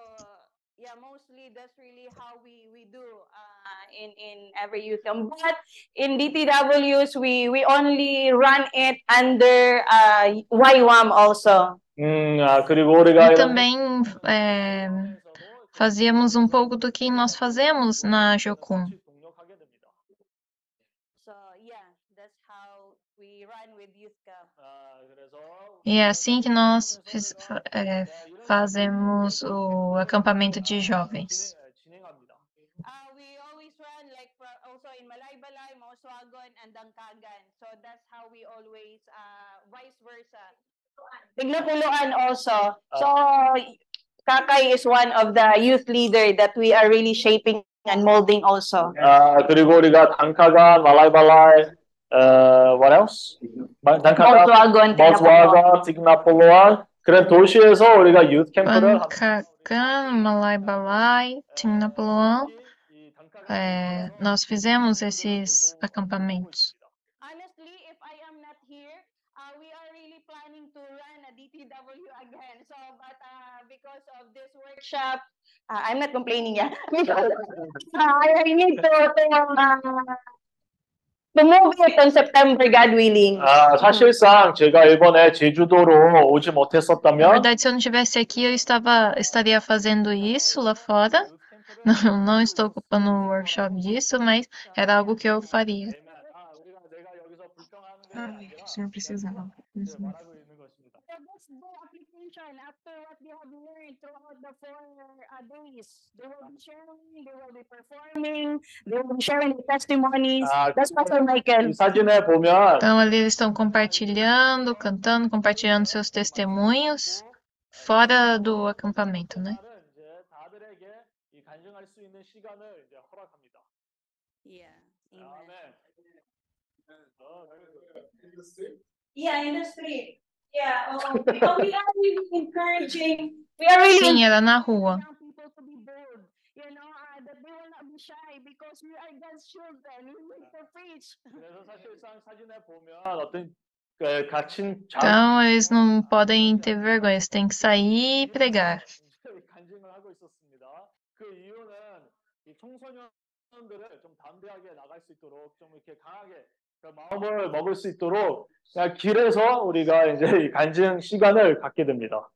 yeah, mostly that's really how we we do uh, uh in in every youth camp. But in DTWs, we we only run it under uh, YWAM also. E também é, fazíamos um pouco do que nós fazemos na Jokun. E é assim que nós fiz, é, fazemos o acampamento de jovens. Tiglapuloan also. So, Kakay is one of the youth leader that we are really shaping and molding also. Uh, Turigori got Ankagan, Malay Balay, what else? Dankata, Volkswagen, Tignapuloan. 그런 도시에서 우리가 유th 캠프를 Pancacan, Malaibalai, Tinapoloan, é, nós fizemos esses acampamentos. Honestly, if I am not here, uh, we are really planning to run a DTW again. So, but uh, because of this workshop, uh, I'm not complaining, yeah. Because uh, I I need to to, uh, to move it on September, God willing. 아, 사실상 제가 이번에 제주도로 오지 Na 못했었다면 verdade, se eu não estivesse aqui, eu estava, estaria fazendo isso lá fora. Não, não estou ocupando o workshop disso, mas era algo que eu faria. Ai, o senhor precisava. mesmo. That's the application after what they have learned throughout the four uh, days. They will be sharing, they will be performing, they will be sharing the testimonies. Ah, That's Pastor Michael. 이 사진에 보면 Então ali eles estão compartilhando, cantando, compartilhando seus testemunhos fora do acampamento, né? 이제 다들에게 이 간증할 수 있는 시간을 이제 허락합니다. Yeah. 아멘. Yeah, in the street. Sim, era na rua. Então, eles não podem ter vergonha, eles têm que sair e pregar. 마음을 먹을 수 있도록 길에서 우리가 이제 간증 시간을 갖게 됩니다.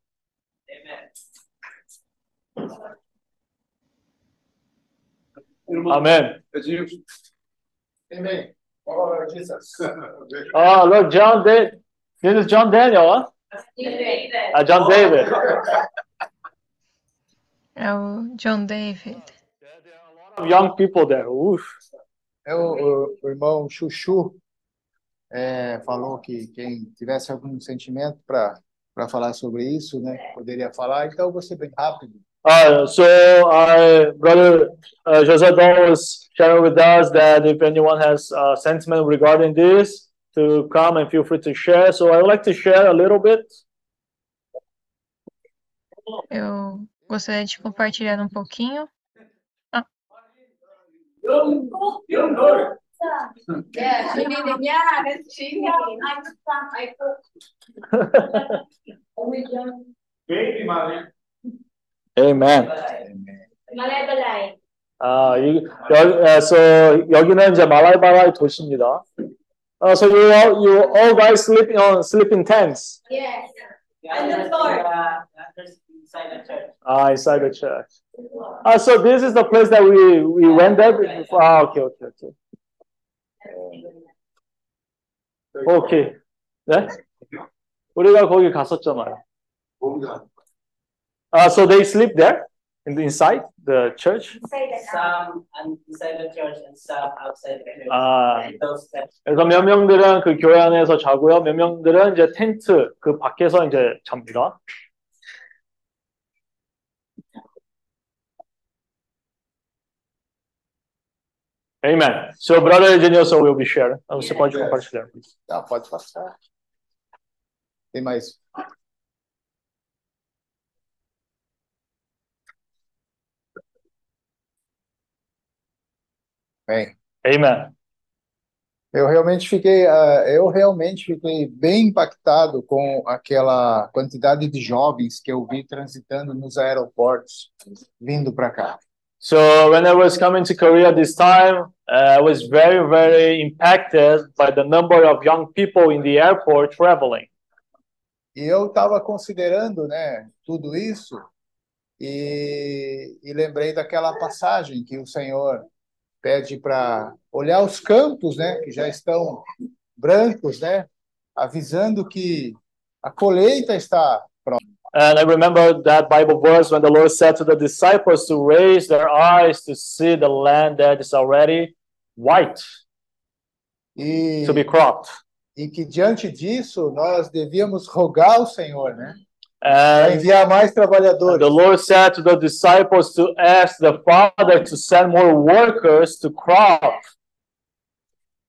아멘. Amen. Oh, Jesus. oh, look, John David. This is John Daniel, huh? David. Uh, John David. Oh, John David. Yeah, there are a lot of young people there. Oof. É o, o- o irmão Chuchu é, falou que quem tivesse algum sentimento para para falar sobre isso, né, poderia falar. Então, eu vou ser bem rápido. Uh, so our brother uh, Jose Don was sharing with us that if anyone has uh, sentiment regarding this, to come and feel free to share. So I would like to share a little bit. Eu gostaria de compartilhar um pouquinho. Ah, Yeah, she did it. Yeah, that's she did it. I Baby, Maria. Amen. Malay 아, 이, 여, 아, so 여기는 이제 말라이바라의 도시입니다. Uh, so you all, you all guys sleep on sleep in tents. Yes. And the floor. Ah, inside the church. Ah, so this is the place that we we went there. before. Ah, okay, okay, okay. 오케이. 네? 우리가 거기 갔었잖아요. Ah, so they sleep there in the inside the church. Some inside the church and some outside the church. 아, 그래서 몇 명들은 그 교회 안에서 자고요. 몇 명들은 이제 텐트 그 밖에서 이제 잡니다. Amen. So brother Genilson will be sharing. Ah, Você pode Yes. compartilhar. Tá, pode passar. Tem mais. Bem, Amen. eu realmente fiquei, ah, eu realmente fiquei bem impactado com aquela quantidade de jovens que eu vi transitando nos aeroportos vindo para cá. So when I was coming to Korea this time, uh, I was very, very impacted by the number of young people in the airport traveling. E eu estava considerando, né, tudo isso e, e lembrei daquela passagem que o Senhor pede para olhar os campos, né, que já estão brancos, né, avisando que a colheita está pronta. And I remember that Bible verse when the Lord said to the disciples to raise their eyes to see the land that is already white E, to be cropped. e que diante disso nós devíamos rogar ao Senhor, né, And enviar mais trabalhadores. the Lord said to the disciples to ask the Father to send more workers to crop.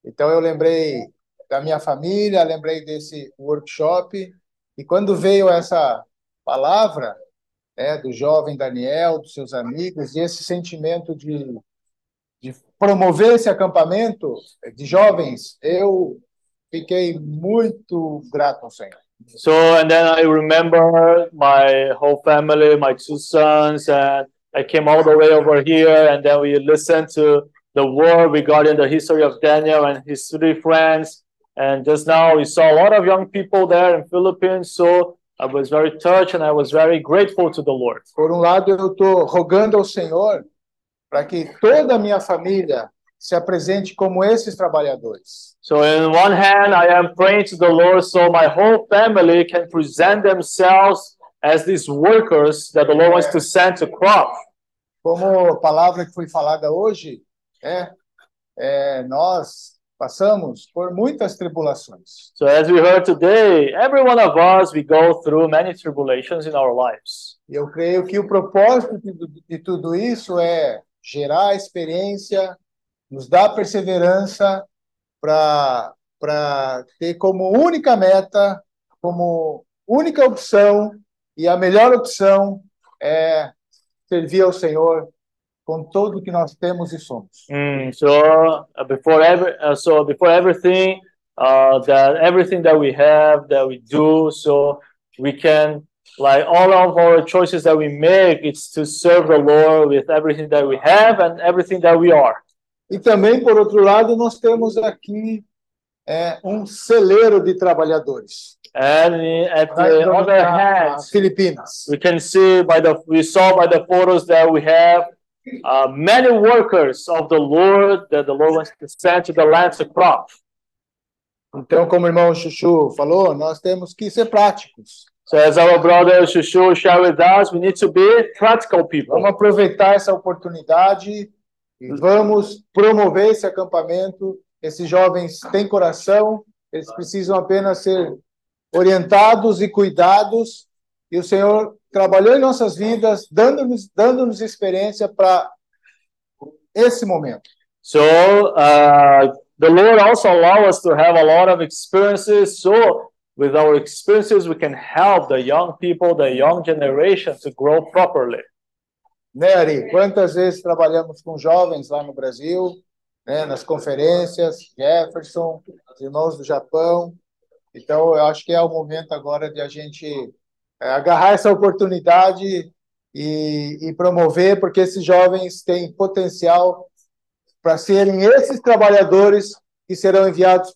Então eu lembrei da minha família, lembrei desse workshop, e quando veio essa palavra, né, do jovem Daniel, dos seus amigos, e esse sentimento de, de promover esse acampamento de jovens, eu fiquei muito grato ao Senhor. So, and then I remember my whole family, my two sons, and I came all the way over here, and then we listened to the word regarding the history of Daniel and his three friends. And just now we saw a lot of young people there in Philippines, so I was very touched and I was very grateful to the Lord. Por um lado, eu estou rogando ao Senhor para que toda a minha família se apresente como esses trabalhadores. So in one hand, I am praying to the Lord so my whole family can present themselves as these workers that the Lord wants to send to crop. Como a palavra que foi falada hoje, é, é, nós passamos por muitas tribulações. So as we heard today, every one of us, we go through many tribulations in our lives. E eu creio que o propósito de, tudo isso é gerar experiência, nos dar perseverança para para ter como única meta, como única opção e a melhor opção é servir ao Senhor com tudo que nós temos e somos. Mm, so uh, before every, uh, so before everything, uh, that everything that we have, that we do, so we can like all of our choices that we make, it's to serve the Lord with everything that we have and everything that we are. E também, por outro lado, nós temos aqui é, um celeiro de trabalhadores. And at the other hand, Filipinas. we can see by the we saw by the photos that we have uh, many workers of the Lord that the Lord wants to send to the land to crop. Então, como o irmão Chuchu falou, nós temos que ser práticos. So as our brother Shushu shared with us, we need to be practical people. Vamos aproveitar essa oportunidade e vamos promover esse acampamento. Esses jovens têm coração, eles precisam apenas ser orientados e cuidados. E o Senhor trabalhou em nossas vidas, dando-nos dando-nos experiência para esse momento. So uh, the Lord also allow us to have a lot of experiences. So with our experiences, we can help the young people, the young generation to grow properly. Né, Ari? Quantas vezes trabalhamos com jovens lá no Brasil, né, nas conferências, Jefferson, os irmãos do Japão. Então, eu acho que é o momento agora de a gente é, agarrar essa oportunidade e, e promover, porque esses jovens têm potencial para serem esses trabalhadores que serão enviados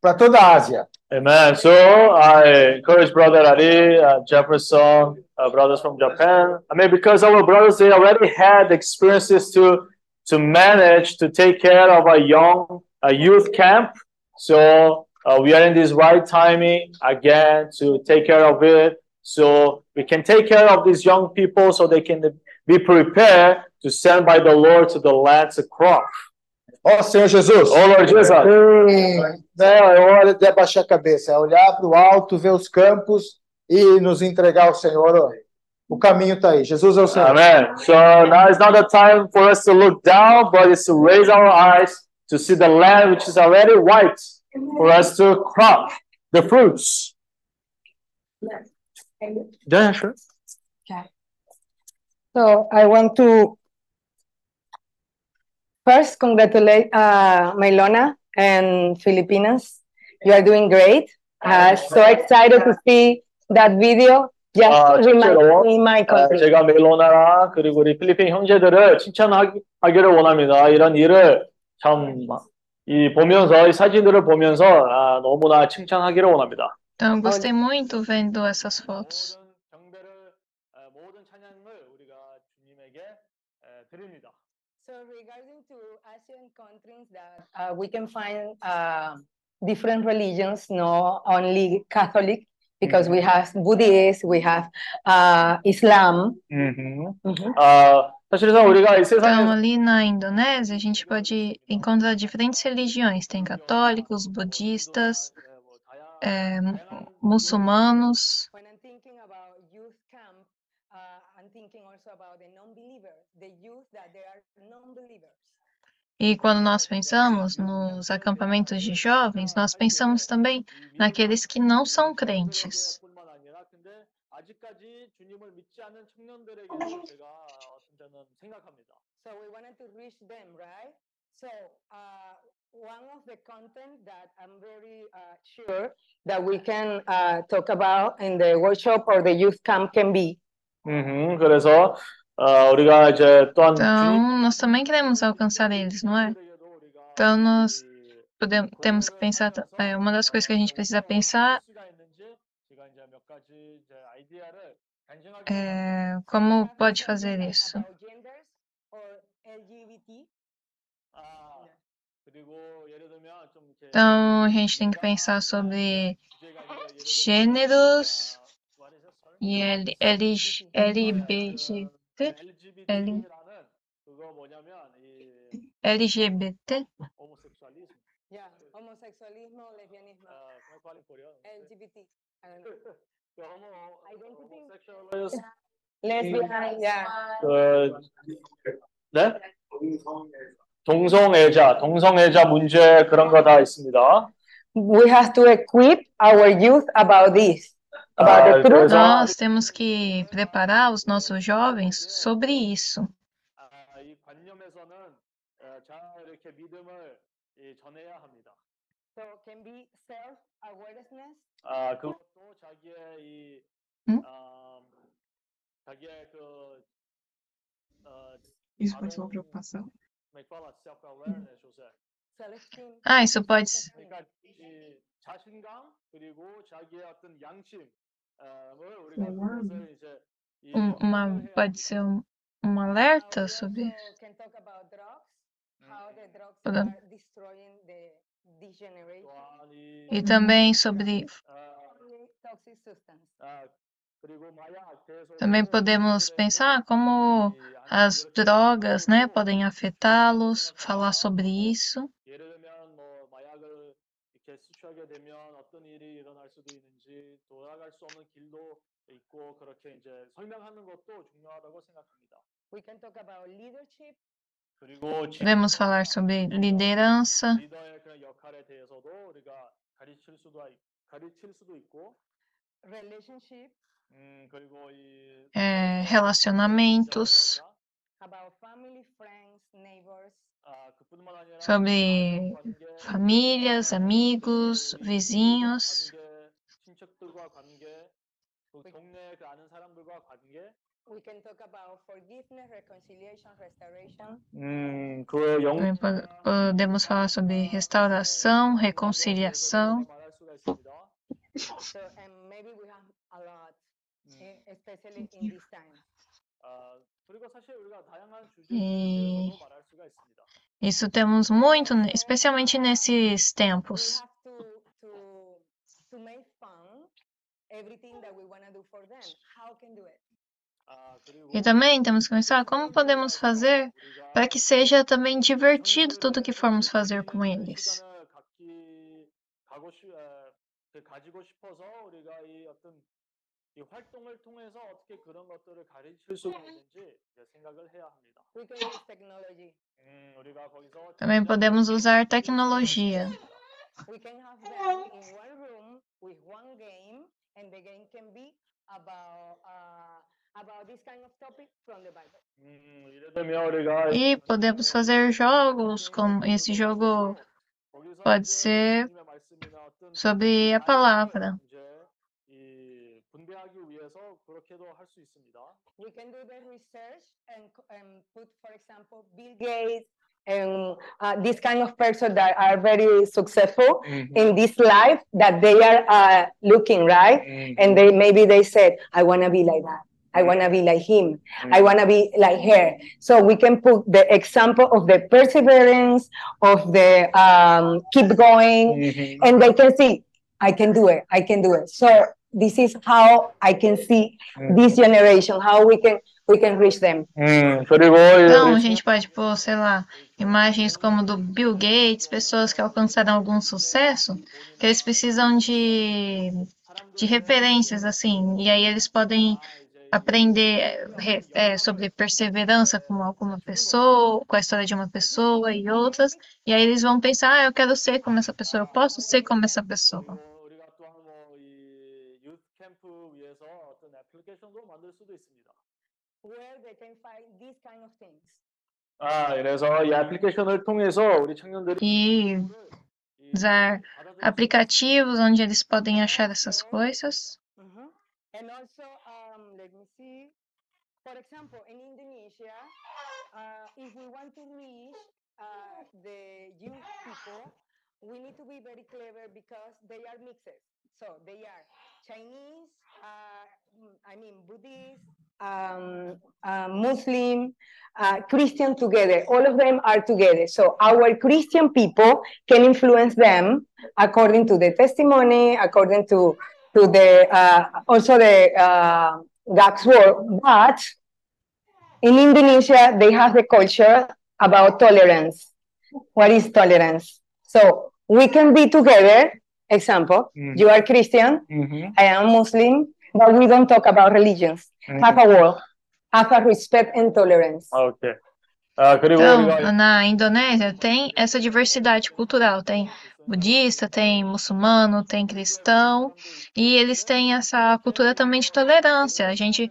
para toda a Ásia. Amen. So I encourage Brother Ari, uh, Jefferson, uh, brothers from Japan. I mean, because our brothers they already had experiences to to manage to take care of a young a youth camp. So uh, we are in this right timing again to take care of it. So we can take care of these young people so they can be prepared to send by the Lord to the land to crop. Ó Senhor Jesus. Oh Lord Jesus. Tem, né, é hora de abaixar a cabeça, é olhar para o alto, ver os campos e nos entregar ao Senhor. O caminho está aí. Jesus é o Senhor. Amen. So now is not the time for us to look down, but it's to raise our eyes to see the land which is already white for us to crop the fruits. Yeah, sure. So I want to first congratulate uh, Mailona and Filipinas. You are doing great. Uh, so excited to see that video. Just 아, remind 실제로 me my 아, country. 제가 멜로나랑 그리고 우리 필리핀 형제들을 칭찬하기를 원합니다. 이런 일을 참 이 보면서 이 사진들을 보면서 아, 너무나 칭찬하기를 원합니다. Então, eu gostei muito vendo essas fotos. So regarding to Asian countries that uh, we can find uh, different religions, no only Catholic, because we have Buddhist, we have uh, Islam. 아, 사실상 우리가 이 세상에 Então, ali na Indonésia, a gente pode encontrar diferentes religiões. Tem católicos, budistas, mu- muçulmanos. E quando nós pensamos nos acampamentos de jovens, nós pensamos também naqueles que não são crentes. 아직까지 주님을 믿지 않는 청년들에게도 제가 어떤 저는 생각합니다. So we wanted to reach them, right? So uh, one of the content that I'm very uh, sure that we can uh, talk about in the workshop or the youth camp can be 음흠, 그래서 어, 우리가 이제 또한 Então, nós também queremos alcançar eles, não é? Então, nós podemos, temos que pensar, ta- é, uma das coisas que a gente precisa pensar é, como pode fazer isso? Então, a gente tem que pensar sobre gêneros e L, L, LGBT, L, LGBT. Homossexualismo, lesbianismo. Ah, é LGBT. I don't know. Identity. Lesbian, yeah. 그, 네? 동성애자, 동성애자 문제 그런 거 다 있습니다. We have to equip our youth about this, about Ah, the truth. Nós temos que preparar os nossos jovens sobre isso. 아, 이 관념에서는 어, 잘 이렇게 믿음을 이, 전해야 합니다. So can be self-awareness. 아, 그것도 자기의 이 응? 어, 자기의 그 어, Isso pode ser uma preocupação. como é que fala? self-awareness, José. Self-esteem. Ah, isso pode ser. 그러니까 이 자신감 그리고 자기의 어떤 양심을 우리가 그것을 이제 이 Um- uma, pode ser um, um alerta sobre Also e também sobre. Também podemos pensar como as drogas né, podem afetá-los, falar sobre isso. Devemos falar sobre liderança. É, relacionamentos, sobre famílias, amigos, vizinhos we can talk about forgiveness, reconciliation, restoration. Hum, Podemos falar sobre restauração, reconciliação. So, and maybe we have a lot, eh, especially in this time. E isso temos muito, especialmente nesses tempos. To, e também temos que pensar como podemos fazer para que seja também divertido tudo que formos fazer com eles. Também podemos usar tecnologia. about this kind of topic from the Bible. E podemos fazer jogos como esse jogo pode ser sobre a palavra. We can do the research and, and put, for example, Bill Gates and uh, this kind of person that are very successful mm-hmm. in this life that they are uh, looking right, mm-hmm. and they maybe they said, "I want to be like that." I want to be like him. I want to be like her. So we can put the example of the perseverance, of the um, keep going, mm-hmm. and they can see, I can do it. I can do it. So this is how I can see mm. this generation, how we can we can reach them. Então, a gente pode pôr, sei lá, imagens como do Bill Gates, pessoas que alcançaram algum sucesso, que eles precisam de, de referências, assim, e aí eles podem aprender é, sobre perseverança com alguma pessoa, com a história de uma pessoa e outras, e aí eles vão pensar, ah, eu quero ser como essa pessoa, eu posso ser como essa pessoa. E usar aplicativos onde eles podem achar essas coisas. And also, um, let me see. For example, in Indonesia, uh, if we want to reach uh, the young people, we need to be very clever because they are mixes. So they are Chinese, uh, I mean Buddhist, um, uh, Muslim, uh, Christian together. All of them are together. So our Christian people can influence them according to the testimony, according to to the uh, also the uh, GAG's world, but in Indonesia they have the culture about tolerance. What is tolerance? So we can be together. Example: mm. you are Christian, mm-hmm. I am Muslim, but we don't talk about religions. Mm-hmm. Have a war, have a respect and tolerance. Okay. Então, na Indonésia tem essa diversidade cultural, tem budista, tem muçulmano, tem cristão, e eles têm essa cultura também de tolerância. A gente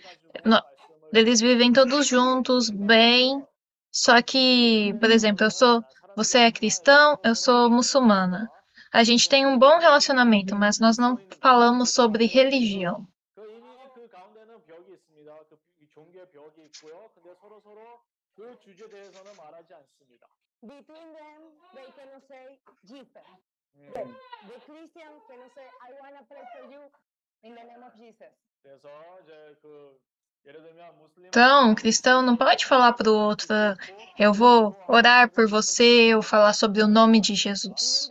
eles vivem todos juntos, bem. Só que, por exemplo, eu sou, você é cristão, eu sou muçulmana. A gente tem um bom relacionamento, mas nós não falamos sobre religião. 그 이미 그 가운데는 벽이 있습니다. 그 이 종교의 벽이 있고요. 근데 서로 서로 그 주제에 대해서는 말하지 않습니다. Between them, they cannot say Jesus. 음. The, the Christian cannot say, I want to pray for you in the name of Jesus. 그래서 이제 그 예를 들면 무슬림 Então, o cristão não pode falar para o outro, eu vou orar por você ou falar sobre o nome de Jesus.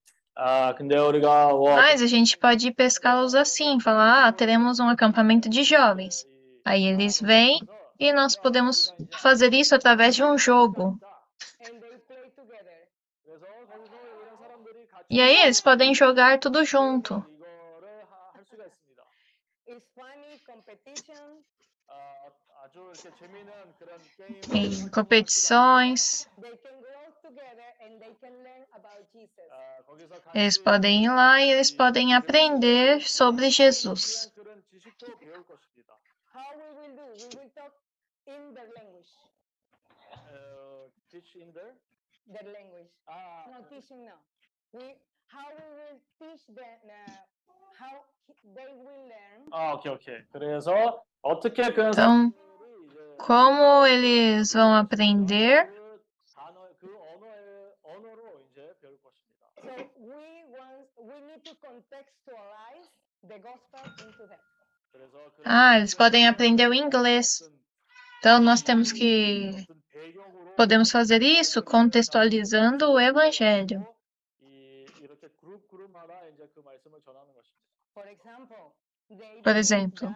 Mas a gente pode pescá-los assim, falar, ah, teremos um acampamento de jovens. Aí eles vêm e nós podemos fazer isso através de um jogo. E aí eles podem jogar tudo junto. Em competições. Eles podem ir lá e eles podem aprender sobre Jesus. Ah, ok, ok. Então, como eles vão aprender? We need to contextualize the gospel into them. Ah, eles podem aprender o inglês. Então nós temos que podemos fazer isso contextualizando o evangelho. Por exemplo,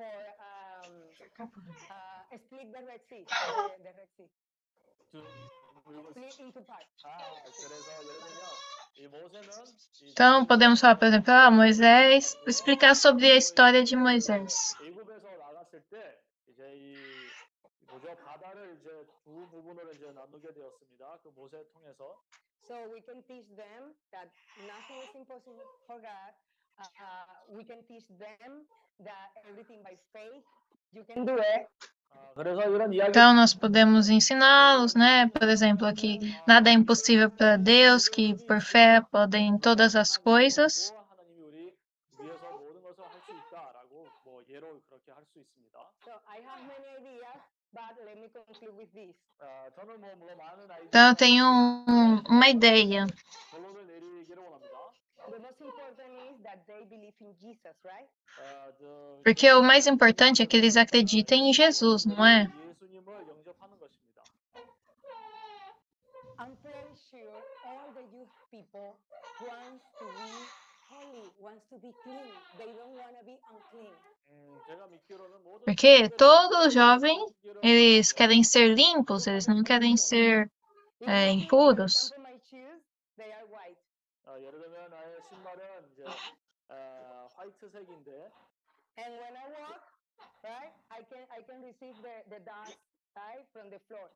for um, uh, split the Red Sea. The, the Red sea. Então, podemos falar, por exemplo, ah, Moisés, explicar sobre a história de Moisés. So we can teach them that nothing is impossible for God Uh, we can teach them that everything by faith you can do it. Então, nós podemos ensiná-los, né? Por exemplo, aqui, nada é impossível para Deus, que por fé podem todas as coisas. Então, eu tenho uma ideia. Ah, Porque o mais importante é que eles acreditem em Jesus, não é? Porque todos os jovens eles querem ser limpos, eles não querem ser é, impuros. My shoes, they are white. 아, 예를 들면 나의 신발은 이제 어, 화이트색인데 And when I walk, right, I can I can receive the, the dust, right, from the floor.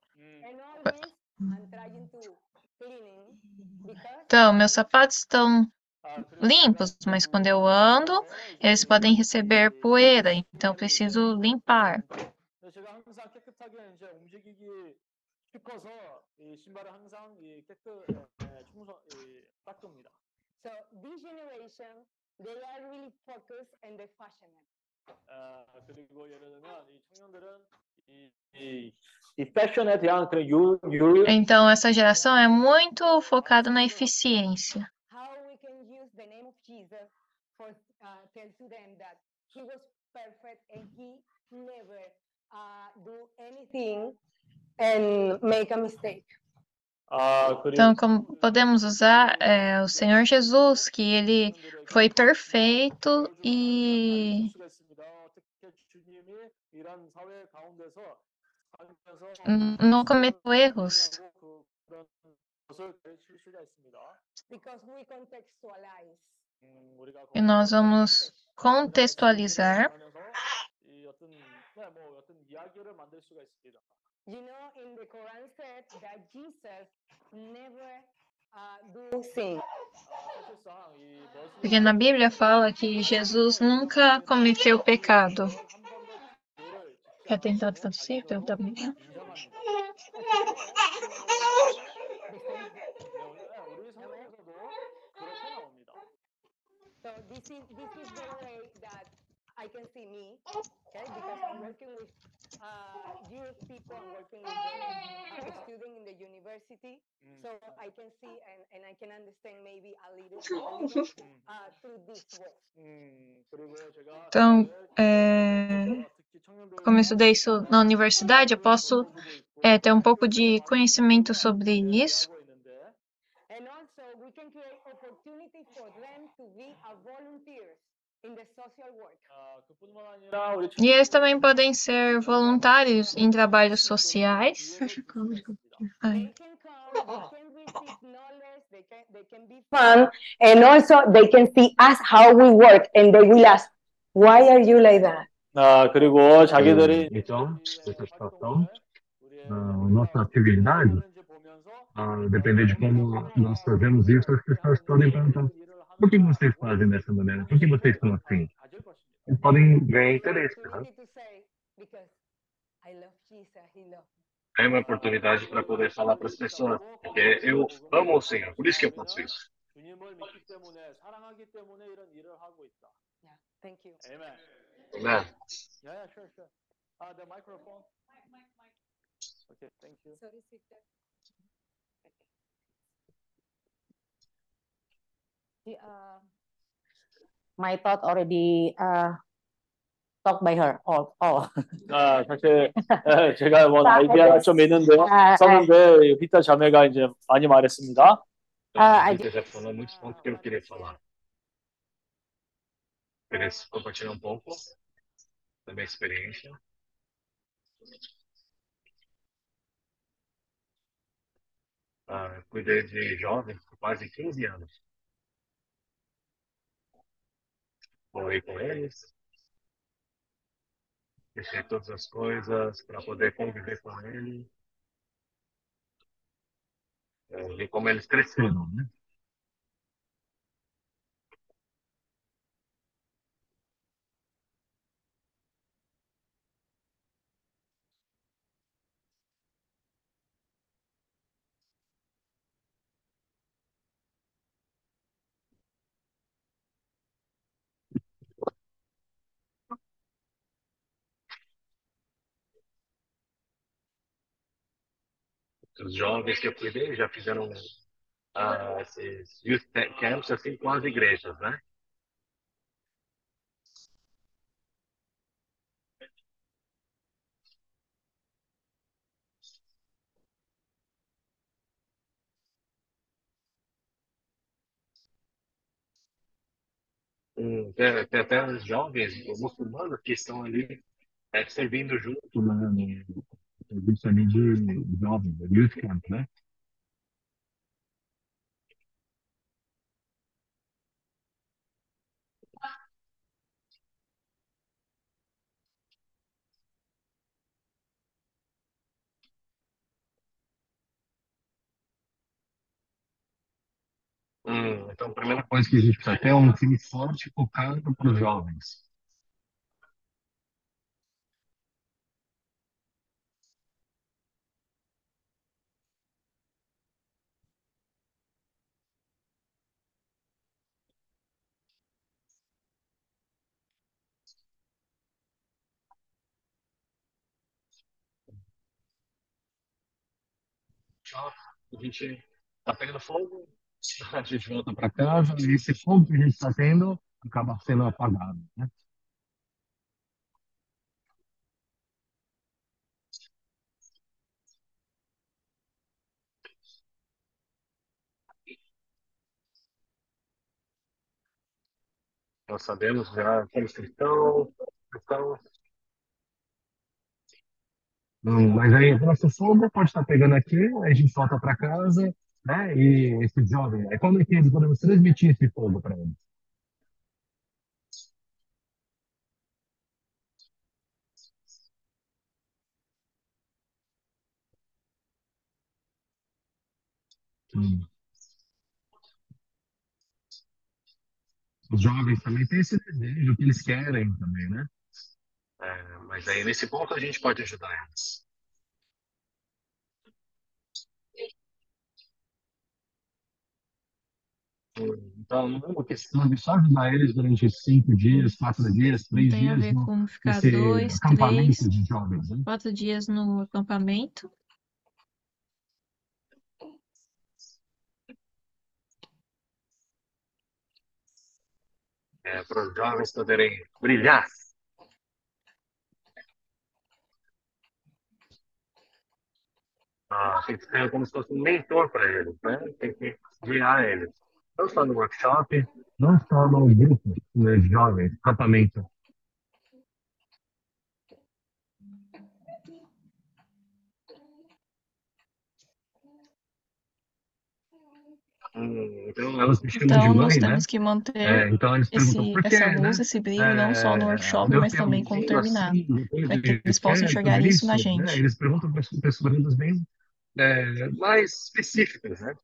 And always I'm trying to cleaning because Então, meus sapatos estão limpos, mas quando eu ando, eles podem receber poeira, então eu preciso limpar. 그래서 제가 항상 깨끗하게 이제 움직이기 싶어서 이 신발을 항상 이 깨끗 에, 에, 청소 이, 닦습니다. so this generation they are really focused on the fashionable. 아, 그리고 예를 들면 이 청년들은 이, 이, 이 패션에 대한 그런 유, 유 Então, essa geração é muito focada na eficiência. How we can use the name of Jesus for uh, tell to them that he was perfect and he never uh, do anything and make a mistake. Ah, então, como podemos usar é, o Senhor Jesus, que ele foi perfeito e não cometeu erros. E nós vamos contextualizar 이 어떤 네, 뭐 어떤 이야기를 만들 수가 있습니다. You know, in the Quran said that Jesus never uh, do sin. 사실상 이 멋을 Porque na Bíblia fala que Jesus nunca cometeu pecado. Quer tentar traduzir? Eu também. 우리 성경에서도 그렇게 나옵니다. So this is this is the way that I can see me, okay, because I'm working with uh, youth people, I'm working with the student in the university, mm. so I can see and, and I can understand maybe a little, mm. uh, through this way. Então, é, como eu estudei isso na universidade, eu posso é, ter um pouco de conhecimento sobre isso. E também, podemos criar create para eles serem voluntários. in the social work. 아, 그뿐만 아니라 우리 E eles também podem ser voluntários em trabalhos sociais. Ai. Fun, and also they can see us how we work, and they will ask, "Why are you like that?" 아, 그리고 자기들이 Então, essa situação, a nossa atividade, ah, depender de como nós fazemos isso, as pessoas podem perguntar: Por que vocês fazem dessa maneira? Por que vocês estão assim? Eles podem ganhar interesse, né? É uma oportunidade para poder falar para as pessoas, porque eu amo o Senhor, por isso que eu faço isso. Amém. Yeah, o microfone. Uh, the microphone. Okay, thank you. uh, my thought already uh, talked by her all all. 아, 사실 에, 제가 뭐 아이디어가 좀 있는데요. 아, 아. 썼는데 히타 자매가 이제 많이 말했습니다. Ah, I Você já falou muitos pontos que eu queria falar. Queria compartilhar um pouco da minha experiência. Ah, cuidei de jovens por quase 15 anos. Morei com eles, deixei todas as coisas para poder conviver com ele. É, vi como eles cresceram, né? os jovens que eu cuidei já fizeram ah, esses youth camps assim com as igrejas, né? Hum, tem, tem até os jovens muçulmanos que estão ali é, servindo junto né, no- serviço ali de jovens, youth camp, né? Hum, então, a primeira coisa que a gente precisa ter é um time forte focado para os jovens. Tchau. A gente está pegando fogo, a gente volta para casa e esse fogo que a gente está tendo acaba sendo apagado, né? Nós sabemos já que eles cristãos, cristãos. Hum, mas aí o nosso fogo pode estar pegando aqui, aí a gente volta para casa, né? E esse jovem, aí como é que eles podemos transmitir esse fogo para eles? Os jovens também têm esse desejo que eles querem também, né? É, mas aí nesse ponto a gente pode ajudar eles. Hum, Então, não é uma questão de só ajudar eles durante cinco dias, quatro dias, três tem a dias ver no, com ficar dois, três, de jovens, né? quatro dias no acampamento. É, para os jovens poderem brilhar. Ah, tem que ser como se fosse um mentor para eles, né? Tem que guiar eles. Não só no workshop, não só no grupo né, de jovens, acampamento. Hum, Então, elas me chamam de Então, nós mãe, né? temos que manter É, então, eles esse, por quê, essa né? luz, esse brilho, não só no É, workshop, mas também quando filho terminar, assim, para que eles possam enxergar fazer isso na né? gente. Eles perguntam para as perguntas bem é, mais específicas, né?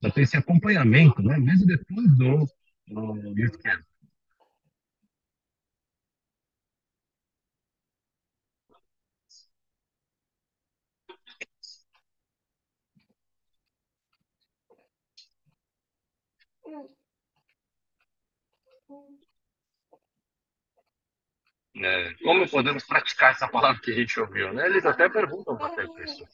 Para ter esse acompanhamento, né? Mesmo depois do, do youth camp. É, como podemos praticar essa palavra que a gente ouviu, né? Eles até perguntam bastante isso.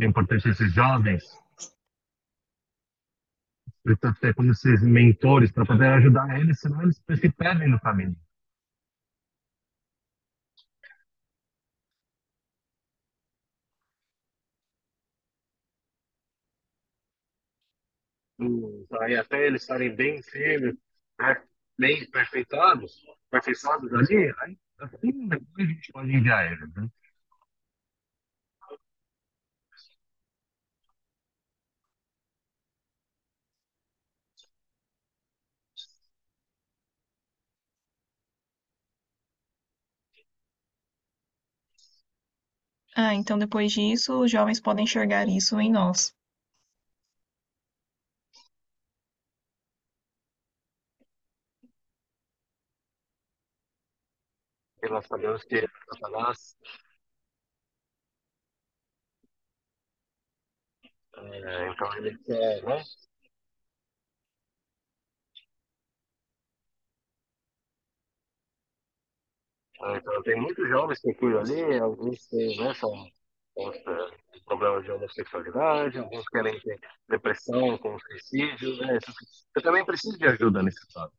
É importante esses jovens precisam ter como esses mentores para poder ajudar eles, senão eles se perdem no caminho. Hum, Aí até eles estarem bem firmes, né? bem perfeitados, perfeiçoados ali, aí assim depois a gente pode enviar eles, né? Ah, então depois disso, os jovens podem enxergar isso em nós. E nós sabemos que Satanás é, então ele quer, né? É, Então tem muitos jovens que cuidam ali, alguns têm, né, são, são, problemas de homossexualidade, alguns querem ter depressão com suicídio, né? Você também precisa de ajuda nesse caso.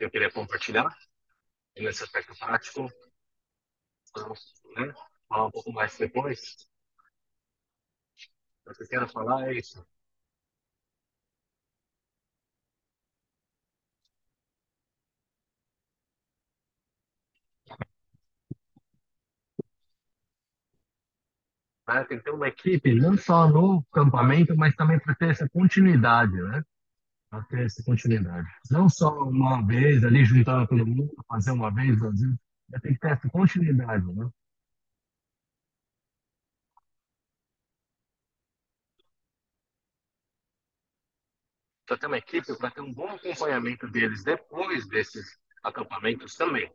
Eu queria compartilhar nesse aspecto prático. Vamos né, falar um pouco mais depois. Você quer falar é isso? Né? Tem que ter uma equipe, não só no acampamento, mas também para ter essa continuidade, né? Ter essa continuidade. Não só uma vez ali juntando todo mundo, fazer uma vez, duas vezes, mas tem que ter essa continuidade, né? Ter uma equipe, para ter um bom acompanhamento deles depois desses acampamentos também.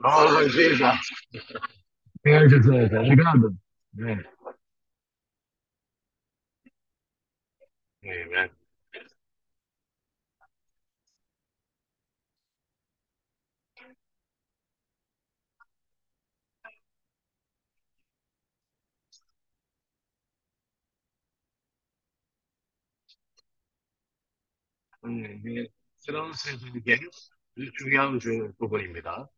Nossa, Jesus. É, José, tá ligado? É. É, né? 네, 이제 새로운 세상에 대해 중요한 부분입니다.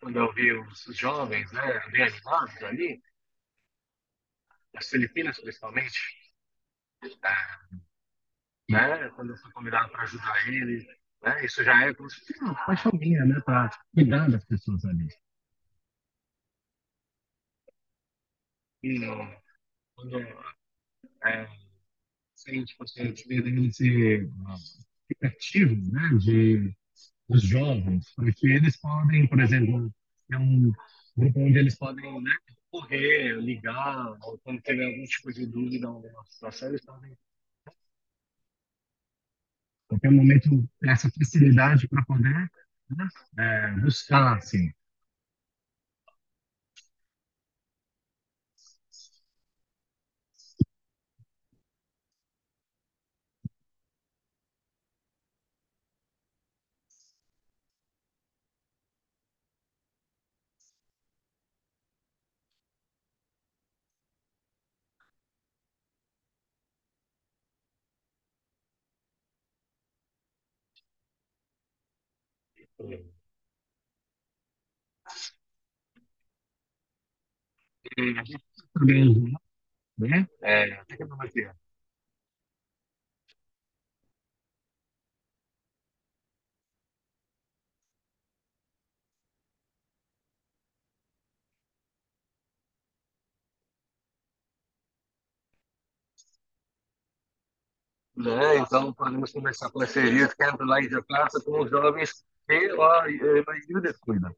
Quando eu vi os jovens, né, bem animados ali, nas Filipinas principalmente, é, né, quando eu fui convidado para ajudar eles, né, isso já é como se fosse uma paixão minha, né, para cuidar das pessoas ali. E quando é, sem, tipo assim, gente vê esse né, de os jovens, porque eles podem, por exemplo, é um grupo onde eles podem, né, correr, ligar, ou quando tiver algum tipo de dúvida alguma situação, eles podem, qualquer momento, ter essa facilidade para poder, né, é, buscar, assim. E também, né, é, tecnologia. Né? Então, podemos começar parcerias, quero lá em Jakarta, com os jovens que a maioria descuida.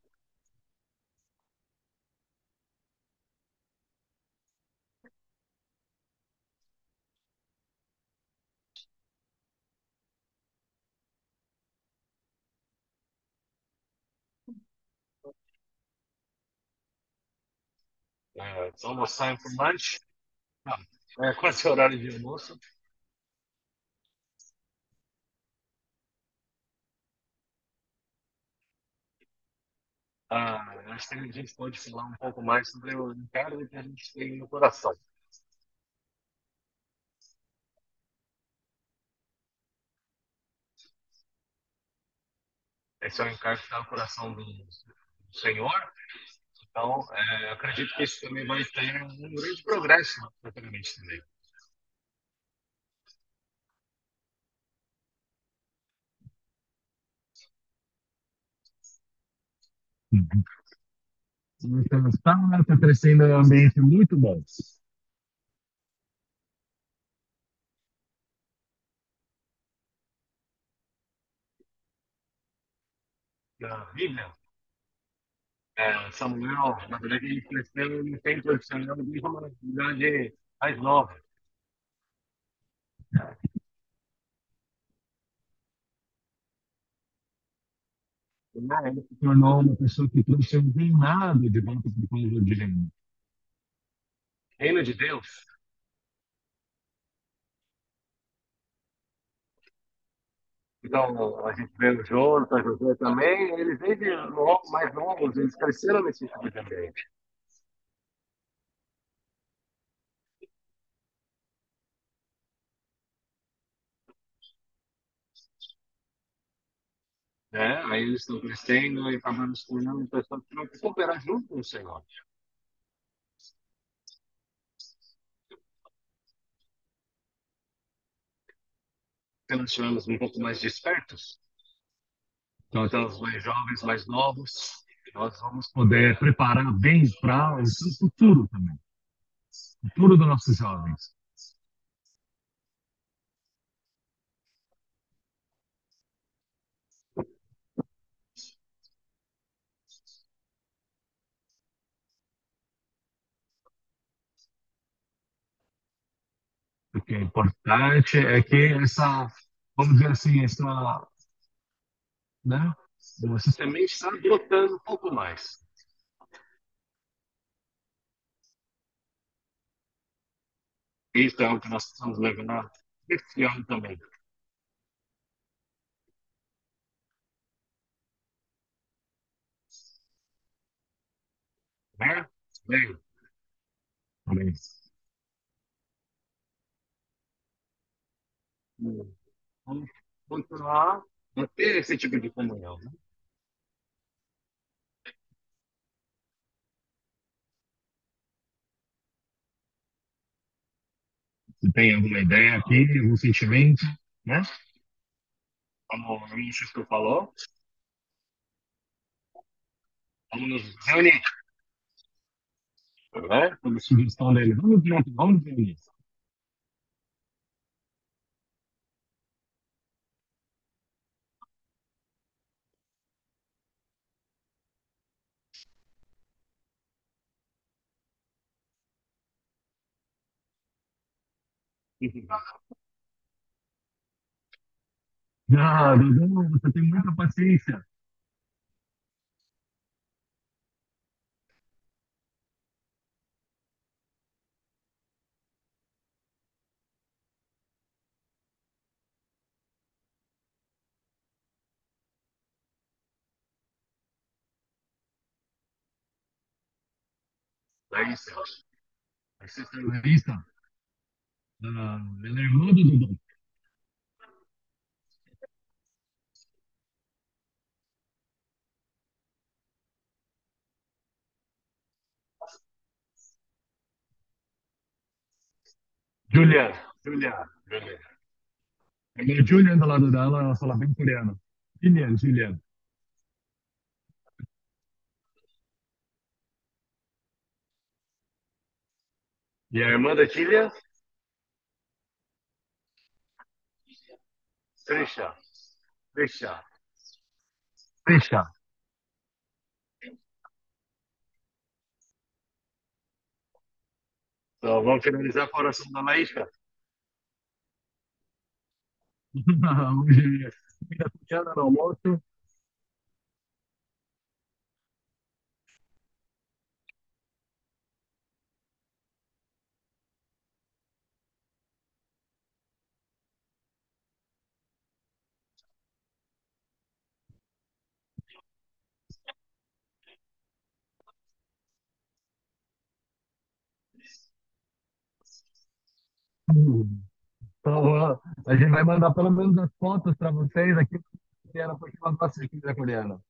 É, it's almost time for lunch. Ah, é quase horário de almoço. Ah, acho que a gente pode falar um pouco mais sobre o encargo que a gente tem no coração. Esse é o encargo que está no coração do, do Senhor. Então, é, acredito que isso também vai ter um grande progresso futuramente também. Então, está, crescendo um ambiente muito bom. Na Bíblia, é, Samuel, na verdade, ele cresceu no tempo tradicional de uma idade mais nova. Ele se tornou uma pessoa que trouxe um reinado de volta para o povo de reino. Reino de Deus Então, a gente vê o Jonathan, José também, eles desde mais novos, eles cresceram nesse tipo de ambiente. Né? Aí eles estão crescendo e acabam se tornando pessoas que vão cooperar junto com o Senhor. Se nós um pouco mais despertos, então, então os mais jovens, mais novos, nós vamos poder preparar bem para o futuro também. O futuro dos nossos jovens. Que é importante é que essa, vamos dizer assim, essa, né? Essa semente está brotando um pouco mais. Isso é algo que nós precisamos levar esse ano também. Né? Bem, amém. Vamos continuar a ter esse tipo de comunhão. Né? Você tem alguma ideia aqui, algum sentimento, né? Como o Chico falou, vamos nos reunir. Né? Como sugestão dele, vamos vamos reunir. Ah, Dudu, você tem muita paciência. Larissa. Larissa Larissa. Ah, ela é irmã do Dudu. Julia, Julia, Julia. A minha Julian do lado dela, ela fala bem coreano. Julian, Julian. E a irmã da Julia? Trisha. Trisha. Trisha. Então, vamos finalizar com a oração da Maísca. Hoje, comida cotidiana no almoço. Então, a gente vai mandar pelo menos as fotos para vocês aqui, que era porque ela gosta de comida coreana.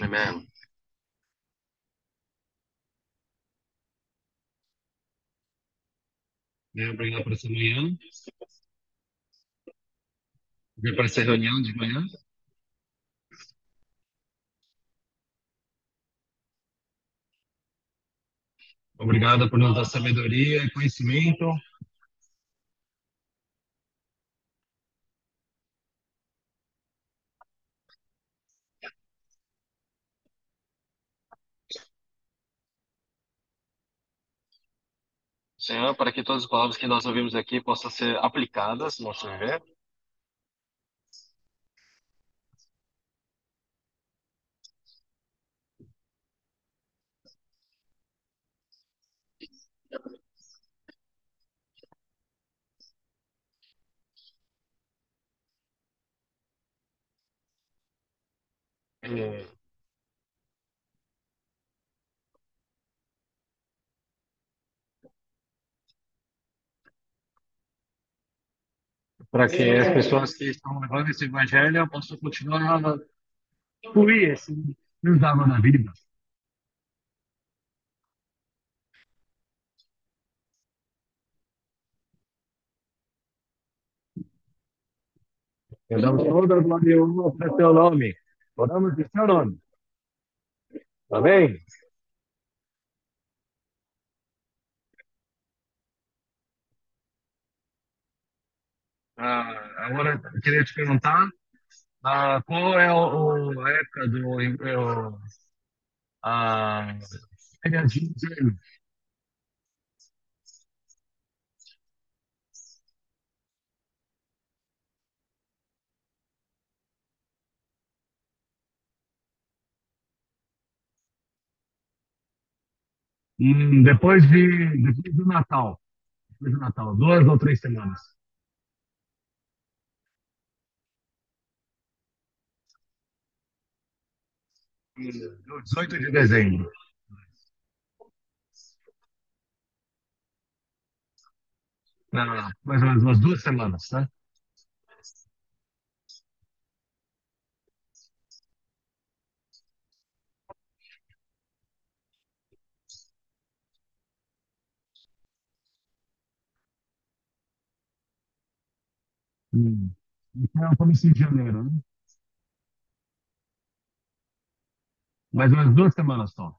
Amen. Né, Obrigado por essa manhã. Obrigado por essa reunião de manhã. Obrigado por nos dar sabedoria e conhecimento. Senhor, para que todas as palavras que nós ouvimos aqui possam ser aplicadas no nosso viver. E para que as pessoas que estão levando esse evangelho possam continuar a fluir esse rios da água da vida. Eu damos toda a glória para teu nome. Oramos em teu nome. Amém? Ah, agora eu queria te perguntar, ah, qual é o, o- a época do o, a férias de? Hum, depois de depois do Natal, depois do Natal, duas ou três semanas. Hum, 18 de dezembro. Não, não, mais ou menos umas duas semanas, né? Hum. Então, começo de janeiro, né? Mais umas duas semanas só.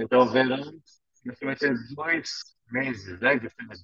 Então, verão, você vai ter dois meses, né, de férias.